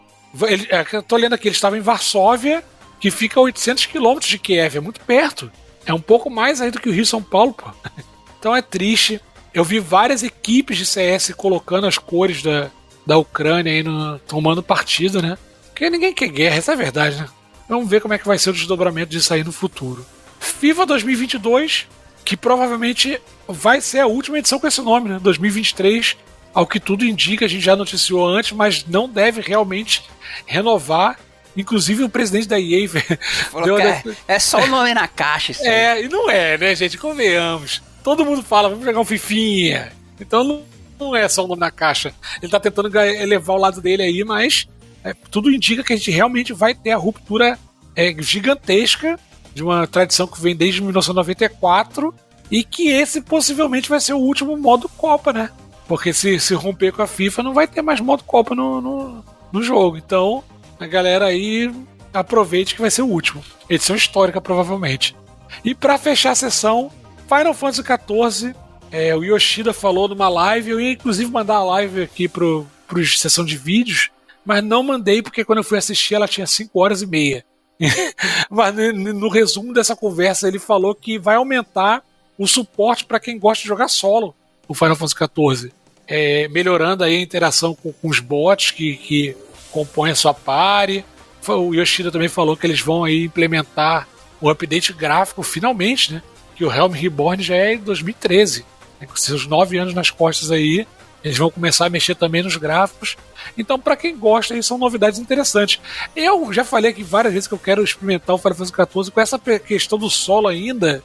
Ele, é, eu tô lendo aqui, eles estavam em Varsóvia, que fica a 800 quilômetros de Kiev, é muito perto. É um pouco mais aí do que o Rio São Paulo, pô. Então é triste. Eu vi várias equipes de CS colocando as cores da, da Ucrânia aí no, tomando partido, né? Porque ninguém quer guerra, essa é a verdade, né? Vamos ver como é que vai ser o desdobramento disso aí no futuro. FIFA 2022, que provavelmente vai ser a última edição com esse nome, né? 2023, ao que tudo indica, a gente já noticiou antes, mas não deve realmente renovar. Inclusive o presidente da EA deu, é, é, só o nome na caixa. Isso é, e não é, né, gente? Convenhamos todo mundo fala, vamos jogar um Fifinha. Então não, não é só o nome na caixa. Ele tá tentando elevar o lado dele aí, mas é, tudo indica que a gente realmente vai ter a ruptura é, gigantesca de uma tradição que vem desde 1994 e que esse possivelmente vai ser o último modo Copa, né? Porque se, se romper com a FIFA, não vai ter mais modo Copa no, no, no jogo. Então, a galera aí aproveite que vai ser o último. Edição histórica, provavelmente. E para fechar a sessão, Final Fantasy XIV, é, o Yoshida falou numa live, eu ia inclusive mandar a live aqui pro, pro sessão de vídeos, mas não mandei porque quando eu fui assistir ela tinha 5 horas e meia. mas no, no, resumo dessa conversa ele falou que vai aumentar o suporte para quem gosta de jogar solo o Final Fantasy XIV. É, melhorando aí a interação com, com os bots que, que compõem a sua party. O Yoshida também falou que eles vão aí implementar o update gráfico finalmente, né? Que o Helm Reborn já é em 2013. Né? Com seus nove anos nas costas aí, eles vão começar a mexer também nos gráficos. Então, para quem gosta, aí são novidades interessantes. Eu já falei aqui várias vezes que eu quero experimentar o Final Fantasy XIV com essa questão do solo ainda.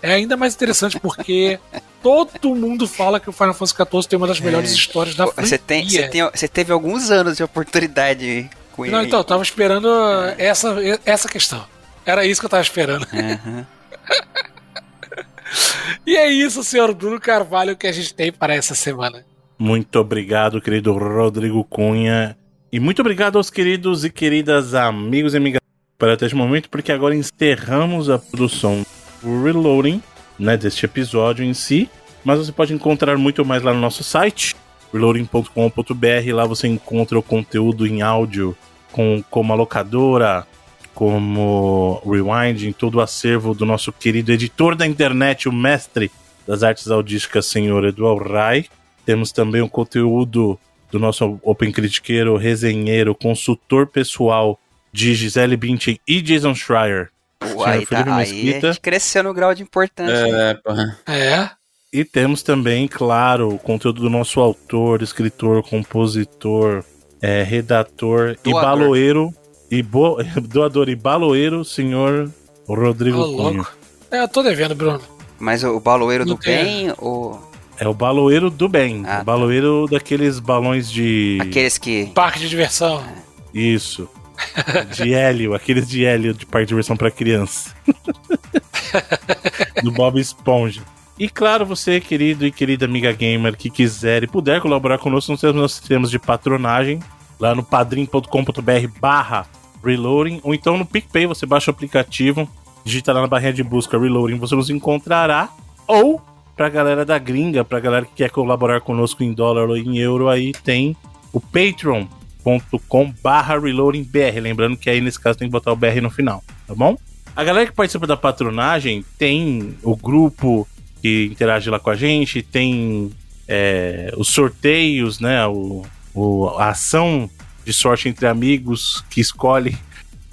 É ainda mais interessante porque todo mundo fala que o Final Fantasy XIV tem uma das melhores é. histórias da franquia. Você, tem, você, tem, você teve alguns anos de oportunidade com ele. Não, então, eu tava esperando é. essa, essa questão. Era isso que eu tava esperando. Uhum. e é isso, senhor Bruno Carvalho, que a gente tem para essa semana. Muito obrigado, querido Rodrigo Cunha. E muito obrigado aos queridos e queridas amigos e amigas para até este momento, porque agora encerramos a produção do Reloading, né, deste episódio em si. Mas você pode encontrar muito mais lá no nosso site, reloading.com.br. Lá você encontra o conteúdo em áudio com como a locadora, como Rewind, em todo o acervo do nosso querido editor da internet, o mestre das artes audísticas, senhor Eduardo Rai. Temos também o conteúdo do nosso Open Critiqueiro, resenheiro, consultor pessoal de Gisele Bündchen e Jason Schreier. Uai, tá, aí a gente cresceu no grau de importância. É, porra. É. E temos também, claro, o conteúdo do nosso autor, escritor, compositor, é, redator doador. e baloeiro, e bo, doador e baloeiro, senhor Rodrigo oh, Cunha. É, eu tô devendo, Bruno. Mas o baloeiro Não do tem. bem ou é o baloeiro do bem. Ah, o tá. baloeiro tá. daqueles balões de. Aqueles que. Parque de diversão. Isso. De hélio, aqueles de hélio de parque de diversão para criança. do Bob Esponja. E claro, você, querido e querida amiga gamer, que quiser e puder colaborar conosco, nós temos nossos sistemas de patronagem lá no padrim.com.br barra reloading, ou então no PicPay, você baixa o aplicativo, digita lá na barrinha de busca reloading, você nos encontrará, ou pra galera da gringa, pra galera que quer colaborar conosco em dólar ou em euro, aí tem o patreon.com barra reloadingbr. Lembrando que aí nesse caso tem que botar o BR no final, tá bom? A galera que participa da patronagem tem o grupo que interage lá com a gente, tem é, os sorteios, né? O, o, a ação de sorte entre amigos que escolhe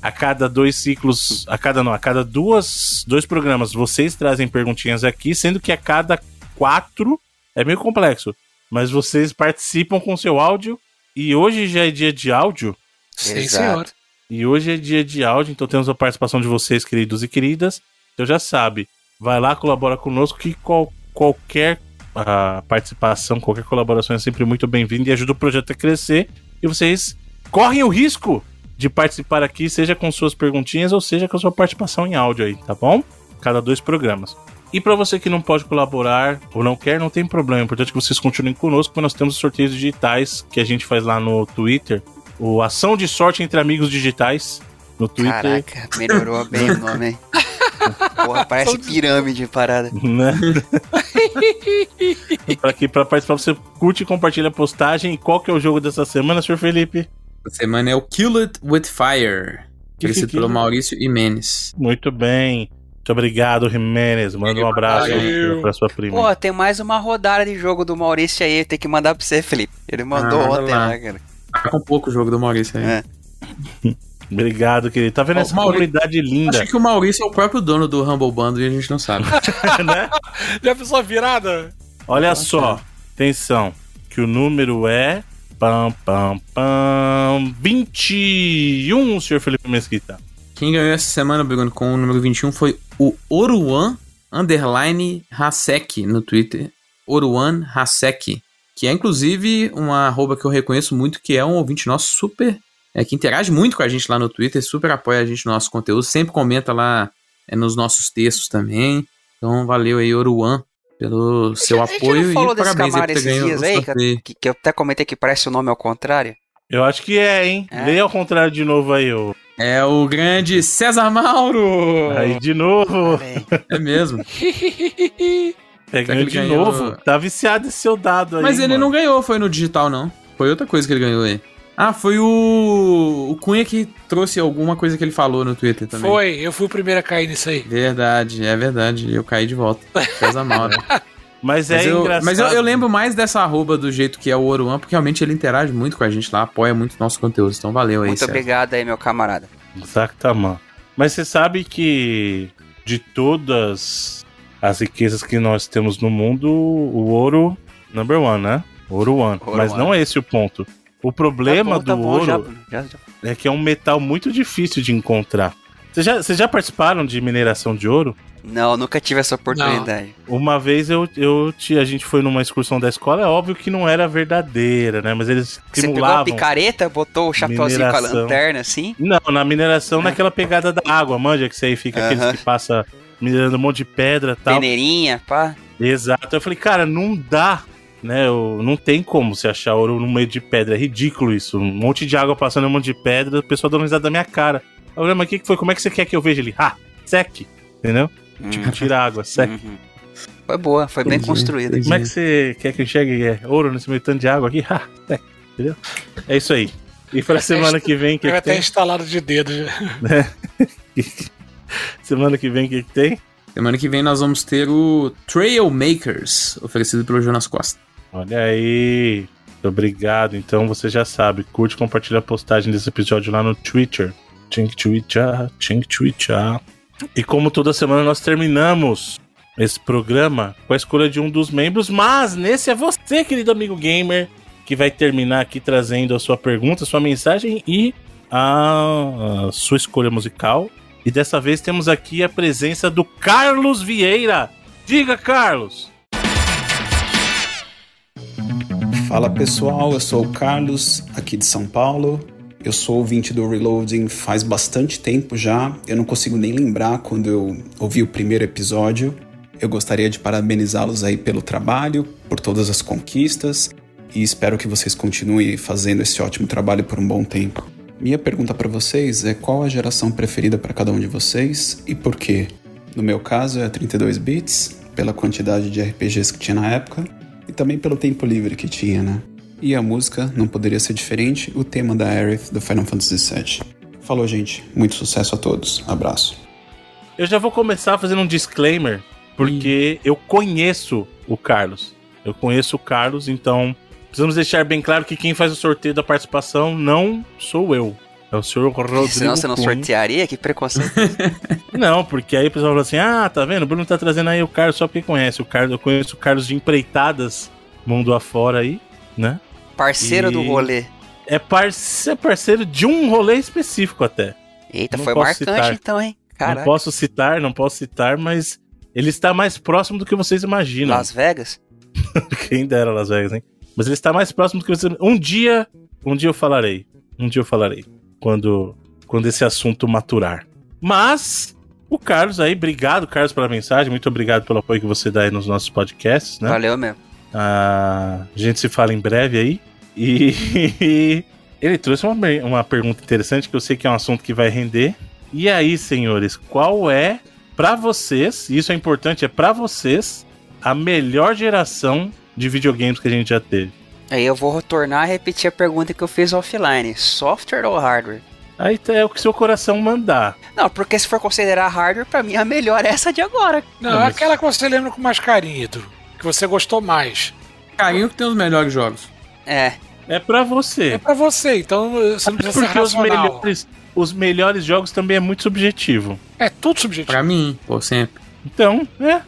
a cada dois ciclos, a cada não, a cada duas, dois programas, vocês trazem perguntinhas aqui, sendo que a cada quatro é meio complexo, mas vocês participam com seu áudio e hoje já é dia de áudio. Sim, Exato. senhor. E hoje é dia de áudio, então temos a participação de vocês, queridos e queridas. Então já sabe, vai lá, colabora conosco que qual, qualquer uh, participação, qualquer colaboração é sempre muito bem-vinda e ajuda o projeto a crescer. E vocês correm o risco de participar aqui, seja com suas perguntinhas ou seja com sua participação em áudio aí, tá bom? Cada dois programas. E para você que não pode colaborar ou não quer, não tem problema. É importante que vocês continuem conosco, porque nós temos sorteios digitais que a gente faz lá no Twitter. O Ação de Sorte entre Amigos Digitais no Twitter. Caraca, melhorou bem o nome, hein? Porra, parece pirâmide parada. Né? pra, aqui, pra participar, você curte e compartilha a postagem. E qual que é o jogo dessa semana, senhor Felipe? Essa semana é o Kill It With Fire, oferecido pelo Maurício Jimenez. Muito bem. Muito obrigado, Jimenez. Manda um abraço Valeu. pra sua prima. Pô, tem mais uma rodada de jogo do Maurício aí. Tem que mandar pra você, Felipe. Ele mandou ah, ontem, né, cara? Tá com pouco o jogo do Maurício aí. É. Obrigado, querido. Tá vendo Ó, essa Maurício, comunidade linda? Acho que o Maurício é o próprio dono do Humble Bando e a gente não sabe. né? Já pensou virada? Olha só, atenção, que o número é Pam, pam, pam. 21, senhor Felipe Mesquita. Quem ganhou essa semana, Bruno, com o número 21 foi o Oruan Underline Hasek no Twitter. Oruan Hasek. Que é inclusive uma arroba que eu reconheço muito, que é um ouvinte nosso super. É, que interage muito com a gente lá no Twitter, super apoia a gente no nosso conteúdo, sempre comenta lá é, nos nossos textos também. Então valeu aí, Oruan pelo seu apoio e parabéns aí por ter ganho aí, que, que, eu até comentei que parece o nome ao contrário. Eu acho que é, hein? É. Leia ao contrário de novo aí, ô. É o grande César Mauro! Aí de novo! É mesmo. É, ganhou de ganhou... novo. Tá viciado esse seu dado aí. Mas ele mano. não ganhou, foi no digital, não. Foi outra coisa que ele ganhou aí. Ah, foi o. O Cunha que trouxe alguma coisa que ele falou no Twitter também. Foi, eu fui o primeiro a cair nisso aí. Verdade, é verdade. Eu caí de volta. César Mauro. Mas, mas é eu, engraçado. Mas eu, eu, lembro mais dessa arroba do jeito que é o Oruan, porque realmente ele interage muito com a gente lá, apoia muito nossos conteúdos. Então valeu aí, Muito César. obrigado aí, meu camarada. Exatamente. Mas você sabe que de todas as riquezas que nós temos no mundo, o ouro, number one, né? Ouro one. Ouro Mas one. não é esse o ponto. O problema Tá bom, tá do bom, ouro já- já- já- é que é um metal muito difícil de encontrar. Vocês já, vocês já participaram de mineração de ouro? Não, nunca tive essa oportunidade. Uma vez eu, eu a gente foi numa excursão da escola, é óbvio que não era verdadeira, né? Mas eles Você pegou a simulavam. picareta, botou o chapéuzinho com a lanterna assim? Não, na mineração, naquela pegada da água, manja, que você aí fica aqueles Aham. que passa minerando um monte de pedra e tal. Peneirinha, pá. Exato. Eu falei, cara, não dá, né? eu- não tem como você achar ouro no meio de pedra. É ridículo isso. Um monte de água passando um monte de pedra, o pessoal dando risada da minha cara. Eu falei, mas o que, que foi? Como é que você quer que eu veja ele? Ah, seque. Entendeu? Tipo, Hum, tira a água, seque. uhum. Foi boa, foi bem Entendi, construída. entendi. Como é que você quer que eu enxergue é, ouro nesse meio tanto de água aqui? Entendeu? É isso aí. E pra semana que vem, que, que até tem? instalado de dedo. já. Semana que vem, o que, que tem? Semana que vem nós vamos ter o Trail Makers, oferecido pelo Jonas Costa. Olha aí. Muito obrigado. Então você já sabe, curte e compartilha a postagem desse episódio lá no Twitter. Tink Twitter, Tink Twitter. E como toda semana nós terminamos esse programa com a escolha de um dos membros, mas nesse é você, querido amigo gamer, que vai terminar aqui trazendo a sua pergunta, a sua mensagem e a, a sua escolha musical. E dessa vez temos aqui a presença do Carlos Vieira. Diga, Carlos! Fala pessoal, eu sou o Carlos, aqui de São Paulo. Eu sou ouvinte do Reloading faz bastante tempo já. Eu não consigo nem lembrar quando eu ouvi o primeiro episódio. Eu gostaria de parabenizá-los aí pelo trabalho, por todas as conquistas e espero que vocês continuem fazendo esse ótimo trabalho por um bom tempo. Minha pergunta para vocês é qual a geração preferida para cada um de vocês e por quê? No meu caso é 32 bits, pela quantidade de RPGs que tinha na época e também pelo tempo livre que tinha, né? E a música não poderia ser diferente, o tema da Aerith do Final Fantasy VII. Falou, gente. Muito sucesso a todos. Abraço. Eu já vou começar fazendo um disclaimer, porque eu conheço o Carlos. Eu conheço o Carlos, então precisamos deixar bem claro que quem faz o sorteio da participação não sou eu. É o senhor Rodrigo. Senão você não Cunha. sortearia? Que preconceito. Não, porque aí o pessoal fala assim: ah, tá vendo? O Bruno tá trazendo aí o Carlos só porque conhece. O Carlos, eu conheço o Carlos de empreitadas mundo afora aí, né? Parceiro do E- rolê. É, parce- é parceiro de um rolê específico até. Eita, Não foi marcante citar. então, hein? Não Caraca. posso citar, não posso citar, mas ele está mais próximo do que vocês imaginam. Las Vegas? Quem dera Las Vegas, hein? Mas ele está mais próximo do que vocês Um dia, um dia eu falarei. Um dia eu falarei. Quando, quando esse assunto maturar. Mas, o Carlos aí, obrigado, Carlos, pela mensagem. Muito obrigado pelo apoio que você dá aí nos nossos podcasts, né? Valeu mesmo. Ah, a gente se fala em breve aí. E ele trouxe uma, uma pergunta interessante que eu sei que é um assunto que vai render. E aí, senhores, qual é, pra vocês, e isso é importante, é pra vocês, a melhor geração de videogames que a gente já teve? Aí eu vou retornar e repetir a pergunta que eu fiz offline: software ou hardware? Aí tá- é o que seu coração mandar. Não, porque se for considerar hardware, pra mim a melhor é essa de agora. Não, Não, é mas- aquela que você lembra com mais carinho, Edu, que você gostou mais. Carinho que tem os melhores jogos. É. É pra É você. pra você, então você não precisa ser Porque os racional. melhores, os melhores jogos também é muito subjetivo. É tudo subjetivo. Pra mim, pô, sempre. Então, é.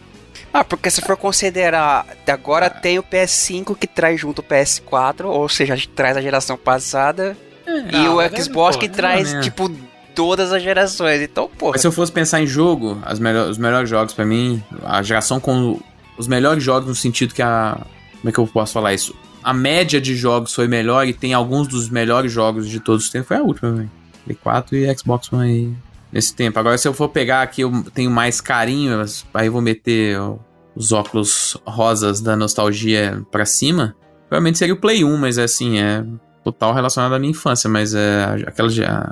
Ah, porque se for considerar, agora tem o PS5 que traz junto o PS4, ou seja, traz a geração passada, e Não, o é- Xbox pô, que é, traz, né? tipo, todas as gerações. Então, porra. Mas se eu fosse pensar em jogo, as melhor- os melhores jogos pra mim, a geração com os melhores jogos no sentido que a. Como é que eu posso falar isso? A média de jogos foi melhor e tem alguns dos melhores jogos de todos os tempos. Foi a última, velho. Play 4 e Xbox One aí nesse tempo. Agora, se eu for pegar aqui, eu tenho mais carinho, aí eu vou meter os óculos rosas da nostalgia pra cima. Provavelmente seria o Play 1, mas assim, é total relacionado à minha infância, mas é aquela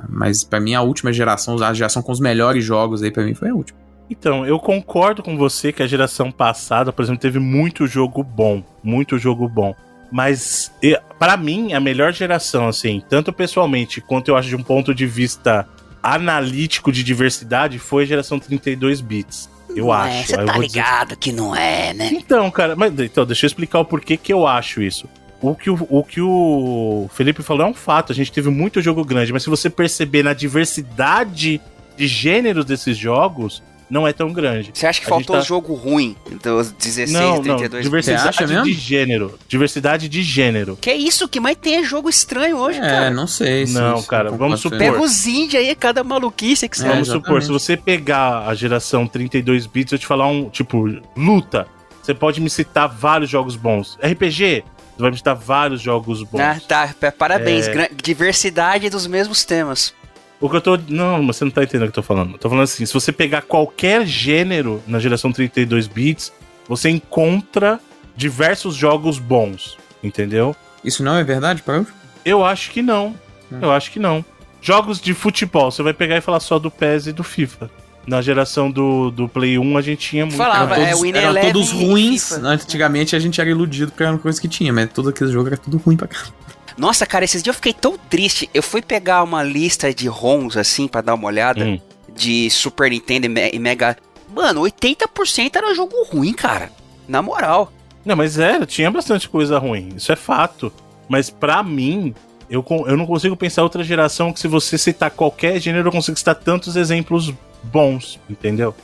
mas para mim a última geração, a geração com os melhores jogos aí pra mim foi a última. Então, eu concordo com você que a geração passada, por exemplo, teve muito jogo bom, muito jogo bom. Mas pra mim, a melhor geração, assim, tanto pessoalmente quanto eu acho de um ponto de vista analítico de diversidade, foi a geração 32 bits. Eu Não acho. É, você Aí eu tá vou dizer- ligado que não é, né? Então, cara, mas então, deixa eu explicar o porquê que eu acho isso. O que o, o que o Felipe falou é um fato. A gente teve muito jogo grande, mas se você perceber na diversidade de gêneros desses jogos, não é tão grande. Você acha que A faltou tá- jogo ruim dos 16, não, não. 32? Diversidade Você acha mesmo? de gênero. Diversidade de gênero. Que é isso que mais tem é jogo estranho hoje, É, cara. não sei. se- Não, cara, vamos supor. Pega os indie aí, cada maluquice que você... É, Vamos supor, exatamente. se você pegar a geração 32 bits, eu te falar um, tipo, luta, você pode me citar vários jogos bons. RPG, você vai me citar vários jogos bons. Ah, tá, pa- parabéns. É. gran- Diversidade dos mesmos temas. O que eu tô. Não, mas você não tá entendendo o que eu tô falando. Eu tô falando assim: se você pegar qualquer gênero na geração 32 bits, você encontra diversos jogos bons. Entendeu? Isso não é verdade, Paulo? Eu acho que não. Hum. Eu acho que não. Jogos de futebol, você vai pegar e falar só do PES e do FIFA. Na geração do, do Play 1 a gente tinha muito. Falava, Eram é, todos, Winning eram todos ruins. FIFA. Antigamente a gente era iludido porque era uma coisa que tinha, mas todo aquele jogo era tudo ruim pra caramba. Nossa, cara, esses dias eu fiquei tão triste. Eu fui pegar uma lista de ROMs, assim, pra dar uma olhada, Hum. de Super Nintendo e Me- Mega... Mano, 80% era jogo ruim, cara. Na moral. Não, mas era, tinha bastante coisa ruim. Isso é fato. Mas pra mim, eu, eu não consigo pensar outra geração que se você citar qualquer gênero, eu consigo citar tantos exemplos bons, entendeu?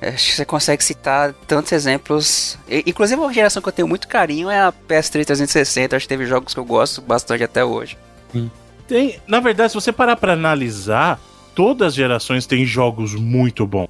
Acho que você consegue citar tantos exemplos. E- Inclusive, uma geração que eu tenho muito carinho é a PS3 360. Acho que teve jogos que eu gosto bastante até hoje. Tem, na verdade, se você parar pra analisar, todas as gerações têm jogos muito bons.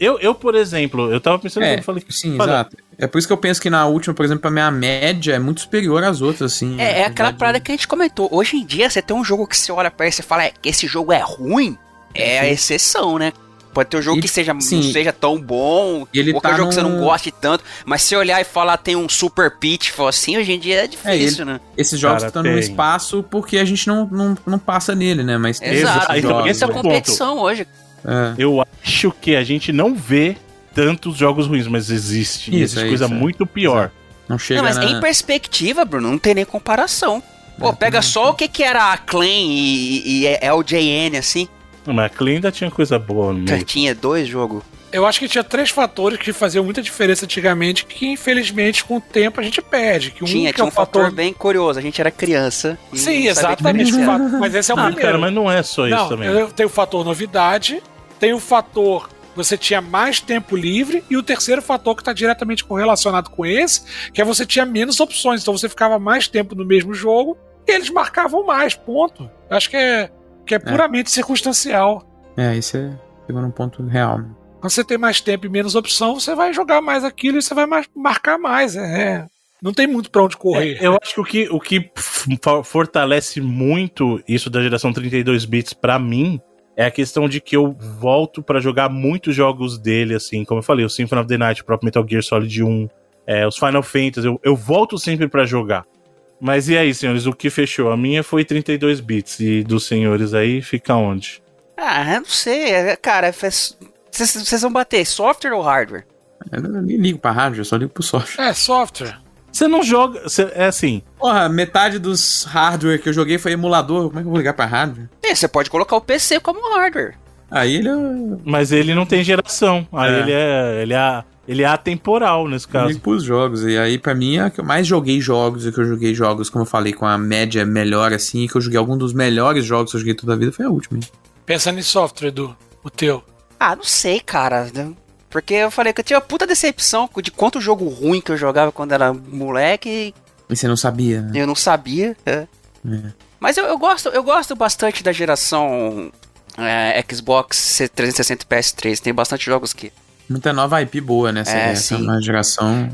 Eu, eu por exemplo, eu tava pensando, É, eu falei, Sim, Olha- exato. É por isso que eu penso que na última, por exemplo, a minha média é muito superior às outras, assim. É, é aquela parada que a gente comentou. Hoje em dia, você tem um jogo que você olha pra ele e você fala, é, esse jogo é ruim, é a Sim. exceção, né? Pode ter um jogo E- que seja, não sim. seja tão bom, E ele ou que é um tá jogo que você não num- goste tanto, mas se olhar e falar tem um Super Pitfall assim, hoje em dia é difícil, né? Esses jogos Cara, estão no espaço porque a gente não, não, não passa nele, né? Mas tem Exato. esses jogos, esse é o Essa né? ponto. competição hoje. É. eu acho que a gente não vê tantos jogos ruins, mas existe. E Isso, existe é coisa isso, é. muito pior. Não chega Não, mas na... em perspectiva, Bruno, não tem nem comparação. Pô, É, pega só o que que era a Clan e, e LJN, assim. Mas a Clean ainda tinha coisa boa no meio. Tinha dois jogos. Eu acho que tinha três fatores que faziam muita diferença antigamente, que infelizmente com o tempo a gente perde. Que um tinha, que tinha é um fator. fator bem curioso. A gente era criança. e Sim, exatamente. fato- Mas esse é o Ah, primeiro. cara, mas não é só isso não, também. eu tenho o fator novidade, tem o fator você tinha mais tempo livre e o terceiro fator que está diretamente correlacionado com esse, que é você tinha menos opções, então você ficava mais tempo no mesmo jogo e eles marcavam mais, ponto. Eu acho que é, que é puramente circunstancial. É, isso é... Pegou num ponto real. né? Quando você tem mais tempo e menos opção, você vai jogar mais aquilo e você vai mais- marcar mais. É, não tem muito pra onde correr. É, eu acho que o que, o que fortalece muito isso da geração 32 bits pra mim é a questão de que eu volto pra jogar muitos jogos dele, assim, como eu falei, o Symphony of the Night, o próprio Metal Gear Solid 1, é, os Final Fantasy, eu, eu volto sempre pra jogar. Mas e aí, senhores, o que fechou? A minha foi 32 bits e dos senhores aí fica onde? Ah, eu não sei. é, Cara, faz- vocês vão bater software ou hardware? Eu nem ligo pra rádio, eu só ligo pro software. É, software. Você não joga, você- é assim, Porra, metade dos hardware que eu joguei foi emulador. Como é que eu vou ligar pra rádio? É, você pode colocar o PC como hardware. Aí ele é... mas ele não tem geração. Aí É. ele é, ele é, ele é atemporal nesse Eu caso. ligo pros jogos. E aí, pra mim, é que eu mais joguei jogos. E que eu joguei jogos, como eu falei, com a média melhor, assim. Que eu joguei algum dos melhores jogos que eu joguei toda a vida. Foi a última. hein? Pensando em software, Edu, o teu. Ah, não sei, cara. Porque eu falei que eu tinha uma puta decepção de quanto jogo ruim que eu jogava quando era moleque E você não sabia, né? eu não sabia. é. É. Mas eu, eu gosto, eu gosto bastante da geração é, Xbox 360 e PS3. Tem bastante jogos que. Muita nova IP boa, né? Essa, É, essa é sim. uma geração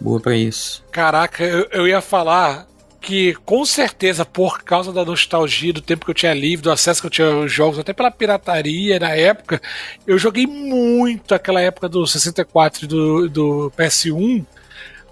boa pra isso. Caraca, eu, eu ia falar que com certeza por causa da nostalgia do tempo que eu tinha livre, do acesso que eu tinha aos jogos, até pela pirataria na época, eu joguei muito aquela época do 64 e do, do PS1,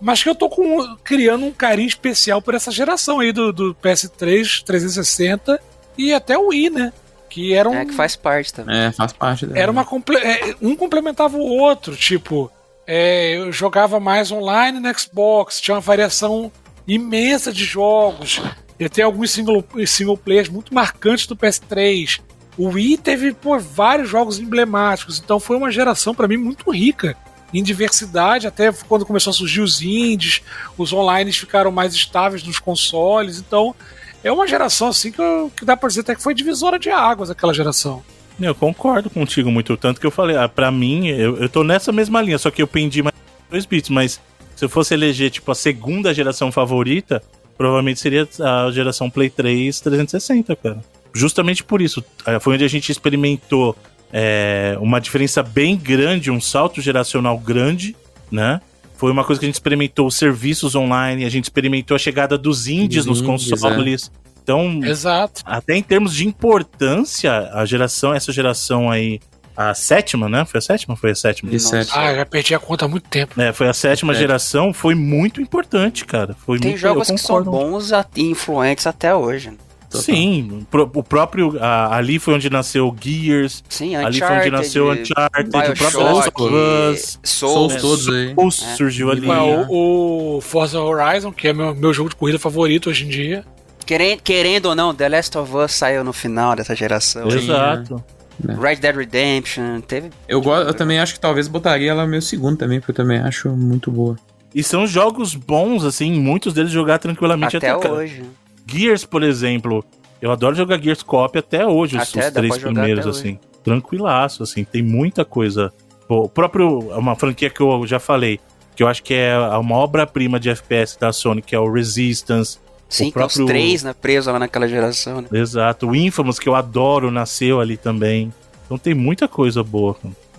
mas que eu tô com- criando um carinho especial por essa geração aí do, do PS3, 360 e até o Wii, né? Que era um, É, que faz parte também. É, faz parte da. era uma comple- é, um complementava o outro, tipo, é, eu jogava mais online no Xbox, tinha uma variação imensa de jogos. Eu tenho alguns single, single players muito marcantes do PS3. O Wii teve pô, vários jogos emblemáticos, então foi uma geração pra mim muito rica em diversidade, até quando começou a surgir os indies, os online ficaram mais estáveis nos consoles, então é uma geração assim que, eu, que dá pra dizer até que foi divisora de águas aquela geração. Eu concordo contigo muito, tanto que eu falei, ah, pra mim, eu, eu tô nessa mesma linha, só que eu pendi mais dois bits, mas se eu fosse eleger, tipo, a segunda geração favorita, provavelmente seria a geração Play 3 360, cara. Justamente por isso. Eh, foi onde a gente experimentou é, uma diferença bem grande, um salto geracional grande, né? Foi uma coisa que a gente experimentou serviços online, a gente experimentou a chegada dos indies nos consoles. É. Então, Exato. até em termos de importância, a geração, essa geração aí, a sétima, né? Foi a sétima? Foi a sétima. Ah, já perdi a conta há muito tempo. É, foi a sétima é. geração, foi muito importante, cara. Foi Tem muito, jogos que são bons e influentes até hoje. Né? Sim, o próprio. A, ali foi onde nasceu Gears. Sim, Ali foi onde nasceu Uncharted, o próprio Last of Us. Souls, todos aí. Souls é. surgiu ali. O, o, Forza Horizon, que é meu, meu jogo de corrida favorito hoje em dia. Querendo, querendo ou não, The Last of Us saiu no final dessa geração. Exato. É. Red Dead Redemption, teve. Eu, gosto, eu também acho que talvez botaria ela meu segundo também, porque eu também acho muito boa. E são jogos bons, assim, muitos deles jogar tranquilamente até, até hoje. Gears, por exemplo, eu adoro jogar Gears Cop até hoje, os, os três primeiros, assim. Tranquilaço, assim, tem muita coisa. o próprio, uma franquia que eu já falei, que eu acho que é uma obra-prima de FPS da Sony, que é o Resistance. Sim, o próprio... os três, né, presos lá naquela geração, né? Exato. O Infamous, que eu adoro, nasceu ali também. Então tem muita coisa boa.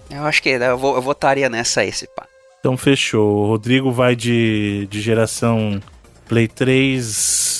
Eu acho que eu, vou, eu votaria nessa esse pá. Então fechou. O Rodrigo vai de, de geração Play 3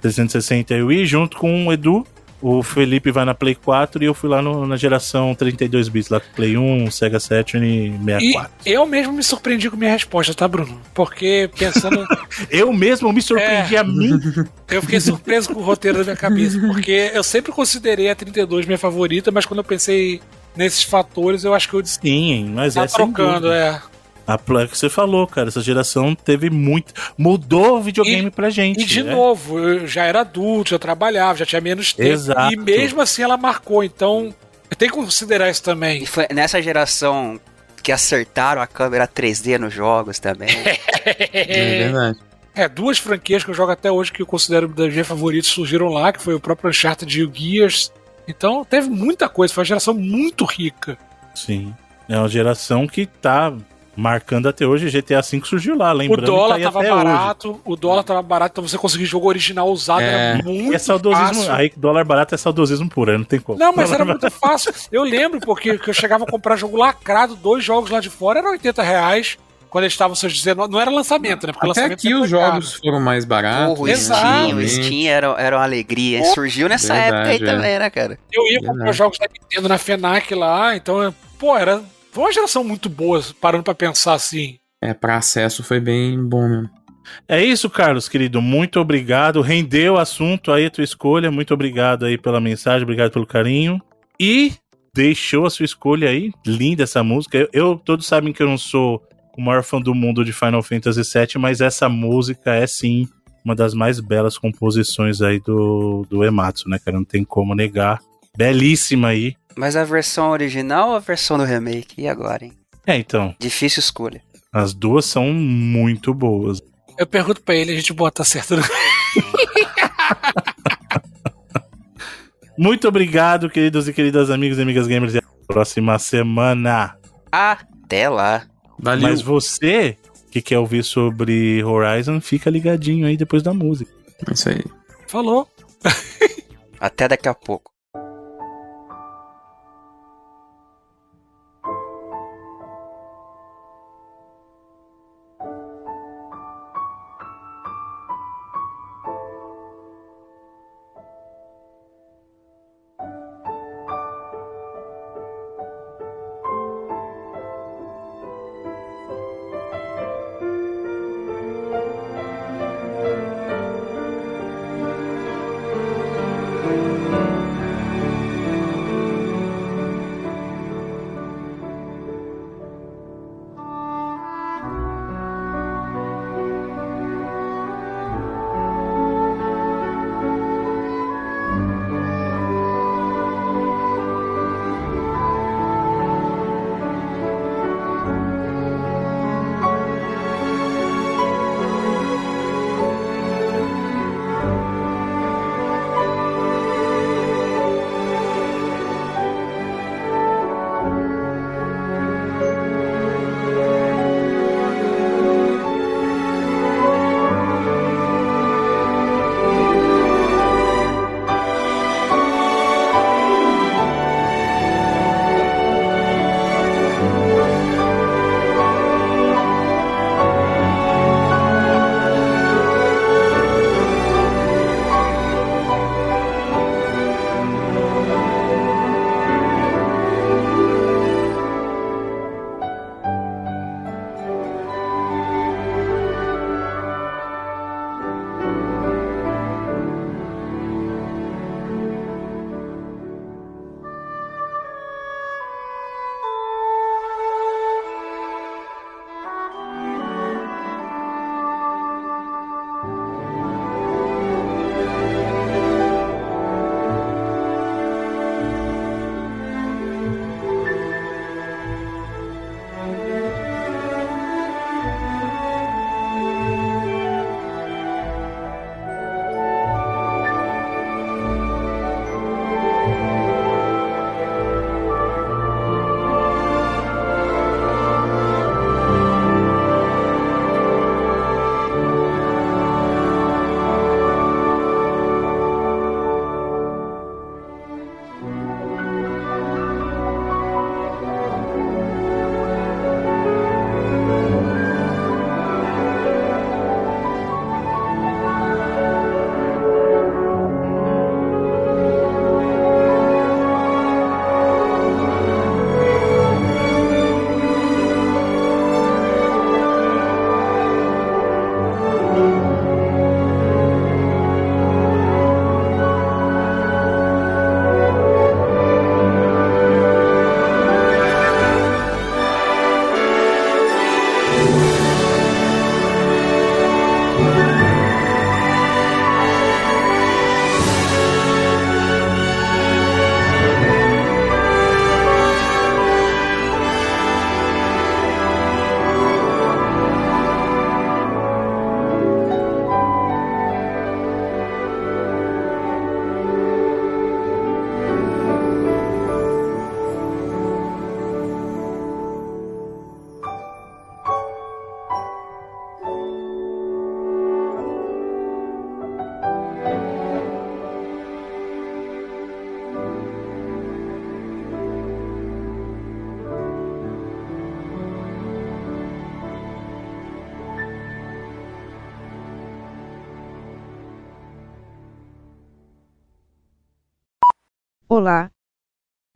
360 e Wii, junto com o Edu. O Felipe vai na Play 4 e eu fui lá no, na geração 32 bits, lá com Play 1, Sega Saturn e 64. E eu mesmo me surpreendi com minha resposta, tá, Bruno? Porque pensando. eu mesmo me surpreendi é, a mim. Eu fiquei surpreso com o roteiro da minha cabeça, porque eu sempre considerei a 32 minha favorita, mas quando eu pensei nesses fatores, eu acho que eu disse. Sim, mas tá é trocando, é. A que você falou, cara, essa geração teve muito. Mudou o videogame e, pra gente. E de né? novo, eu já era adulto, já trabalhava, já tinha menos tempo. Exato. E mesmo assim ela marcou. Então, tem que considerar isso também. E foi nessa geração que acertaram a câmera 3D nos jogos também. é verdade. É, duas franquias que eu jogo até hoje que eu considero das minhas favoritas surgiram lá, que foi o próprio Uncharted e o Gears. Então teve muita coisa, foi uma geração muito rica. Sim. É uma geração que tá marcando até hoje. GTA V surgiu lá, lembrando. O dólar tá tava barato, hoje. o dólar tava barato, então você conseguir jogo original usado é. era muito é saudosismo, fácil. Aí dólar barato é saudosismo puro, não tem como. Não, mas era muito fácil. Eu lembro porque que eu chegava a comprar jogo lacrado, dois jogos lá de fora, era 80 reais quando eles estavam seus 19. Não era lançamento, né? Porque Até aqui os jogos caro. foram mais baratos. Porra, o Steam, o Steam era, era uma alegria. Surgiu nessa Verdade, época aí é. também, né, cara? Eu ia comprar jogos da Nintendo na FENAC lá, então, pô, era. Foi uma geração muito boa, parando pra pensar assim. É, para acesso foi bem bom mesmo. É isso, Carlos, querido. Muito obrigado. Rendeu o assunto aí, a tua escolha. Muito obrigado aí pela mensagem, obrigado pelo carinho. E deixou a sua escolha aí. Linda essa música. Eu, eu todos sabem que eu não sou o maior fã do mundo de Final Fantasy VII, mas essa música é sim uma das mais belas composições aí do, do Ematsu, né, cara? Não tem como negar. Belíssima aí. Mas a versão original ou a versão do remake? E agora, hein? É, então. Difícil escolha. As duas são muito boas. Eu pergunto pra ele, a gente bota certo. No... muito obrigado, queridos e queridas amigos e amigas gamers. E até a próxima semana. Até lá. Valeu. Mas você que quer ouvir sobre Horizon, fica ligadinho aí depois da música. É isso aí. Falou. Até daqui a pouco.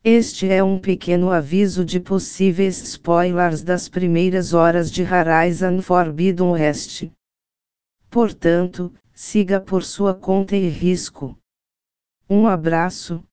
Este é um pequeno aviso de possíveis spoilers das primeiras horas de Horizon Forbidden West. Portanto, siga por sua conta e risco. Um abraço.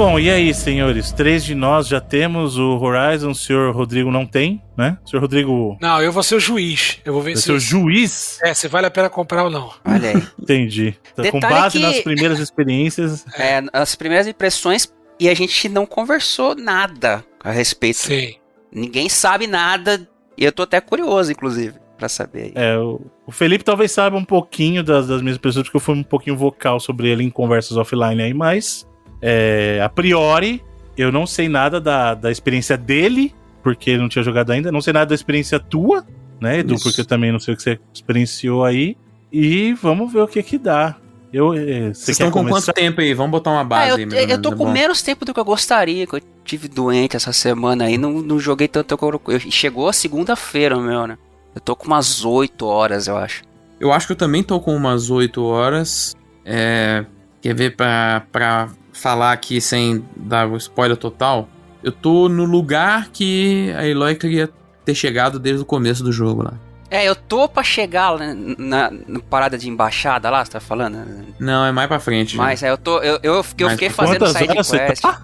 Bom, e aí, senhores? Três de nós já temos o Horizon, o senhor Rodrigo não tem, né? O senhor Rodrigo. Não, eu vou ser o juiz. Eu vou ver Vai se. ser o juiz? É, se vale a pena comprar ou não. Olha aí. Entendi. Tá, com base que- nas primeiras experiências. É, as primeiras impressões e a gente não conversou nada a respeito. Sim. Ninguém sabe nada e eu tô até curioso, inclusive, pra saber aí. É, o, o Felipe talvez saiba um pouquinho das, das minhas pessoas, porque eu fui um pouquinho vocal sobre ele em conversas offline aí, mas é, a priori eu não sei nada da, da experiência dele, porque ele não tinha jogado ainda, não sei nada da experiência tua, né, Edu, Isso. porque eu também não sei o que você experienciou aí, e vamos ver o que que dá. Eu, é, você Vocês estão com começar? quanto tempo aí? Vamos botar uma Ah, base eu, aí, ou eu tô menos, com bom. menos tempo do que eu gostaria, que eu tive doente essa semana aí, não, não joguei tanto. Eu, eu- chegou a segunda-feira, meu, né? Eu tô com umas 8 horas, eu acho. Eu acho que eu também tô com umas 8 horas. É, quer ver pra, pra falar aqui sem dar o spoiler total? Eu tô no lugar que a Eloy queria ter chegado desde o começo do jogo lá. É, eu tô pra chegar lá na, na parada de embaixada lá, você tá falando? Não, é mais pra frente. Mas é, eu tô. Eu, eu, fiquei- eu fiquei fazendo side você quest. tá?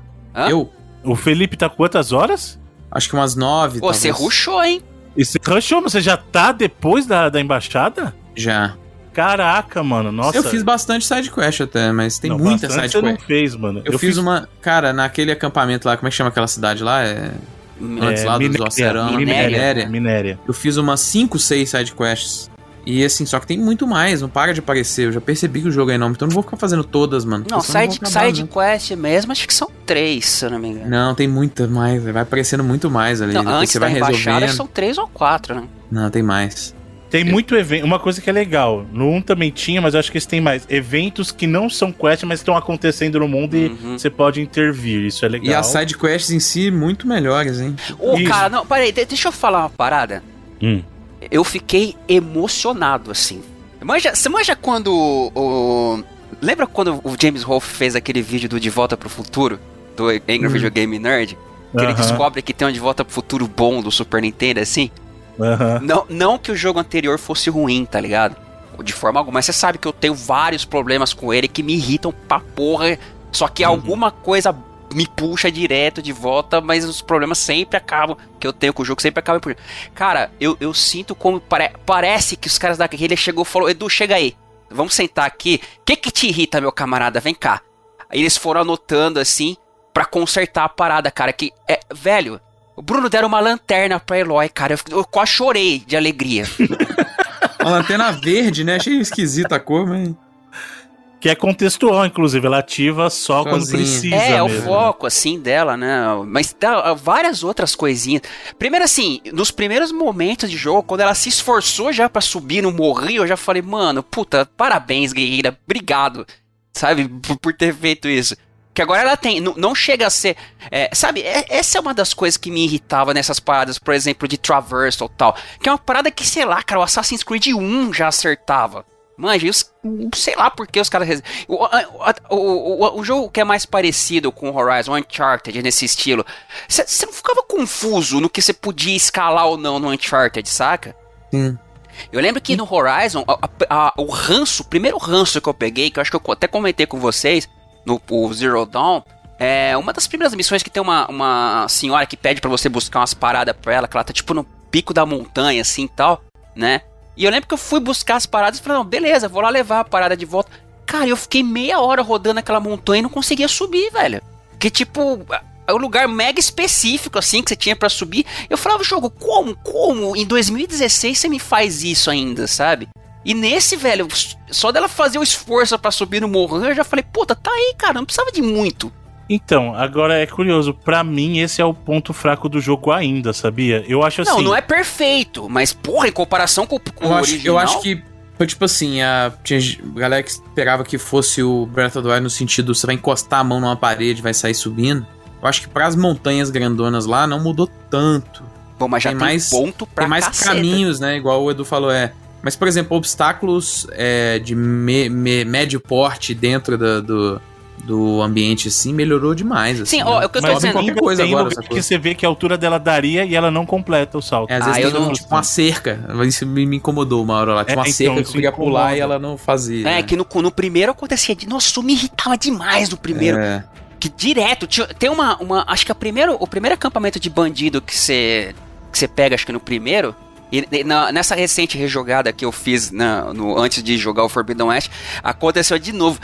Eu? O Felipe tá quantas horas? Acho que umas 9. Pô, você rushou, hein? E você rushou, mas você já tá depois da, da embaixada? Já. Caraca, mano, nossa. Eu fiz bastante side quest até, mas tem Não, muita bastante side você não fez, mano. Eu, fiz, uma. Cara, naquele acampamento lá, como é que chama aquela cidade lá? É. Antes lá dos Oceanos, minéria, Minéria. minéria. Eu fiz umas 5, 6 side quests. E assim, só que tem muito mais, não para de aparecer. Eu já percebi que o jogo é enorme, então eu não vou ficar fazendo todas, mano. Não, eu side, acabar, side né? quest mesmo, acho que são três, se eu não me engano. Não, tem muita mais, vai aparecendo muito mais ali. Não, antes você da vai resolvendo. são três ou quatro, né? Não, tem mais. Tem muito evento. Uma coisa que é legal. No 1 também tinha, mas eu acho que esse tem mais. Eventos que não são quest, mas estão acontecendo no mundo e Uhum. você pode intervir. Isso é legal. E as side quests em si, muito melhores, hein? Ô, Isso. cara, não, peraí, de- deixa eu falar uma parada. Hum. Eu fiquei emocionado, assim. Manja, você manja quando o, Lembra quando o James Rolfe fez aquele vídeo do De Volta pro Futuro? Do Angry Hum. Video Game Nerd? Que ele descobre que tem um De Volta pro Futuro bom do Super Nintendo, assim? Não, não que o jogo anterior fosse ruim, tá ligado? De forma alguma. Mas você sabe que eu tenho vários problemas com ele que me irritam pra porra. Só que Uhum. alguma coisa me puxa direto de volta, mas os problemas sempre acabam. Que eu tenho com o jogo sempre acabam. Cara, eu, eu sinto como. Pare, parece que os caras da guerrilha chegou e falou: Edu, chega aí. Vamos sentar aqui. O que que te irrita, meu camarada? Vem cá. Aí eles foram anotando assim pra consertar a parada, cara. Que é. Velho. O Bruno deram uma lanterna pra Eloy, cara. Eu, eu quase chorei de alegria. Uma lanterna verde, né? Achei esquisita a cor, mas. Que é contextual, inclusive. Ela ativa só quando Sozinha. precisa. É, é o mesmo. foco, assim, dela, né? Mas tá, várias outras coisinhas. Primeiro, assim, nos primeiros momentos de jogo, quando ela se esforçou já pra subir, não morreu, eu já falei, mano, puta, parabéns, guerreira, obrigado, sabe, por, por ter feito isso. Que agora ela tem, não, não chega a ser. é, sabe, é- essa é uma das coisas que me irritava nessas paradas, por exemplo, de Traversal e tal. Que é uma parada que, sei lá, cara, o Assassin's Creed 1 já acertava. Manja, os- sei lá por que os caras. O, o, o, o jogo que é mais parecido com o Horizon, o Uncharted, nesse estilo, você não ficava confuso no que você podia escalar ou não no Uncharted, saca? Sim. Eu lembro que no Horizon, a- a- a- o ranço, o primeiro ranço que eu peguei, que eu acho que eu até comentei com vocês, no o Zero Dawn, é uma das primeiras missões que tem uma, uma senhora que pede pra você buscar umas paradas pra ela, que ela tá tipo no pico da montanha, assim e tal, né? E eu lembro que eu fui buscar as paradas e falei, não, beleza, vou lá levar a parada de volta. Cara, eu fiquei meia hora rodando aquela montanha e não conseguia subir, velho. Que tipo, é um lugar mega específico, assim, que você tinha pra subir. Eu falava, jogo, como, como? Em 2016 você me faz isso ainda, sabe? E nesse, velho, só dela fazer o esforço pra subir no morro, eu já falei, puta, tá aí, cara, não precisava de muito. Então, agora é curioso. Pra mim, esse é o ponto fraco do jogo ainda, sabia? Eu acho assim. Não, não é perfeito, mas, porra, em comparação com, com Eu o acho, original... eu acho que foi tipo assim, a, tinha galera que esperava que fosse o Breath of the Wild no sentido você vai encostar a mão numa parede vai sair subindo. Eu acho que pras montanhas grandonas lá não mudou tanto. Bom, mas já tem tem, mais- ponto pra Tem mais caceta. caminhos, né? Igual o Edu falou, é. Mas, por exemplo, obstáculos é, de me, me, médio porte dentro da, do, do ambiente, assim, melhorou demais. Assim, Sim, ó, é o que eu tô dizendo. qualquer qualquer coisa tem agora, que você vê que a altura dela daria e ela não completa o salto. É, às Ah, vezes eu tem não- tipo uma cerca. Isso me, me incomodou uma hora lá. Tinha É, uma então, cerca que eu queria incomoda. pular e ela não fazia. É, né? que no, no primeiro acontecia. de- Nossa, isso me irritava demais no primeiro. É. Que direto. tem uma, uma. Acho que a primeiro, o primeiro acampamento de bandido que você. Que você pega, acho que no primeiro. E na- nessa recente rejogada que eu fiz na- no, antes de jogar o Forbidden West, aconteceu de novo.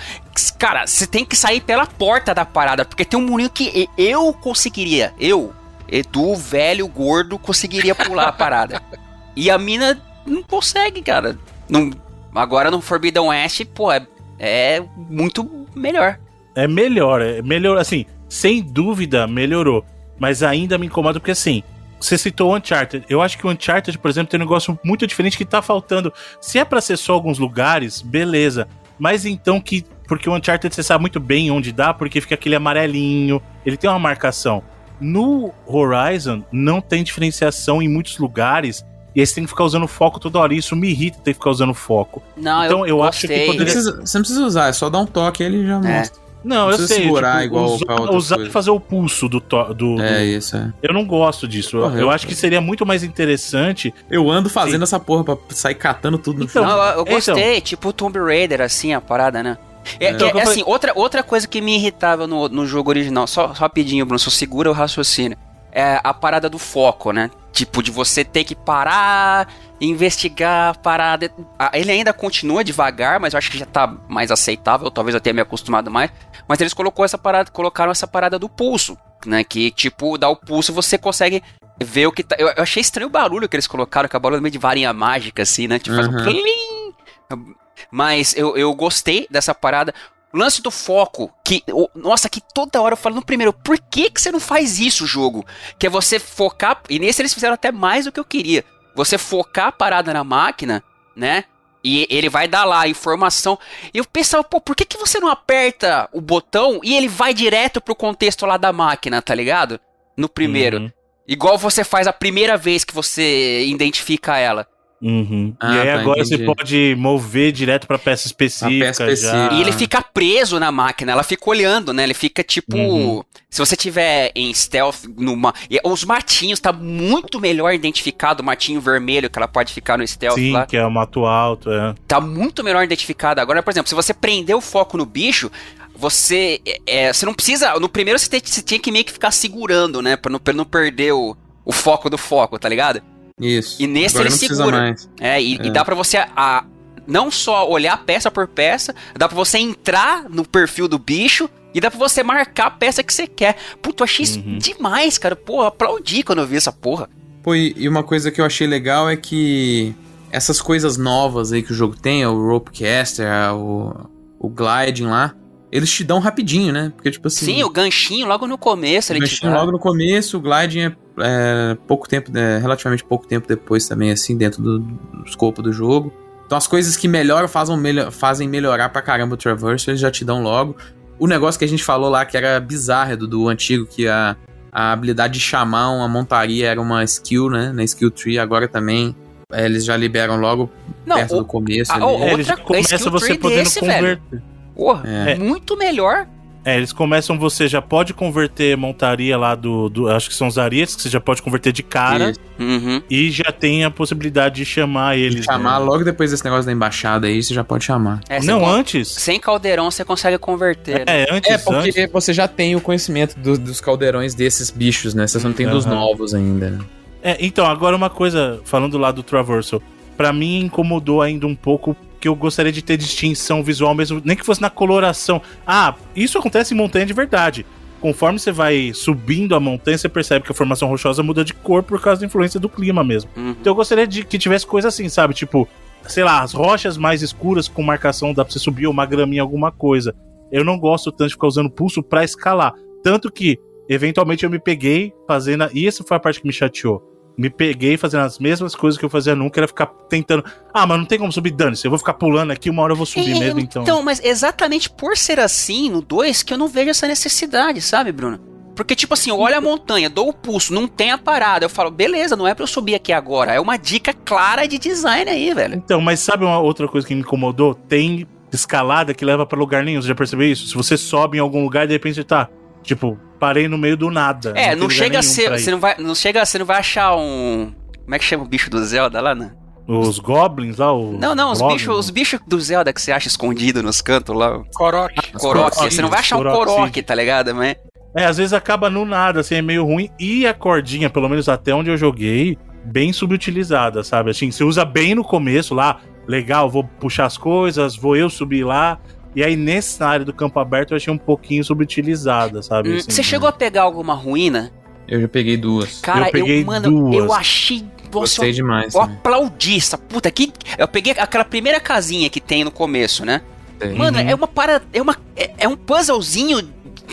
Cara, você tem que sair pela porta da parada, porque tem um murinho que eu conseguiria. Eu, Edu, velho, gordo, conseguiria pular a parada. E a mina não consegue, cara. Não, agora no Forbidden West, pô, é, é muito melhor. É melhor, é melhor, assim, sem dúvida melhorou. Mas ainda me incomoda porque, assim, você citou o Uncharted. Eu acho que o Uncharted, por exemplo, tem um negócio muito diferente que tá faltando. Se é pra ser só alguns lugares, beleza. Mas então que. Porque o Uncharted você sabe muito bem onde dá, porque fica aquele amarelinho, ele tem uma marcação. No Horizon, não tem diferenciação em muitos lugares. E aí você tem que ficar usando foco toda hora. E isso me irrita ter que ficar usando foco. Não, Então, eu, eu acho que poderia- precisa- você não precisa usar, é só dar um toque e ele já É. mostra. Não, Não eu sei. segurar tipo, igual usar, pra usar e fazer o pulso do, to- do, do- É isso, é. Eu não gosto disso. Eu- Porra, eu eu- acho que seria muito mais interessante. Eu ando fazendo essa porra pra sair catando tudo no Então, final. Não, eu, eu então. gostei, tipo Tomb Raider, assim, a parada, né? É, Então, é, é assim, outra, outra coisa que me irritava no, no jogo original, só, só rapidinho, Bruno, só segura o raciocínio. É a parada do foco, né? Tipo, de você ter que parar, investigar a parada. Ah, Ele ainda continua devagar, mas eu acho que já tá mais aceitável, talvez eu tenha me acostumado mais. Mas eles colocou essa parada, colocaram essa parada do pulso, né? Que, tipo, dá o pulso e você consegue ver o que tá. Eu, eu achei estranho o barulho que eles colocaram, que a barulho meio de varinha mágica, assim, né? Tipo, faz um Uhum. Mas eu, eu gostei dessa parada. O lance do foco, que. o- nossa, que toda hora eu falo no primeiro, por que, que você não faz isso, jogo? Que é você focar. E nesse eles fizeram até mais do que eu queria. Você focar a parada na máquina, né? E ele vai dar lá a informação. E eu pensava, pô, por que, que você não aperta o botão e ele vai direto pro contexto lá da máquina, tá ligado? No primeiro. Uhum, Igual você faz a primeira vez que você identifica ela. Uhum. Ah, e aí tá, agora entendi. você pode mover direto pra peça específica. peça específica. já. E ele fica preso na máquina, ela fica olhando, né? Ele fica tipo. Uhum. Se você tiver em stealth numa. Os matinhos tá muito melhor identificado, o matinho vermelho que ela pode ficar no stealth Sim, lá. que é o mato alto, é. Tá muito melhor identificado. Agora, por exemplo, se você prender o foco no bicho, você. é, você não precisa. No primeiro você, te- você tinha que meio que ficar segurando, né? Pra não, pra não perder o, o foco do foco, tá ligado? Isso. E nesse Agora ele segura. É, e, e É. dá pra você a, não só olhar peça por peça, dá pra você entrar no perfil do bicho e dá pra você marcar a peça que você quer. Puta, eu achei isso Uhum. demais, cara. Porra, aplaudi quando eu vi essa porra. Pô, e e uma coisa que eu achei legal é que essas coisas novas aí que o jogo tem, o Ropecaster, o, o Gliding lá, eles te dão rapidinho, né? Porque, tipo assim. Sim, o ganchinho logo no começo o ele te ganchinho logo no começo, o Gliding é, é pouco tempo, é, relativamente pouco tempo depois também, assim, dentro do, do escopo do jogo. Então as coisas que melhoram fazem, melhor, fazem melhorar pra caramba o Traverse, eles já te dão logo. O negócio que a gente falou lá, que era bizarro do, do antigo, que a, a habilidade de chamar uma montaria era uma skill, né? Na skill tree, agora também é, eles já liberam logo Não, perto o- do começo. a- ali. o- É, eles Outra- já começam skill você tree podendo desse, velho. converter. Porra, É. muito melhor. É, eles começam, você já pode converter montaria lá do, do- Acho que são os arias, que você já pode converter de cara. Uhum. E já tem a possibilidade de chamar eles. chamar né? logo depois desse negócio da embaixada aí, você já pode chamar. É, Não, sem, antes. sem caldeirão você consegue converter. né? É, antes, É, porque antes. você já tem o conhecimento do- dos caldeirões desses bichos, né? Você não tem dos Aham. novos ainda, né? É, então, agora uma coisa, falando lá do Traversal, pra mim incomodou ainda um pouco que eu gostaria de ter distinção visual mesmo, nem que fosse na coloração. Ah, isso acontece em montanha de verdade. Conforme você vai subindo a montanha, você percebe que a formação rochosa muda de cor por causa da influência do clima mesmo. Uhum. Então eu gostaria de que tivesse coisa assim, sabe? Tipo, sei lá, as rochas mais escuras com marcação dá pra você subir, ou uma graminha, alguma coisa. Eu não gosto tanto de ficar usando pulso pra escalar. Tanto que, eventualmente, eu me peguei fazendo. E essa foi a parte que me chateou. Me peguei fazendo as mesmas coisas que eu fazia nunca, era ficar tentando. Ah, mas não tem como subir, dane-se. Eu vou ficar pulando aqui, uma hora eu vou subir É, mesmo, então. mas exatamente por ser assim no 2 que eu não vejo essa necessidade, sabe, Bruno? Porque, tipo assim, eu olho a montanha, dou o pulso, não tem a parada. Eu falo, beleza, não é pra eu subir aqui agora. É uma dica clara de design aí, velho. Então, mas sabe uma outra coisa que me incomodou? Tem escalada que leva pra lugar nenhum. Você já percebeu isso? Se você sobe em algum lugar, de repente você tá, tipo, parei no meio do nada. É, não, tem chega a ser. Você não, vai, não chega, você não vai achar um. Como é que chama o bicho do Zelda lá, né? Os goblins lá, os Não, não, os bichos, os bichos do Zelda que você acha escondido nos cantos lá. Coroque. Coroque. Coroque, Você não vai achar um Coroque, coroque, tá ligado? Mas É, às vezes acaba no nada, assim, é meio ruim. E a cordinha, pelo menos até onde eu joguei, bem subutilizada, sabe? Assim, você usa bem no começo lá, legal, vou puxar as coisas, vou eu subir lá. E aí, nessa área do campo aberto, eu achei um pouquinho subutilizada, sabe? hum, assim, você chegou a pegar alguma ruína? Eu já peguei duas. Cara, eu, peguei mano, duas. eu achei. Nossa, Gostei demais. eu também. aplaudi essa puta que eu peguei aquela primeira casinha que tem no começo, né? Sei. Mano, Uhum. é uma para é uma é, é um puzzlezinho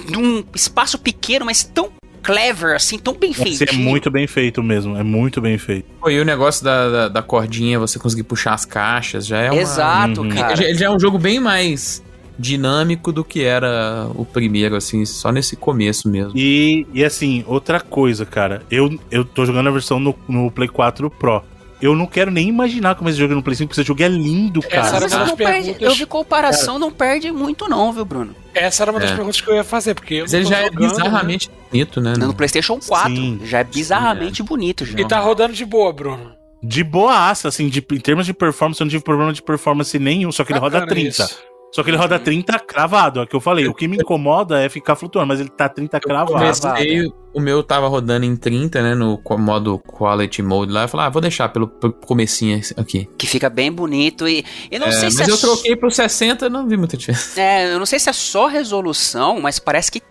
num espaço pequeno, mas tão clever assim, tão bem feito. é muito bem feito mesmo, é muito bem feito. Pô, e o negócio da, da, da cordinha, você conseguir puxar as caixas, já é uma... Exato, Uhum. cara. Já, já é um jogo bem mais dinâmico do que era o primeiro, assim, só nesse começo mesmo. E, e assim, outra coisa, cara, eu, eu tô jogando a versão no, no Play 4 Pro. Eu não quero nem imaginar como esse jogo é no Play 5, porque esse jogo é lindo, Essa cara. era Mas uma das não perde, perguntas- eu vi comparação, não perde muito não, viu, Bruno? Essa era uma das É. perguntas que eu ia fazer, porque Mas ele já é jogando, né? bizarramente bonito, né? No PlayStation 4 Sim, já é bizarramente bonito já. E tá rodando de boa, Bruno. De boaça, assim, de, em termos de performance, eu não tive problema de performance nenhum, só que ele roda Bacana 30. isso. Só que ele roda 30 cravado, é o que eu falei. O que me incomoda é ficar flutuando, mas ele tá 30 Eu cravado. comecei, o meu tava rodando em 30, né, no modo Quality Mode lá, eu falei, ah, vou deixar pelo, pelo comecinho aqui. Que fica bem bonito e eu não É, sei se mas é eu troquei pro 60, não vi muita diferença. É, eu não sei se é só resolução, mas parece que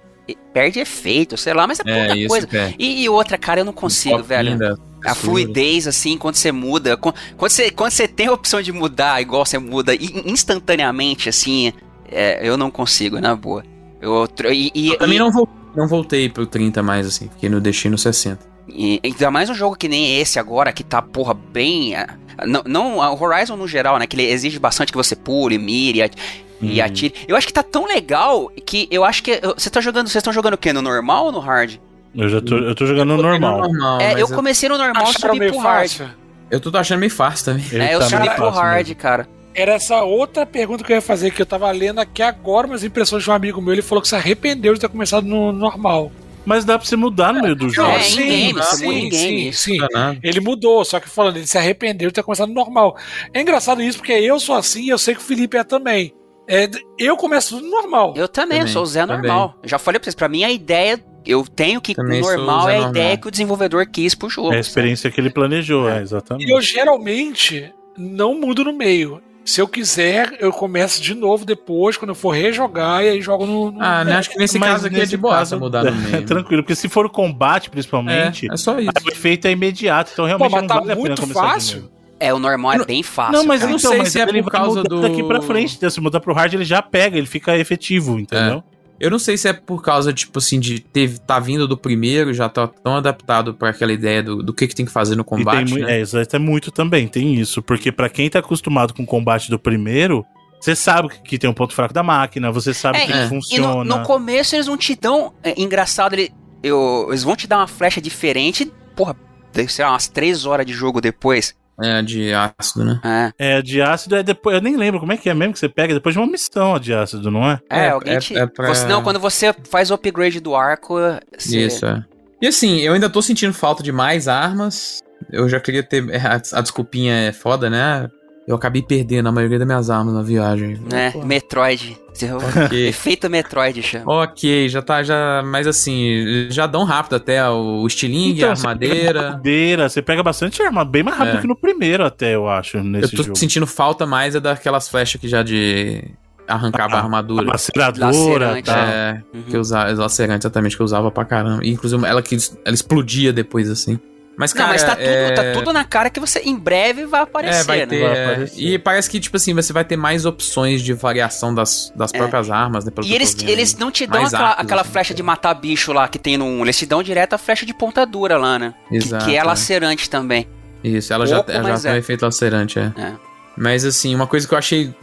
perde efeito, sei lá, mas é pouca É, isso, coisa. é. E, e outra, cara, eu não consigo, velho. A fluidez, assim, quando você muda. Quando você, quando você tem a opção de mudar, igual você muda in- instantaneamente, assim, é, eu não consigo, na boa. Eu, e, e- Eu também e- não, vol- não voltei pro 30 mais, assim, fiquei no deixei no 60. e ainda mais um jogo que nem esse agora, que tá, porra, bem. ah, Não, não o Horizon no geral, né? Que ele exige bastante que você pule, mire ati- e Uhum. atire. Eu acho que tá tão legal que eu acho que. Você tá jogando. Vocês estão jogando o quê? No normal ou no hard? Eu já tô, eu tô jogando no normal. é, mas eu comecei no normal e subi meio pro hard. fácil. Eu tô achando meio fácil também. Ele É, eu tá subi pro hard, mesmo. cara. Era essa outra pergunta que eu ia fazer, que eu tava lendo aqui agora umas impressões de um amigo meu. Ele falou que se arrependeu de ter começado no normal. Mas dá pra você mudar no meio do jogo. É, game, sim, game. sim, sim. Nada. Ele mudou, só que falando, ele se arrependeu de ter começado no normal. É engraçado isso, porque eu sou assim e eu sei que o Felipe é também. É, eu começo tudo normal. Eu também, eu Também, sou o Zé também. normal. Já falei pra vocês, pra mim a ideia. Eu tenho que. Também normal é a normal. ideia que o desenvolvedor quis pro jogo. É a experiência que ele planejou, é, exatamente. Eu geralmente não mudo no meio. Se eu quiser, eu começo de novo depois, quando eu for rejogar, e aí jogo no. no- Ah, né? Acho que nesse Mas caso aqui é de boa caso, mudar no é, meio. tranquilo, porque se for o combate, principalmente, É, é só isso. o efeito é imediato, então Pô, realmente mas não tá vale a pena muito começar de fácil. É, o normal é Eu bem fácil. Não, mas cara. não então, sei se é ele por causa do- daqui pra frente. então, Se mudar pro hard, ele já pega, ele fica efetivo, entendeu? Eu não sei se é por causa, tipo assim, de ter, tá vindo do primeiro, já tá tão adaptado pra aquela ideia do, do que, que tem que fazer no tem combate, mui- né? É, exato, é muito também, tem isso. Porque pra quem tá acostumado com o combate do primeiro, você sabe que- tem um ponto fraco da máquina, você sabe É, que é. E no, funciona. no começo eles não te dão. É, engraçado, ele, eu, eles vão te dar uma flecha diferente. Porra, deve ser umas 3 horas de jogo depois. É, de ácido, né? É, É, de ácido é depois. Eu nem lembro como é que é mesmo que você pega depois de uma missão de ácido, não é? é, É, alguém é- te. é pra- você- não, quando você faz o upgrade do arco. Você, Isso, é. E assim, eu ainda tô sentindo falta de mais armas. Eu já queria ter. A, a desculpinha é foda, né? Eu acabei perdendo a maioria das minhas armas na viagem. Né? Metroid. Você- Ok. Efeito Metroid chama. Ok, já tá, já. Mas assim, já dão rápido até o estilingue, Então, a você pega armadeira. Madeira, você pega bastante arma, bem mais rápido É. que no primeiro, até, eu acho, Eu nesse tô jogo. sentindo falta mais é daquelas flechas que já de. arrancava a Ah, armadura. Laceradora, Lacerante, tá. É, Uhum. que eu usava, lacerante, exatamente, que eu usava pra caramba. E, inclusive, ela que ela explodia depois, assim. Mas, cara, não, mas tá tudo, é... tá tudo na cara que você em breve vai aparecer, É, vai né? ter. Vai é, aparecer. e parece que, tipo assim, você vai ter mais opções de variação das, das É. próprias armas, né? pelo que E eles, eles não te dão Mais aquela, arcos, aquela assim. flecha de matar bicho lá que tem no 1, eles te dão direto a flecha de pontadura lá, né? Que- Exato, que, é é. lacerante também. Isso, ela já, Pouco, ela já tem um é. efeito lacerante, é. É. Mas assim, uma coisa que eu achei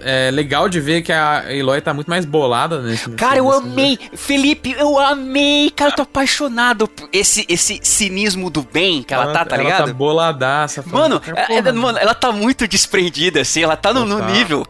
é, legal de ver é que a Eloy tá muito mais bolada nesse Cara, eu amei! Felipe, eu amei! Cara, eu tô apaixonado por esse, esse cinismo do bem que ela, ela tá, tá ela ligado? Ela tá boladaça. Mano, ela, mano, ela tá muito desprendida, assim, ela tá no, no nível.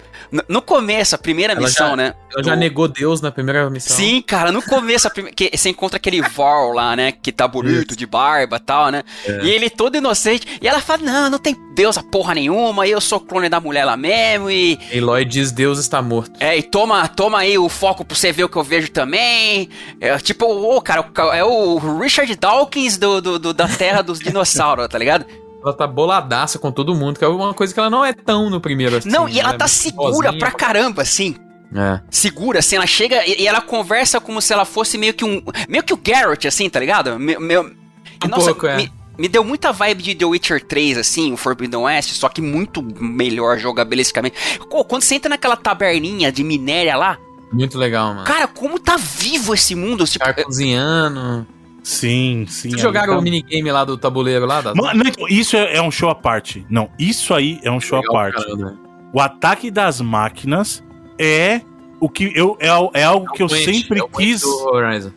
No, começo, a primeira ela missão, já, né? Ela já negou Deus na primeira missão. Sim, cara, no começo, a prime... que você encontra aquele Varl lá, né? Que tá bonito, de barba e tal, né? É. E ele todo inocente. E ela fala: Não, não tem Deus a porra nenhuma. Eu sou clone da mulher lá mesmo. E. Eloy diz: Deus está morto. É, e toma, toma aí o foco pra você ver o que eu vejo também. É, tipo, ô, oh, cara, é o Richard Dawkins do, do, do da terra dos dinossauros, tá ligado? Ela tá boladaça com todo mundo, que é uma coisa que ela não é tão no primeiro assim. Não, e ela, ela tá é segura pra caramba, assim. É. Segura, assim, ela chega e, e, ela conversa como se ela fosse meio que um. Meio que o Garrett, assim, tá ligado? Meu. meu um nossa, pouco, é. Me, me deu muita vibe de The Witcher 3, assim, o Forbidden West, só que muito melhor jogabilisticamente. Quando você entra naquela taberninha de minéria lá. Muito legal, mano. Cara, como tá vivo esse mundo? Tipo, cozinhando. Sim, sim. Vocês jogaram tá... o minigame lá do tabuleiro lá? Da... Mano, então, isso é, é, um show à parte. Não, isso aí é um show Legal, à parte. Caramba. O ataque das máquinas é o que eu é, é algo é que eu Gwent, sempre é quis.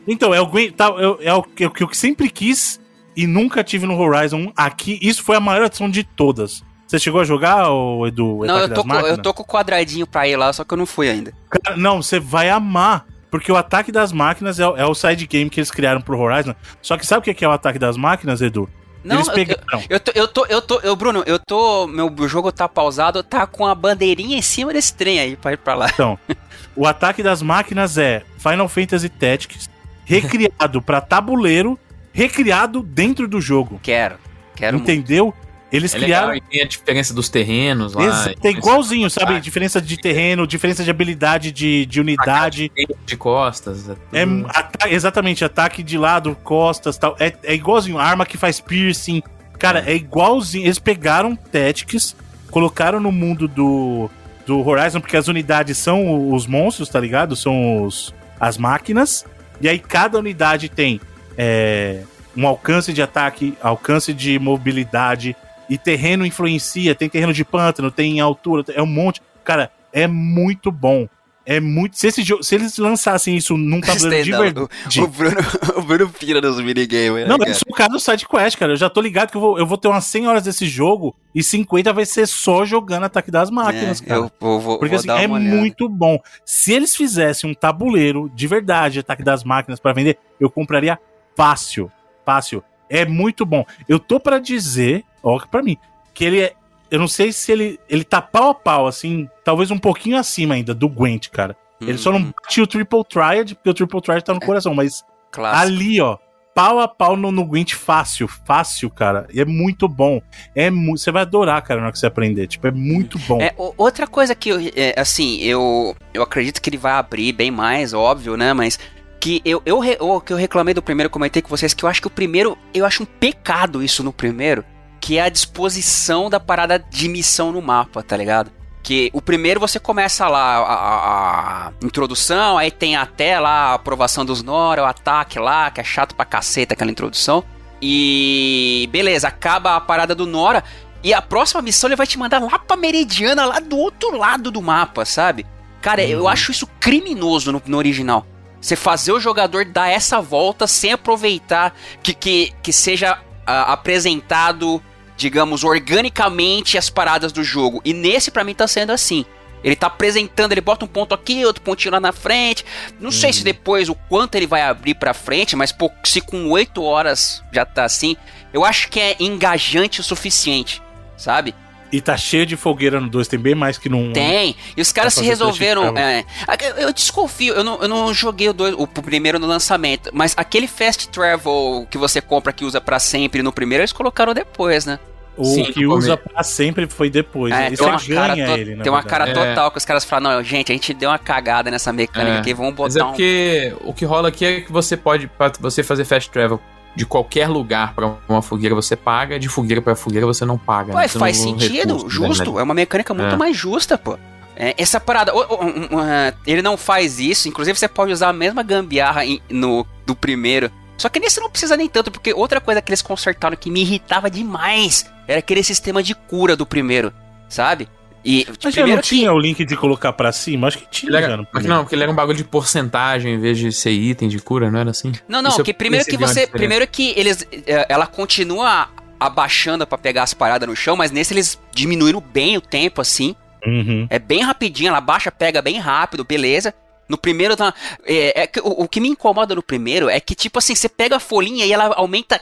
Então, é o Gwent, tá, é, é, o, é o que eu sempre quis e nunca tive no Horizon aqui. Isso foi a maior adição de todas. Você chegou a jogar, o Edu? Não, eu tô, com, eu tô com o quadradinho pra ir lá, só que eu não fui ainda. Cara, não, você vai amar. Porque o ataque das máquinas é, é o side game que eles criaram pro Horizon. Só que sabe o que é o ataque das máquinas, Edu? Não, Eles pegaram. Eu, eu, tô, eu tô, eu tô, eu, Bruno, eu tô. Meu jogo tá pausado, tá com a bandeirinha em cima desse trem aí pra ir pra lá. Então, o ataque das máquinas é Final Fantasy Tactics, recriado pra tabuleiro, recriado dentro do jogo. Quero. Quero Entendeu? Muito. Eles é criaram. Legal, tem a diferença dos terrenos lá. tem igualzinho, sabe? Diferença de terreno, diferença de habilidade de, de unidade. De, de costas. É, é ata exatamente, ataque de lado, costas tal. É, é igualzinho. Arma que faz piercing. Cara, é, é igualzinho. Eles pegaram Tactics, colocaram no mundo do, do Horizon, porque as unidades são os monstros, tá ligado? São os, as máquinas. E aí cada unidade tem é, um alcance de ataque, alcance de mobilidade, e terreno influencia, tem terreno de pântano, tem altura, é um monte. Cara, é muito bom. É muito. Se, esse jogo, se eles lançassem isso num tabuleiro de verdade. O, Bruno, o Bruno pira nos minigames, né? Não, mas eu sou o cara do sidequest, cara. Eu já tô ligado que eu vou, eu vou ter umas 100 horas desse jogo e 50 vai ser só jogando Ataque das Máquinas, é, cara. Eu, eu vou, Porque vou assim, é muito bom. Se eles fizessem um tabuleiro de verdade, Ataque das Máquinas, para vender, eu compraria fácil. Fácil. É muito bom. Eu tô para dizer ó, para mim, que ele é. Eu não sei se ele, ele tá pau a pau, assim, talvez um pouquinho acima ainda do Gwent, cara. Ele só não uhum. bate o Triple Triad, porque o Triple Triad tá no coração, mas Clássico. ali, ó, pau a pau no, no Gwent fácil, fácil, cara. E é muito bom. É você vai adorar, cara, na hora que você aprender. Tipo, é muito bom. É, outra coisa que, eu, é, assim, eu, eu acredito que ele vai abrir bem mais, óbvio, né? Mas que eu, eu, eu, que eu reclamei do primeiro, comentei com vocês, que eu acho que o primeiro, eu acho um pecado isso no primeiro, que é a disposição da parada de missão no mapa, tá ligado? Que o primeiro você começa lá a, a, a introdução, aí tem até lá a aprovação dos Nora, o ataque lá, que é chato pra caceta aquela introdução. E beleza, acaba a parada do Nora. E a próxima missão ele vai te mandar lá pra Meridiana, lá do outro lado do mapa, sabe? Cara, uhum. eu acho isso criminoso no, no, original. Você fazer o jogador dar essa volta sem aproveitar que, que, que seja uh, apresentado digamos, organicamente as paradas do jogo. E nesse, para mim, tá sendo assim. Ele tá apresentando, ele bota um ponto aqui, outro pontinho lá na frente. Não sei se uhum. depois o quanto ele vai abrir pra frente, mas pô, se com 8 horas já tá assim, eu acho que é engajante o suficiente, sabe? E tá cheio de fogueira no 2, tem bem mais que no 1. Um, tem. E os caras se resolveram. É, eu, desconfio, eu não, eu não joguei o, dois, o primeiro no lançamento, mas aquele fast travel que você compra que usa para sempre no primeiro, eles colocaram depois, né? O Sim, que usa pra sempre foi depois. É, Isso ganha ele, Tem uma cara total que os caras falam, não, gente, a gente deu uma cagada nessa mecânica é. aqui, vamos botar Mas é porque um... o que rola aqui é que você pode, pra você fazer fast travel de qualquer lugar para uma fogueira você paga, de fogueira para fogueira você não paga. Ué, né? faz sentido, recurso, justo. Né? É uma mecânica muito é. mais justa, pô. É, essa parada, ele não faz isso, inclusive você pode usar a mesma gambiarra no, do primeiro. Só que nesse não precisa nem tanto, porque outra coisa que eles consertaram que me irritava demais era aquele sistema de cura do primeiro, sabe? E Mas já não tinha o link de colocar pra cima? Acho que tinha. Ele era, já mas primeiro. não, porque ele era um bagulho de porcentagem em vez de ser item de cura, não era assim? Não, não, Isso eu que primeiro que você. Primeiro que eles. eh, Ela continua abaixando pra pegar as paradas no chão, mas nesse eles diminuíram bem o tempo, assim. Uhum. É bem rapidinho, ela baixa, pega bem rápido, beleza. No primeiro, tá, é, é o, o que me incomoda no primeiro é que, tipo assim, você pega a folhinha e ela aumenta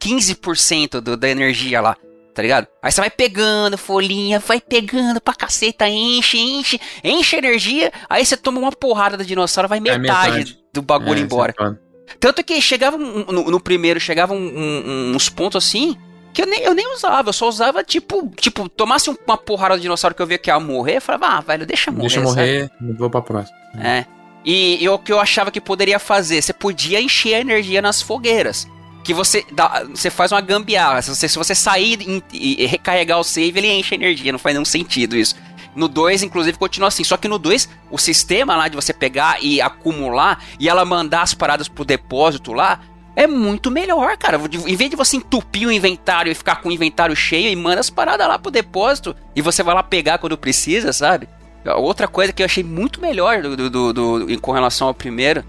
15% do, da energia lá, tá ligado? Aí você vai pegando folhinha, vai pegando pra caceta, enche, enche, enche energia, aí você toma uma porrada do dinossauro, vai metade, metade. do bagulho É, embora. é. Tanto que chegava um- no, no primeiro, chegavam um- um- uns pontos assim que eu nem, eu nem usava, eu só usava tipo, tipo, tomasse um- uma porrada do dinossauro que eu via que ia morrer, eu falava, ah, velho, deixa morrer. Deixa eu sabe? morrer, vou pra próxima. É. E, e o que eu achava que poderia fazer, você podia encher a energia nas fogueiras. Que você dá, você faz uma gambiarra. Se você, se você sair e, recarregar o save, ele enche a energia. Não faz nenhum sentido isso. No 2, inclusive, continua assim. Só que no 2, o sistema lá de você pegar e acumular e ela mandar as paradas pro depósito lá é muito melhor, cara. Em vez de você entupir o inventário e ficar com o inventário cheio e manda as paradas lá pro depósito e você vai lá pegar quando precisa, sabe? Outra coisa que eu achei muito melhor do, do, do- do- em- com relação ao primeiro.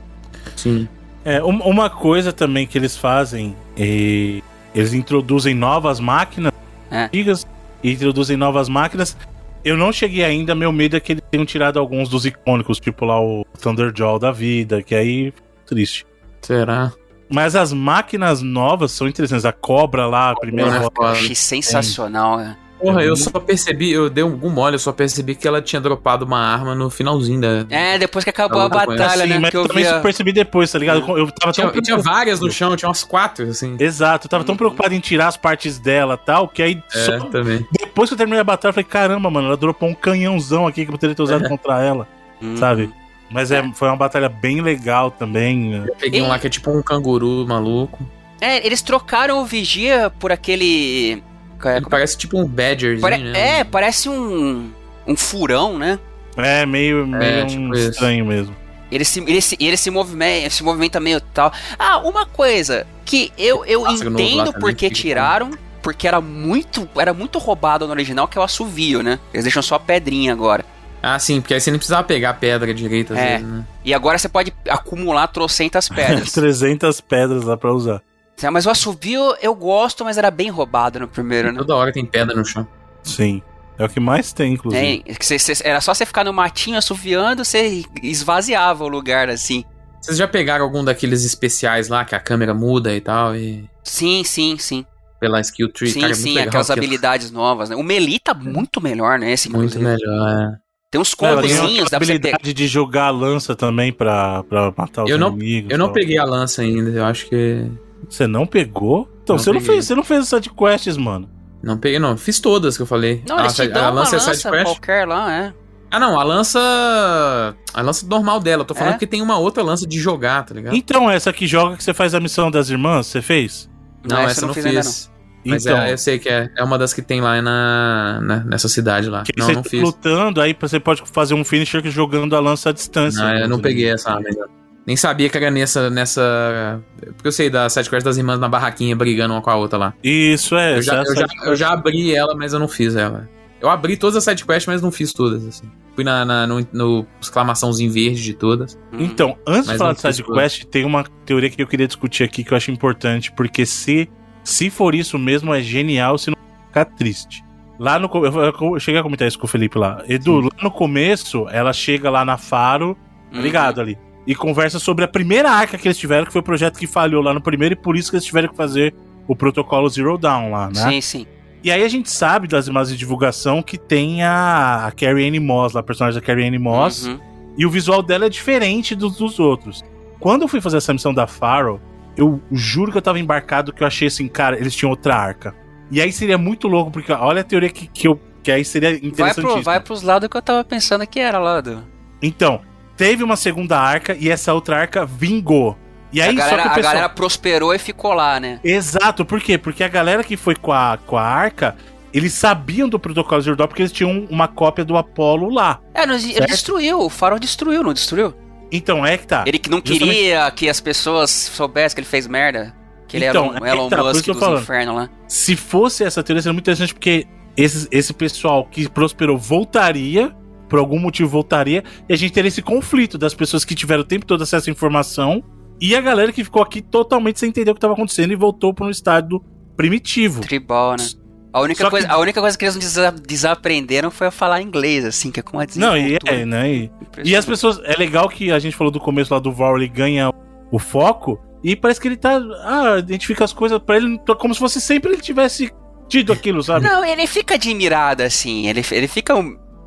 Sim. É, um- uma coisa também que eles fazem, é, eles introduzem novas máquinas É. antigas e introduzem novas máquinas. Eu não cheguei ainda, meu medo é que eles tenham tirado alguns dos icônicos, tipo lá o Thunderjaw da vida, que aí triste. Será? Mas as máquinas novas são interessantes. A cobra lá, a primeira é Eu foda. achei sensacional, né? Porra, eu só percebi, eu dei algum mole, eu só percebi que ela tinha dropado uma arma no finalzinho da. É, depois que acabou a batalha, Sim, né? mas Que eu também via... percebi depois, tá ligado? Eu tava tão Tinha, tinha várias no chão, tinha umas quatro, assim. Exato, eu tava tão preocupado em tirar as partes dela e tal, que aí É, só também. depois que eu terminei a batalha, eu falei, caramba, mano, ela dropou um canhãozão aqui que eu poderia ter usado contra ela, Hum. sabe? Mas é, foi uma batalha bem legal também. né? Eu peguei um lá que é tipo um canguru maluco. É, eles trocaram o Vigia por aquele... é, Ele parece tipo um badgerzinho, pare- né? É, parece um... Um furão, né? É meio, meio tipo um isso. estranho mesmo. Ele se, ele se, ele se, movimenta, se movimenta meio tal. Ah, uma coisa que eu, eu lá entendo porque tiraram, porque era muito, era muito roubado no original, que é o assovio, né? Eles deixam só a pedrinha agora. Ah, sim, porque aí você nem precisava pegar a pedra direita, às É. vezes, né? E agora você pode acumular trocentas pedras. 300 pedras lá pra usar. Mas o assovio eu gosto, mas era bem roubado no primeiro, né? Toda hora tem pedra no chão. Sim. É o que mais tem, inclusive. É, que cê- cê- era só você ficar no matinho assoviando, você esvaziava o lugar assim. Vocês já pegaram algum daqueles especiais lá que a câmera muda e tal? E Sim, sim, sim. pela skill tree? sim, cara, é sim, aquelas aquilo. habilidades novas, né? O Melee tá muito melhor, né? Esse, Muito inclusive. melhor, é. Tem uns combozinhos, dá a pra você habilidade de jogar a lança também pra, pra matar os Eu não- inimigos. Eu não peguei a lança ainda, eu acho que. Você não pegou? Então, Não você, não fez, você não fez as sidequests, mano. Não peguei, não. Fiz todas que eu falei. Não, a, eles te a dão uma lança é lança side quest? qualquer lá, é. Ah, não, a lança. A lança normal dela. Eu tô falando É? que tem uma outra lança de jogar, tá ligado? Então, essa que joga que você faz a missão das irmãs, você fez? Não, essa essa eu não fiz. Mas então, é, eu sei que é, é uma das que tem lá na, na- nessa cidade lá. que Não, você não tá fiz. lutando, aí você pode fazer um finisher jogando a lança à distância. Não, eu não peguei essa arma ainda. Nem sabia que era nessa, nessa. Porque eu sei da sidequest das irmãs na barraquinha brigando uma com a outra lá. Isso, é. Eu já, eu, já, eu já abri ela, mas eu não fiz ela. Eu abri todas as sidequests, mas não fiz todas, assim. Fui na, na- no, no exclamaçãozinho verde de todas. Hum. Então, antes de falar de sidequest, tem uma teoria que eu queria discutir aqui que eu acho importante, porque se, se for isso mesmo, é genial se não ficar triste. Lá no. Eu, eu cheguei a comentar isso com o Felipe lá. Edu, lá no começo, ela chega lá na Faro, tá Uhum. ligado ali? E conversa sobre a primeira arca que eles tiveram, que foi o projeto que falhou lá no primeiro, e por isso que eles tiveram que fazer o protocolo Zero Down lá, né? Sim, sim. E aí a gente sabe das imagens de divulgação que tem a, a Carrie Anne Moss, lá, a personagem da Carrie Anne Moss, Uhum. e o visual dela é diferente dos, dos outros. Quando eu fui fazer essa missão da Faro, eu juro que eu tava embarcado que eu achei assim, cara, eles tinham outra arca. E aí seria muito louco, porque olha a teoria que, que eu. Que aí seria Vai, interessante. pro, vai pros lados que eu tava pensando que era lá do. Então, teve uma segunda arca e essa outra arca vingou. E aí, a galera, só que o a pessoal... galera prosperou e ficou lá, né? Exato, por quê? Porque a galera que foi com a, com a arca, eles sabiam do protocolo Zero Dawn porque eles tinham uma cópia do Apollo lá. É, não, ele destruiu, o Farol destruiu, não destruiu? Então, é que tá. Ele que não Justamente- queria que as pessoas soubessem que ele fez merda. Que ele Então, era um é Elon que tá, Musk dos falando. infernos lá. Se fosse essa teoria, seria muito interessante porque esse, esse pessoal que prosperou voltaria, por algum motivo voltaria, e a gente teria esse conflito das pessoas que tiveram o tempo todo acesso à informação e a galera que ficou aqui totalmente sem entender o que estava acontecendo e voltou para um estado primitivo. Tribal, né? A única, coisa, que... a única coisa que eles desa desaprenderam foi a falar inglês, assim, que é com a Não, e é, né? E, e, as pessoas. É legal que a gente falou do começo lá do ele ganha o foco. E parece que ele tá. Ah, identifica as coisas para ele como se fosse sempre ele tivesse tido aquilo, sabe? Não, ele fica admirado, assim. Ele, ele fica.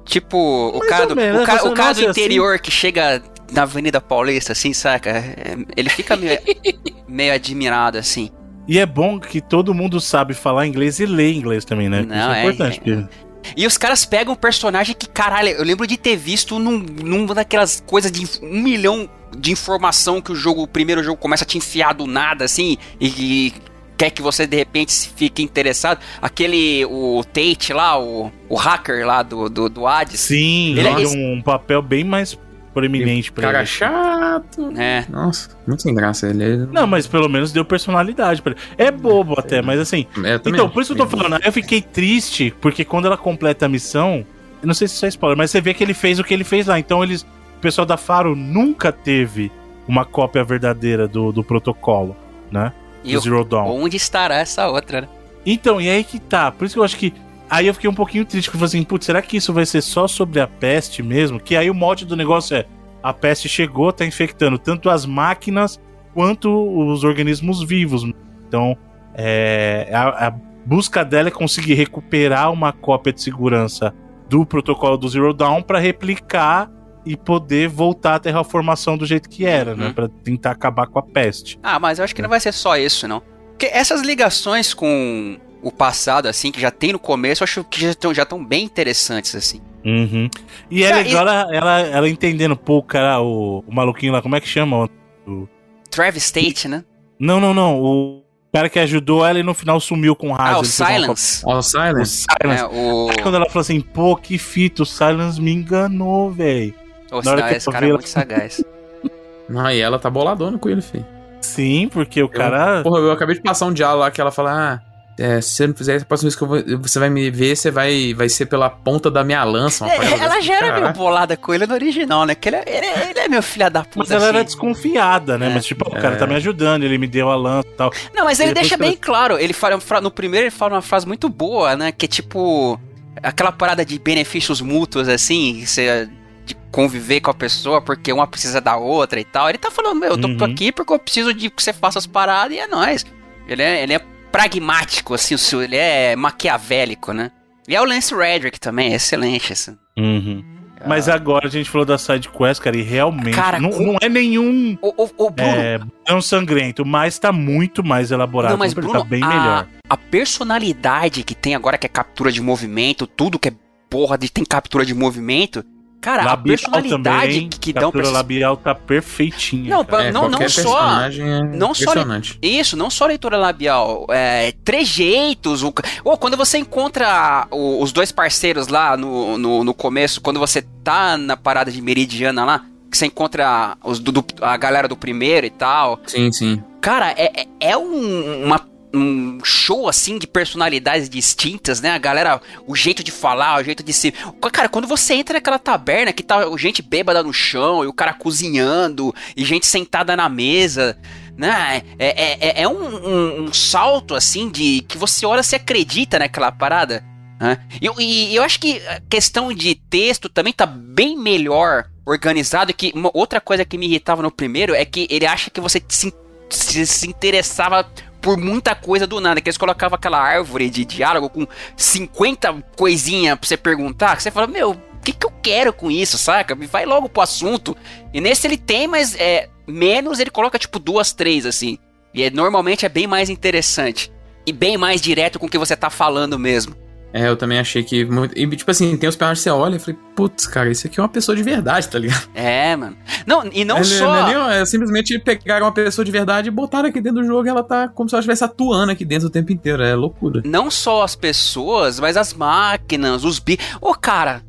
Tipo, o cara, do, menos, o, ca, o cara do interior assim. que chega na Avenida Paulista, assim, saca? É, ele fica meio, meio admirado, assim. E é bom que todo mundo sabe falar inglês e ler inglês também, né? Não, Isso é, é importante. É, porque... E os caras pegam um personagem que, caralho, eu lembro de ter visto num, numa daquelas coisas de um milhão de informação que o jogo, o primeiro jogo começa a te enfiar do nada, assim, e, e quer que você de repente fique interessado. Aquele, o Tate lá, o, o hacker lá do, do, do Hades. Sim, ele é um papel bem mais proeminente pra cara ele. chato. É. Nossa, muito sem graça ele. Não, mas pelo menos deu personalidade pra ele. É bobo é, até, mas assim. É, então, por isso que eu tô falando, eu fiquei triste, porque quando ela completa a missão, eu não sei se isso é spoiler, mas você vê que ele fez o que ele fez lá. Então eles. O pessoal da Faro nunca teve uma cópia verdadeira do, do protocolo, né? E do Zero Dawn. Onde estará essa outra, né? Então, e aí que tá. Por isso que eu acho que Aí eu fiquei um pouquinho triste, porque eu falei assim, putz, será que isso vai ser só sobre a peste mesmo? Que aí o mote do negócio é, a peste chegou, tá infectando tanto as máquinas quanto os organismos vivos. Então, é, a, a busca dela é conseguir recuperar uma cópia de segurança do protocolo do Zero Dawn para replicar e poder voltar à terraformação do jeito que era, né? uhum. né? Para tentar acabar com a peste. Ah, mas eu acho que não vai ser só isso, não. Porque essas ligações com o passado, assim, que já tem no começo, eu acho que já estão já bem interessantes, assim. Uhum. E é legal e... Ela, ela, ela, entendendo, pô, cara, o, o maluquinho lá, como é que chama? O... Travis Tate, né? Não, não, não. O cara que ajudou ela e no final sumiu com o Ah, o Silence. Uma... Oh, o Silence. O Silence. É, o... Aí quando ela falou assim, pô, que fita, o Silence me enganou, velho. O Silence, esse cara é muito sagaz. Não, e ela tá boladona com ele, filho. Sim, porque o cara. Porra, eu acabei de passar um diálogo lá que ela fala, ah. É, se você não fizer, a próxima vez que vou, você vai me ver, você vai, vai ser pela ponta da minha lança. É, ela já era meio bolada com ele no original, né? Que ele, é, ele, ele é meu filho da puta. Mas ela assim. era desconfiada, né? É. Mas tipo, o cara tá me ajudando, ele me deu a lança e tal. Não, mas ele deixa bem claro. Ele fala, no primeiro ele fala uma frase muito boa, né? Que é tipo. Aquela parada de benefícios mútuos, assim, você de conviver com a pessoa porque uma precisa da outra e tal. Ele tá falando, meu, eu tô, uhum. aqui porque eu preciso de que você faça as paradas e é nóis. Ele é, ele é pragmático, assim, o seu, ele é maquiavélico, né? E é o Lance Redrick também, é excelente, assim. Uhum. Mas agora a gente falou da side quest, cara, e realmente cara, não, não é nenhum o, o, o Bruno... é, não sangrento, mas tá muito mais elaborado, não, mas tá Bruno, tá bem a, melhor. A personalidade que tem agora, que é captura de movimento, tudo que é porra de tem captura de movimento, Cara, labial a personalidade também, que dão pra labial tá perfeitinha. Não, é, não, não só, é não só isso, não só leitura labial, é, trejeitos, o, ou quando você encontra o, os dois parceiros lá no, no, no, começo, quando você tá na parada de Meridiana lá, que você encontra os, do, do, a galera do primeiro e tal. Sim, sim. Cara, é, é, é um, uma um show assim de personalidades distintas, né? A galera, o jeito de falar, o jeito de se. Cara, quando você entra naquela taberna que tá gente bêbada no chão e o cara cozinhando e gente sentada na mesa. Né? É, é, é, é um, um, um, salto assim de que você olha se acredita naquela parada. Né? E, e, eu acho que a questão de texto também tá bem melhor organizado. Que outra coisa que me irritava no primeiro é que ele acha que você se, se, se interessava por muita coisa do nada. Que eles colocavam aquela árvore de diálogo com 50 coisinhas pra você perguntar. Que você fala, meu, o que, que eu quero com isso, saca? Vai logo pro assunto. E nesse ele tem, mas é menos ele coloca tipo duas, três, assim. E é, normalmente é bem mais interessante. E bem mais direto com o que você tá falando mesmo. É, eu também achei que. E, tipo assim, tem os personagens que você olha e falei, putz, cara, isso aqui é uma pessoa de verdade, tá ligado? É, mano. Não, e não é, só. Não é, é, simplesmente pegaram uma pessoa de verdade e botaram aqui dentro do jogo e ela tá como se ela estivesse atuando aqui dentro o tempo inteiro. É loucura. Não só as pessoas, mas as máquinas, os bi. Ô, cara,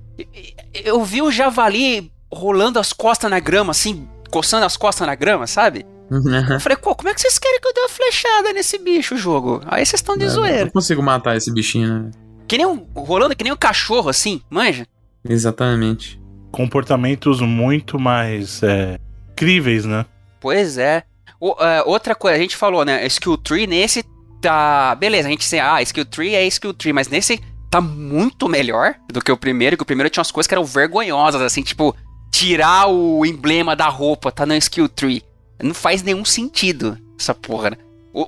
eu vi o javali rolando as costas na grama, assim, coçando as costas na grama, sabe? Uhum. Eu falei, como é que vocês querem que eu dê uma flechada nesse bicho, jogo? Aí vocês estão de é, zoeira. Eu não consigo matar esse bichinho, né? Que nem um, rolando que nem um cachorro, assim, manja? Exatamente. Comportamentos muito mais é, críveis, né? Pois é. O, é, outra coisa, a gente falou, né? Skill tree nesse tá. Beleza, a gente sei, ah, skill tree é skill tree, mas nesse tá muito melhor do que o primeiro, que o primeiro tinha umas coisas que eram vergonhosas, assim, tipo, tirar o emblema da roupa, tá no skill tree. Não faz nenhum sentido essa porra, né?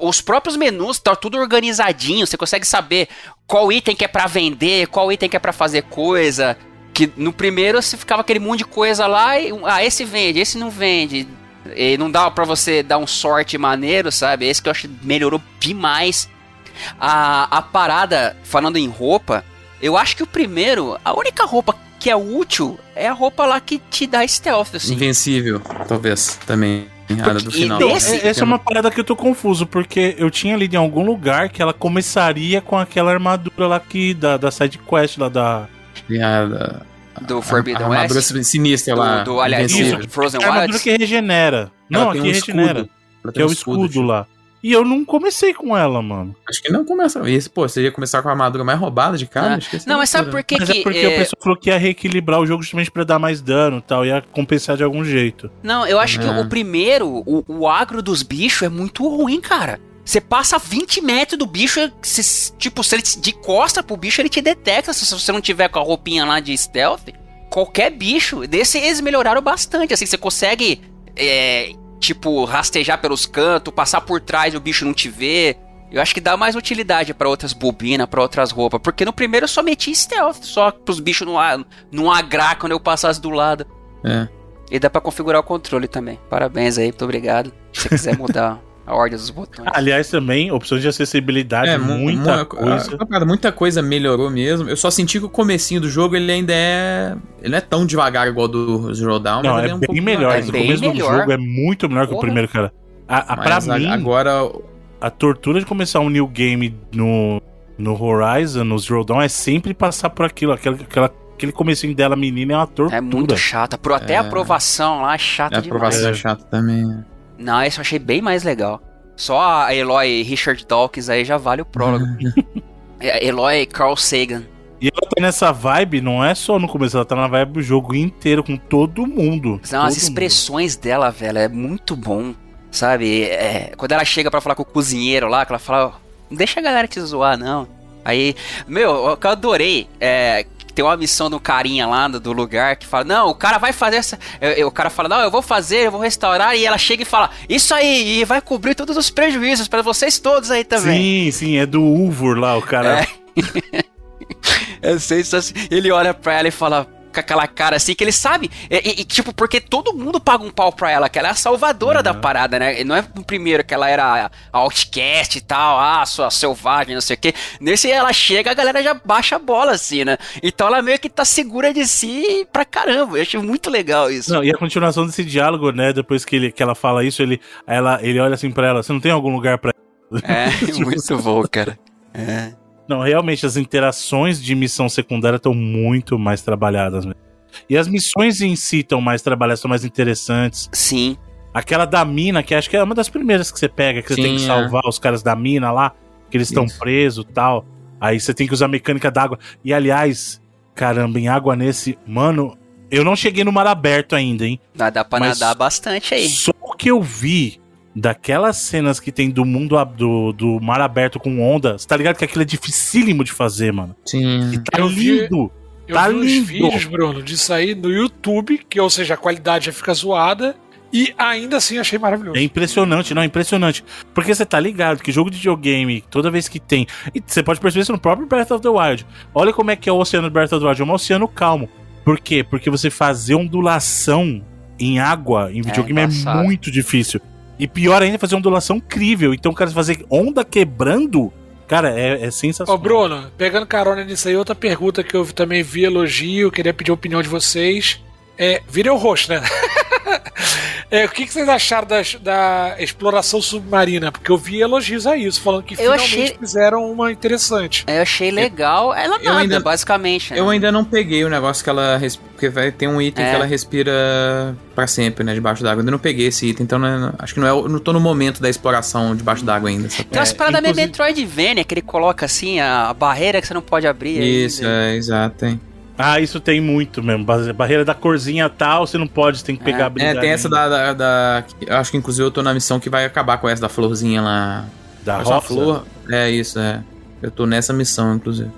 Os próprios menus tá tudo organizadinho, você consegue saber qual item que é para vender, qual item que é para fazer coisa. Que no primeiro você ficava aquele monte de coisa lá e ah, esse vende, esse não vende. E não dava para você dar um sorte maneiro, sabe? Esse que eu acho que melhorou demais. A, a parada, falando em roupa, eu acho que o primeiro, a única roupa que é útil é a roupa lá que te dá stealth, assim. Invencível, talvez, também. Porque, do final. Desse... É, essa é uma parada que eu tô confuso, porque eu tinha lido em algum lugar que ela começaria com aquela armadura lá que da, da side quest lá da. da do Forbidden a, a armadura sinistra lá. Do, aliás, do Frozen Wilds. É a armadura que regenera. Não, aqui um regenera. Que é o escudo, escudo lá. E eu não comecei com ela, mano. Acho que não começa. Esse, pô, você ia começar com a armadura mais roubada de cara? Ah. Não, mas sabe por que Mas que... é porque é... a pessoa falou que ia reequilibrar o jogo justamente pra dar mais dano e tal, ia compensar de algum jeito. Não, eu acho é. que o primeiro, o, o agro dos bichos é muito ruim, cara. Você passa 20 metros do bicho, se, tipo, se ele de costa pro bicho, ele te detecta se você não tiver com a roupinha lá de stealth. Qualquer bicho, desse eles melhoraram bastante, assim, você consegue... É, tipo, rastejar pelos cantos, passar por trás e o bicho não te vê. Eu acho que dá mais utilidade para outras bobinas, para outras roupas. Porque no primeiro eu só meti stealth, só pros bichos não, não agrar quando eu passasse do lado. É. E dá pra configurar o controle também. Parabéns aí, muito obrigado. Se você quiser mudar a ordem dos botões. Aliás, também, opções de acessibilidade, é, muita coisa. A, muita coisa melhorou mesmo. Eu só senti que o comecinho do jogo, ele ainda é... Ele não é tão devagar igual do Zero Dawn, não, mas é, é um bem melhor. É o bem começo melhor. do jogo é muito melhor que Porra. o primeiro, cara. A, a, pra mim, agora... a tortura de começar um new game no, no Horizon, no Zero Dawn, é sempre passar por aquilo, aquela, aquela aquele comecinho dela menina é uma tortura. É muito chata. Pro, até É. a aprovação lá é chata A demais. aprovação é chata também. Não, esse eu achei bem mais legal. Só a Eloy Richard Dawkins aí já vale o prólogo. É, Eloy Carl Sagan. E ela tá nessa vibe, não é só no começo, ela tá na vibe do jogo inteiro, com todo mundo. Não, as Todo expressões dela, velho, é muito bom. Sabe? É, quando ela chega pra falar com o cozinheiro lá, que ela fala, não deixa a galera te zoar, não. Aí, meu, o que eu adorei é tem uma missão do carinha lá do, lugar que fala: Não, o cara vai fazer essa. o cara fala: Não, eu vou fazer, eu vou restaurar. E ela chega e fala: Isso aí, e vai cobrir todos os prejuízos pra vocês todos aí também. Sim, sim, é do Uvor lá, o cara. É. É sensacional. Ele olha pra ela e fala com aquela cara assim que ele sabe. E, e- e, tipo, porque todo mundo paga um pau pra ela, que ela é a salvadora da parada, né? E Não é o primeiro que ela era a- outcast e tal, ah, sua selvagem, não sei o quê. Nesse ela chega, a galera já baixa a bola, assim, né? Então ela meio que tá segura de si pra caramba. Eu achei muito legal isso. Não, e a continuação desse diálogo, né? Depois que, ele, que ela fala isso, ele, ela, ele olha assim pra ela: Você não tem algum lugar pra. É, muito bom, cara. É. Não, realmente, as interações de missão secundária estão muito mais trabalhadas. Né? E as missões em si estão mais trabalhadas, estão mais interessantes. Sim. Aquela da mina, que acho que é uma das primeiras que você pega, que você Sim, tem que é. salvar os caras da mina lá, que eles estão presos e tal. Aí você tem que usar mecânica d'água. E aliás, caramba, em água nesse. Mano, eu não cheguei no mar aberto ainda, hein? Dá, dá pra Mas- nadar bastante aí. Só o que eu vi daquelas cenas que tem do mundo do, do mar aberto com onda, você tá ligado que aquilo é dificílimo de fazer, mano. Sim. E tá Eu vi- lindo. Eu Tá vi uns lindo. vídeos, Bruno, disso aí no YouTube, que ou seja, a qualidade já fica zoada, e ainda assim achei maravilhoso. É impressionante, não, é impressionante. Porque você tá ligado que jogo de videogame, toda vez que tem. E você pode perceber isso no próprio Breath of the Wild. Olha como é que é o oceano do Breath of the Wild. É um oceano calmo. Por quê? Porque você fazer ondulação em água, em videogame, é, embaçado. muito difícil. E pior ainda, fazer ondulação incrível. Então, cara, fazer onda quebrando, cara, é, é Ô, sensacional. Bruno, pegando carona nisso aí, outra pergunta que eu também vi elogio, queria pedir a opinião de vocês. É, virei o rosto, né? É, o que, que vocês acharam da, da exploração submarina? Porque eu vi elogios a isso, falando que Eu finalmente achei- fizeram uma interessante. Eu achei legal. Ela eu nada, ainda- basicamente. né? Eu ainda não peguei o negócio que ela. Porque vai ter um item É. que ela respira pra sempre, né? Debaixo d'água. Eu ainda não peguei esse item, então não é- acho que não é. Não tô no momento da exploração debaixo d'água ainda. Tem umas É, paradas meio inclusive- Metroidvania, que ele coloca assim, a, barreira que você não pode abrir. Isso, ainda. é, exato, hein. Ah, isso tem muito mesmo. Ba- Barreira da corzinha tal, você não pode, você tem que pegar É. a É, tem essa da, da, da- acho que inclusive eu tô na missão que vai acabar com essa da florzinha lá. da roça. flor. É isso, é. Eu tô nessa missão, inclusive.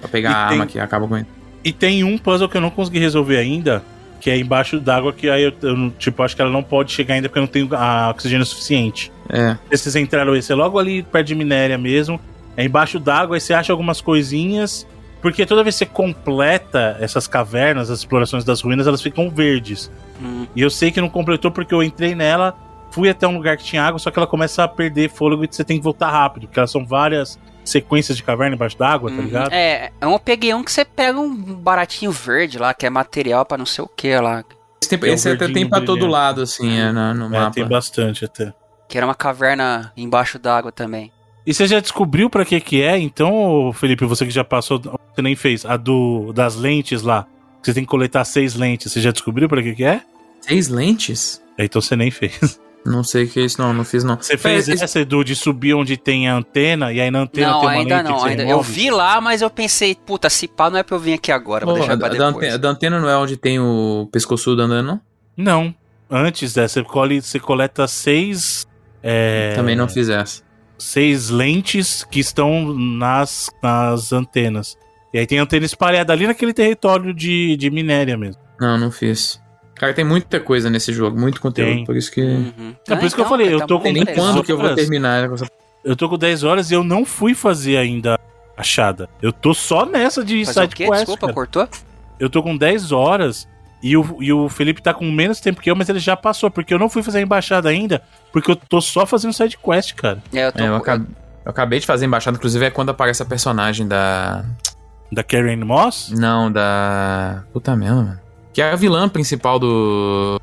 Pra pegar E a tem- arma que acaba com ele. E tem um puzzle que eu não consegui resolver ainda, que é embaixo d'água, que aí eu, eu tipo, acho que ela não pode chegar ainda porque eu não tenho a oxigênio suficiente. É. Esses entraram esse é logo ali perto de minéria mesmo. É embaixo d'água, aí você acha algumas coisinhas. Porque toda vez que você completa essas cavernas, as explorações das ruínas, elas ficam verdes. Hum. E eu sei que não completou porque eu entrei nela, fui até um lugar que tinha água, só que ela começa a perder fôlego e você tem que voltar rápido, porque elas são várias sequências de caverna embaixo d'água, tá Uhum. ligado? É, peguei um que você pega um baratinho verde lá, que é material pra não sei o que lá. Esse, tem, Tem um esse até tem pra todo lado, assim, é, no, no É, mapa. tem bastante até. Que era uma caverna embaixo d'água também. E você já descobriu pra que que é? Então, Felipe, você que já passou, você nem fez, a do das lentes lá, você tem que coletar seis lentes, você já descobriu pra que que é? Seis lentes? É, Então você nem fez. Não sei o que é isso, não. Não fiz, não. Você fez É, essa, Edu, de subir onde tem a antena, e aí na antena não, tem uma ainda lente não. Ainda. Eu vi lá, mas eu pensei, puta, se pá, não é pra eu vir aqui agora, vou Pô, deixar a, pra da depois. antena, a da antena não é onde tem o pescoçudo andando, não? Não. Antes dessa, você, colhe, você coleta seis... é, Também não fiz essa. Seis lentes que estão nas, nas antenas. E aí tem antena espalhada ali naquele território de, de minéria mesmo. Não, não fiz. Cara, tem muita coisa nesse jogo, muito conteúdo, Tem. por isso que... Uhum. É por isso que eu então, falei, cara, eu tá tô muito com Nem quando que eu vou Horas. terminar essa Eu tô com 10 horas e eu não fui fazer ainda a achada. Eu tô só nessa de Fazer o side quê? quest. Desculpa, cara. cortou? Eu tô com 10 horas e o, e o Felipe tá com menos tempo que eu, mas ele já passou, porque eu não fui fazer a embaixada ainda, porque eu tô só fazendo side quest, cara. É, eu tô. É, eu, acabei, eu acabei de fazer a embaixada, inclusive é quando aparece a personagem da... Da Karen Moss? Não, da... Puta merda, mano. Que é a vilã principal do...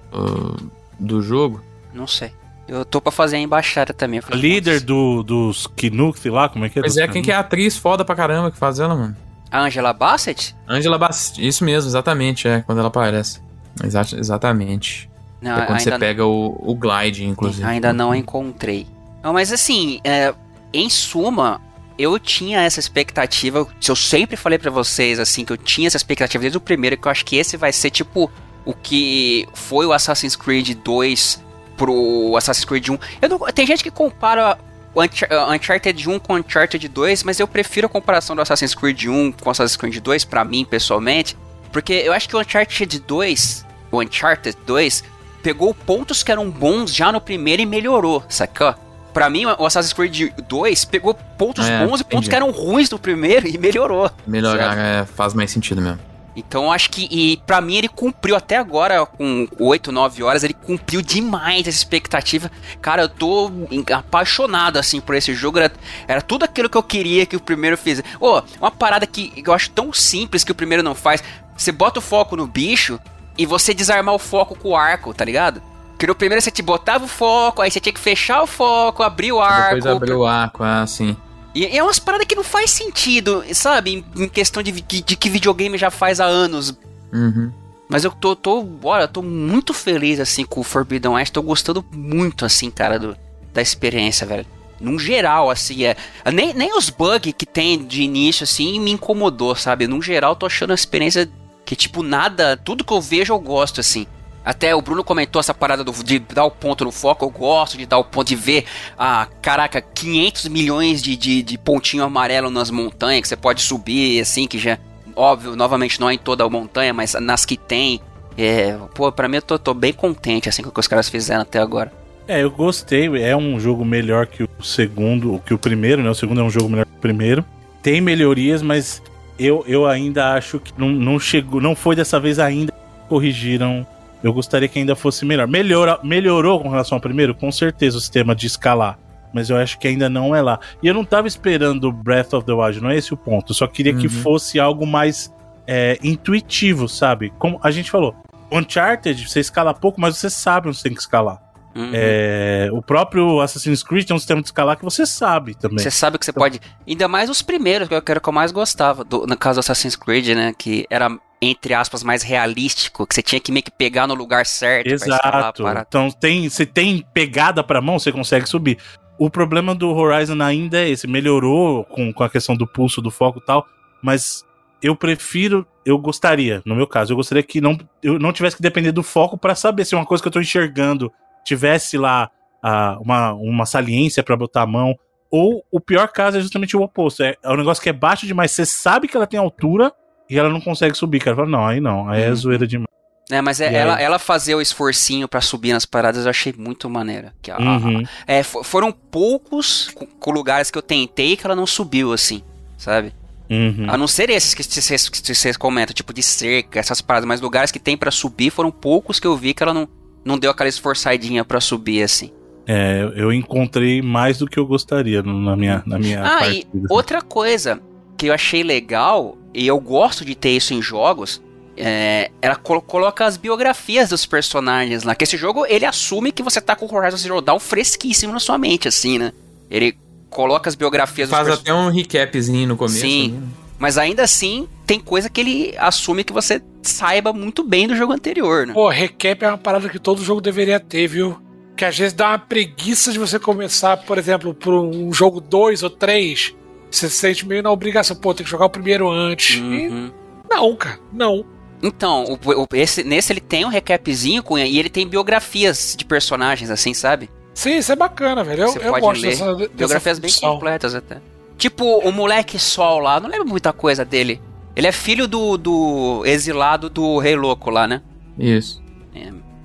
do jogo. Não sei. Eu tô pra fazer a embaixada também. A líder do, dos Kinuk, lá, como é que é? Pois é, quem que é a atriz foda pra caramba que faz ela, mano? A Angela Bassett? Angela Bast... Isso mesmo, exatamente, é, quando ela aparece. Exa exatamente. Não, é quando você pega o, o glide, inclusive. ainda não encontrei. Não, mas assim, é, em suma, eu tinha essa expectativa. Eu sempre falei pra vocês, assim, que eu tinha essa expectativa desde o primeiro, que eu acho que esse vai ser tipo o que foi o Assassin's Creed 2 pro Assassin's Creed 1. Eu não- tem gente que compara Uncharted 1 com o Uncharted 2, mas eu prefiro a comparação do Assassin's Creed 1 com o Assassin's Creed 2, pra mim, pessoalmente, porque eu acho que o Uncharted 2, o Uncharted 2, pegou pontos que eram bons já no primeiro e melhorou, sacou? Pra mim, o Assassin's Creed 2 pegou pontos É, bons e pontos entendi. que eram ruins do primeiro e melhorou. Melhorar é, faz mais sentido mesmo. Então eu acho que, e pra mim ele cumpriu até agora, com 8, 9 horas, ele cumpriu demais essa expectativa. Cara, eu tô apaixonado, assim, por esse jogo. Era, era tudo aquilo que eu queria que o primeiro fizesse. Ô, uma parada que eu acho tão simples que o primeiro não faz. Você bota o foco no bicho e você desarmar o foco com o arco, tá ligado? Porque no primeiro você te botava o foco, aí você tinha que fechar o foco, abrir o arco. Depois abriu o arco, ah, sim. E é umas paradas que não faz sentido, sabe? Em, questão de, vi- de que videogame já faz há anos. Uhum. Mas eu tô, tô, olha, eu tô muito feliz, assim, com o Forbidden West. Tô gostando muito, assim, cara, do, da experiência, velho. Num geral, assim, é... Nem, nem os bugs que tem de início, assim, me incomodou, sabe? Num geral, tô achando a experiência que, tipo, nada... Tudo que eu vejo, eu gosto, assim. Até o Bruno comentou essa parada do- de dar o ponto no foco. Eu gosto de dar o ponto de ver, ah, caraca, 500 milhões de, de, de pontinho amarelo nas montanhas que você pode subir, assim, que já. Óbvio, novamente não é em toda a montanha, mas nas que tem. É, pô, pra mim eu tô, tô bem contente, assim, com o que os caras fizeram até agora. É, eu gostei. É um jogo melhor que o segundo, que o primeiro, né? O segundo é um jogo melhor que o primeiro. Tem melhorias, mas eu, eu ainda acho que não, não chegou, não foi dessa vez ainda que corrigiram. Eu gostaria que ainda fosse melhor. Melhora, melhorou com relação ao primeiro, com certeza o sistema de escalar. Mas eu acho que ainda não é lá. E eu não tava esperando Breath of the Wild, não é esse o ponto. Eu só queria que Uhum. fosse algo mais é, intuitivo, sabe? Como a gente falou, Uncharted, você escala pouco, mas você sabe onde você tem que escalar. Uhum. É, o próprio Assassin's Creed tem um sistema de escalar que você sabe também. Você sabe que você pode. Ainda mais os primeiros, que eu quero que eu mais gostava. Do, no caso do Assassin's Creed, né? Que era, entre aspas, mais realístico. Que você tinha que meio que pegar no lugar certo. Exato. Então tem, você tem pegada pra mão, você consegue subir. O problema do Horizon ainda é esse, melhorou com, com a questão do pulso, do foco e tal, mas eu prefiro, eu gostaria, no meu caso, eu gostaria que não, eu não tivesse que depender do foco pra saber se uma coisa que eu tô enxergando tivesse lá ah, uma, uma saliência pra botar a mão, ou o pior caso é justamente o oposto, é, é um negócio que é baixo demais, você sabe que ela tem altura e ela não consegue subir, cara. Fala, não, aí não, aí é Uhum. zoeira demais. É, mas é, ela, ela fazer o esforcinho pra subir nas paradas eu achei muito maneira. Que a- Uhum. é, fo- foram poucos co- co- lugares que eu tentei que ela não subiu assim, sabe? Uhum. A não ser esses que vocês que vocês comentam, tipo de cerca, essas paradas, mas lugares que tem pra subir foram poucos que eu vi que ela não, não deu aquela esforçadinha pra subir assim. É, eu- encontrei mais do que eu gostaria na minha, na minha Ah, e partida. outra coisa que eu achei legal, e eu gosto de ter isso em jogos, é, ela colo- coloca as biografias dos personagens lá. Que esse jogo, ele assume que você tá com o Horizon Zero Dawn fresquíssimo na sua mente, assim, né? Ele coloca as biografias dos Faz personagens. até um recapzinho no começo. Sim. ali, né? Mas ainda assim, tem coisa que ele assume que você saiba muito bem do jogo anterior, né? Pô, recap é uma parada que todo jogo deveria ter, viu? Que às vezes dá uma preguiça de você começar, por exemplo, por um jogo 2 ou 3. Você se sente meio na obrigação, pô, tem que jogar o primeiro antes. E Uhum. não, cara, não. Então, o- o- esse, nesse ele tem um recapzinho com, e ele tem biografias de personagens, assim, sabe? Sim, isso é bacana, velho. Eu, Você eu pode gosto ler. dessa, dessa Biografias bem completas até. Tipo, o moleque Sol lá, não lembro muita coisa dele. Ele é filho do, do exilado do Rei Louco lá, né? Isso.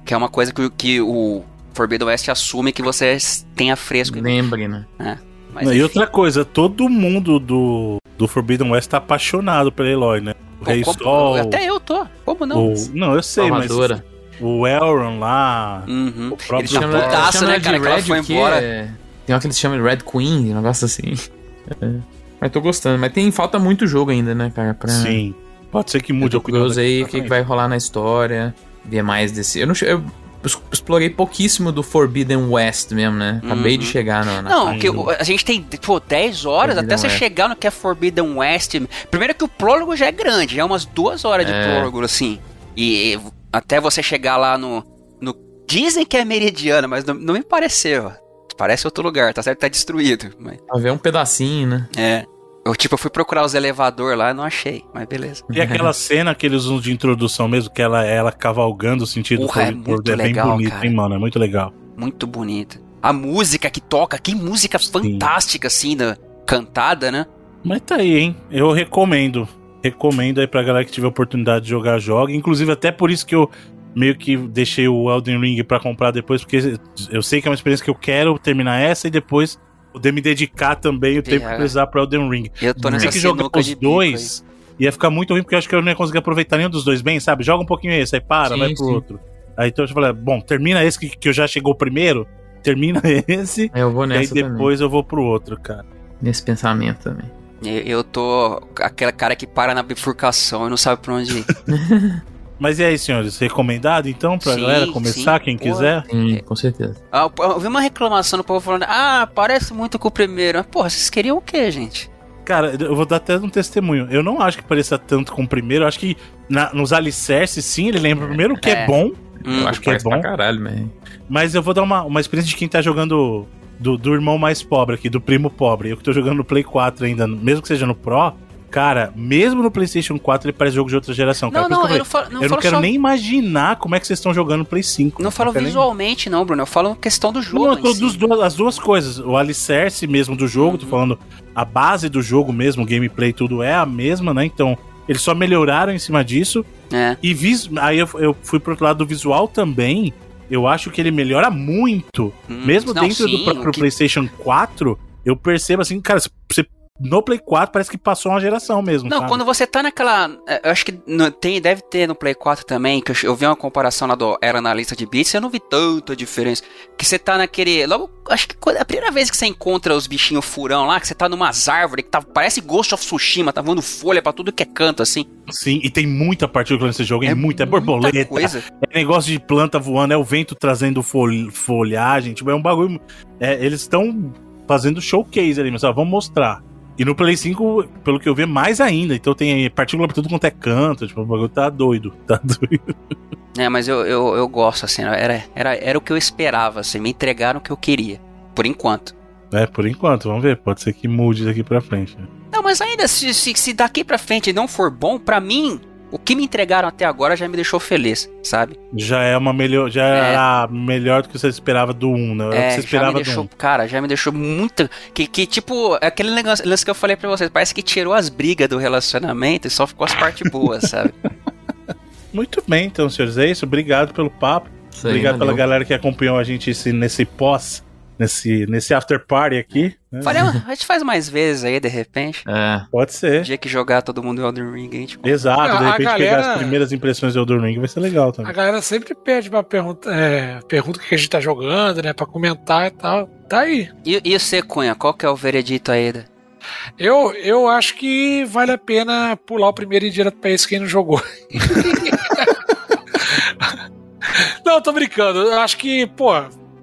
Que é uma coisa que, o- que o Forbidden West assume que você tenha fresco. Lembre, né? Mas, Não, e outra coisa, todo mundo do, do Forbidden West tá apaixonado pelo Eloy, né? O Pô, Rei como- Sol. Até eu tô. Como não? o- não, eu sei, Salvadora. mas o Elrond lá. Uhum. O próprio Ele tá Chama- putaço, chama né, de cara? Que ela Red foi embora. É, Tem uma que eles chamam de Red Queen, um negócio assim. É. Mas tô gostando. Mas tem falta muito jogo ainda, né, cara? Pra... Sim. Pode ser que Eu mude tô a opinião. curioso aí o que, que vai rolar na história. Ver mais desse. Eu não che- eu explorei pouquíssimo do Forbidden West mesmo, né? Acabei Uhum. de chegar na. na Não, que do- a gente tem, pô, 10 horas Forbidden até você West. chegar no que é Forbidden West. Primeiro que o prólogo já é grande, já é umas duas horas de É. prólogo, assim. E até você chegar lá no. no dizem que é meridiana, mas não, não me pareceu. Parece outro lugar, tá certo? Tá destruído. Mas, Pra ver um pedacinho, né? é. Eu, tipo, eu fui procurar os elevador lá, não achei, mas beleza. E aquela cena que eles usam de introdução mesmo, que ela, ela cavalgando o sentido Porra, é muito é bem legal, bonito, cara. hein, mano? É muito legal. Muito bonita. A música que toca, que música fantástica, assim, da, cantada, né? Mas tá aí, hein? Eu recomendo. Recomendo aí pra galera que tiver oportunidade de jogar, joga. Inclusive, até por isso que eu meio que deixei o Elden Ring pra comprar depois, porque eu sei que é uma experiência que eu quero terminar essa e depois poder me dedicar também o tempo que É. precisar pra Elden Ring. Eu tô nessa que jogar os dois. Ia ficar muito ruim, porque eu acho que eu não ia conseguir aproveitar nenhum dos dois bem, sabe? Joga um pouquinho esse, aí para, Sim, vai pro sim. outro. Aí então eu falei, bom, termina esse que, que eu já chegou primeiro, termina esse, Eu vou e aí nessa também. depois eu vou pro outro, cara. Nesse pensamento também. Eu, eu tô aquele cara que para na bifurcação e não sabe pra onde ir. Mas e aí, senhores? Recomendado então pra Sim, galera começar, sim, quem pô. quiser? Sim, com certeza. Ah, eu vi uma reclamação do povo falando, ah, parece muito com o primeiro. Mas, porra, vocês queriam o quê, gente? Cara, eu vou dar até um testemunho. Eu não acho que pareça tanto com o primeiro. Eu acho que na- nos alicerces, sim, ele lembra o primeiro, o que é, É. bom. Hum, Eu acho que é parece pra bom. caralho, mas. Mas eu vou dar uma, uma experiência de quem tá jogando do, do irmão mais pobre aqui, do primo pobre. Eu que tô jogando no Play 4 ainda, mesmo que seja no Pro. Cara, mesmo no PlayStation 4 ele parece jogo de outra geração. Cara. Não, não, eu eu não falo, não eu não quero só... nem imaginar como é que vocês estão jogando Play 5. Não falo quero nem- visualmente, não, Bruno. Eu falo questão do jogo. Não, eu tô si. duas, as duas coisas. O alicerce mesmo do jogo, tô Uhum. falando a base do jogo mesmo, o gameplay, tudo é a mesma, né? Então, eles só melhoraram em cima disso. É. E vis... aí eu, eu fui pro outro lado do visual também. Eu acho que ele melhora muito. Hum, mesmo não, dentro sim, do próprio que- PlayStation 4, eu percebo assim, cara, você no Play 4 parece que passou uma geração mesmo. Não, sabe? quando você tá naquela. é, Eu acho que no- tem, deve ter no Play 4 também, que eu, eu vi uma comparação lá do Era na lista de bits, eu não vi tanta diferença. Que você tá naquele. Logo, acho que a primeira vez que você encontra os bichinhos furão lá, que você tá numas árvores que tá, parece Ghost of Tsushima, tá voando folha pra tudo que é canto, assim. Sim, e tem muita partícula nesse jogo, é, muita, é borboleta, coisa. é negócio de planta voando, é o vento trazendo fol- folhagem, tipo, é um bagulho. é, eles estão fazendo showcase ali, mas ó, vamos mostrar. E no Play 5, pelo que eu vi, é mais ainda. Então tem partícula pra tudo quanto é canto. Tipo, o bagulho tá doido. Tá doido. É, mas eu, eu, eu gosto, assim, era, era, era o que eu esperava, assim, me entregaram o que eu queria. Por enquanto. É, por enquanto, vamos ver. Pode ser que mude daqui pra frente. né? Não, mas ainda, se, se, se daqui pra frente não for bom, pra mim, o que me entregaram até agora já me deixou feliz, sabe? Já é uma melhor. Já É. era melhor do que você esperava do 1, né? É, você já esperava me do deixou, 1. cara, já me deixou muito. Que, que tipo, aquele negócio lance que eu falei pra vocês, parece que tirou as brigas do relacionamento e só ficou as partes boas, sabe? Muito bem, então, senhores. É isso. Obrigado pelo papo. Isso aí, Obrigado pela galera que acompanhou a gente esse- nesse pós, nesse, nesse after party aqui. né? Falei, "Ah, a gente faz mais vezes aí, de repente. É, Pode O ser. dia que jogar todo mundo em Elden Ring, a gente. Exato, de A- a repente pegar galera- as primeiras impressões do Elden Ring vai ser legal A também. galera sempre pede pra pergunta, é, pergunta o que a gente tá jogando, né? Pra comentar e tal. Tá aí. E, e você, Cunha, qual que é o veredito aí? da- Eu, eu acho que vale a pena pular o primeiro e ir direto pra esse quem não jogou. não, tô brincando. Eu acho que, pô,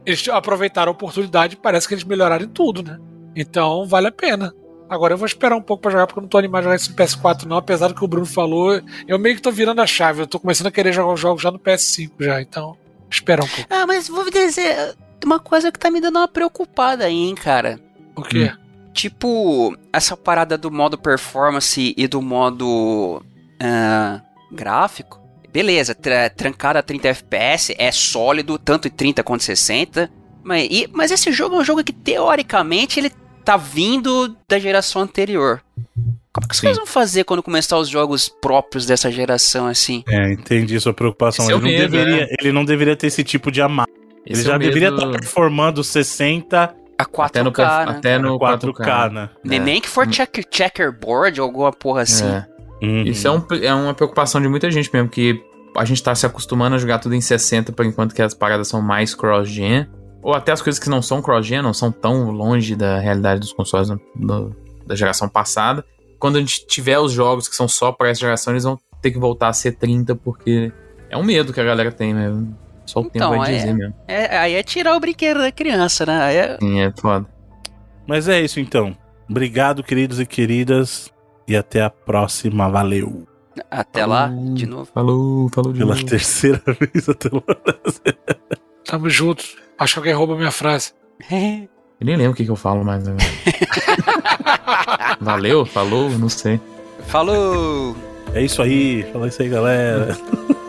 eles aproveitaram a oportunidade e parece que eles melhoraram em tudo, né? Então vale a pena. Agora eu vou esperar um pouco pra jogar, porque eu não tô animado a jogar isso no PS4, não. Apesar do que o Bruno falou, eu meio que tô virando a chave. Eu tô começando a querer jogar os jogos já no PS5 já. Então, espera um pouco. Ah, mas vou dizer uma coisa que tá me dando uma preocupada aí, hein, cara. O quê? Tipo, essa parada do modo performance e do modo ah, gráfico. Beleza, tra trancada a 30 FPS, é sólido, tanto em 30 quanto 60. Mas, e- mas esse jogo é um jogo que, teoricamente, ele tá vindo da geração anterior. Como que os Sim. caras vão fazer quando começar os jogos próprios dessa geração, assim? É, entendi sua preocupação. Esse é Ele o não, medo, deveria, ele não deveria ter esse tipo de amar. Ele esse é já medo- deveria estar performando 60 A 4K, até no, né? até no 4K, 4K. né? Nem- É. Nem que for checker, checkerboard ou alguma porra assim. É. Uhum. Isso é, um- é uma preocupação de muita gente mesmo, que a gente tá se acostumando a jogar tudo em 60 por enquanto que as paradas são mais cross-gen. Ou até as coisas que não são cross-gen, não são tão longe da realidade dos consoles no- no- da geração passada. Quando a gente tiver os jogos que são só pra essa geração, eles vão ter que voltar a ser 30, porque é um medo que a galera tem mesmo. Só o Então, tempo vai é- dizer mesmo. É, aí é tirar o brinquedo da criança, né? Aí é- Sim, é foda. Mas é isso então. Obrigado, queridos e queridas. E até a próxima. Valeu. Até lá, Falou. de novo. Falou, falou de Pela novo. terceira vez até lá. Tamo juntos. Acho que alguém rouba minha frase. Eu nem lembro o que, que eu falo mais. Né? Valeu? Falou? Não sei. Falou! É isso aí. Fala isso aí, galera.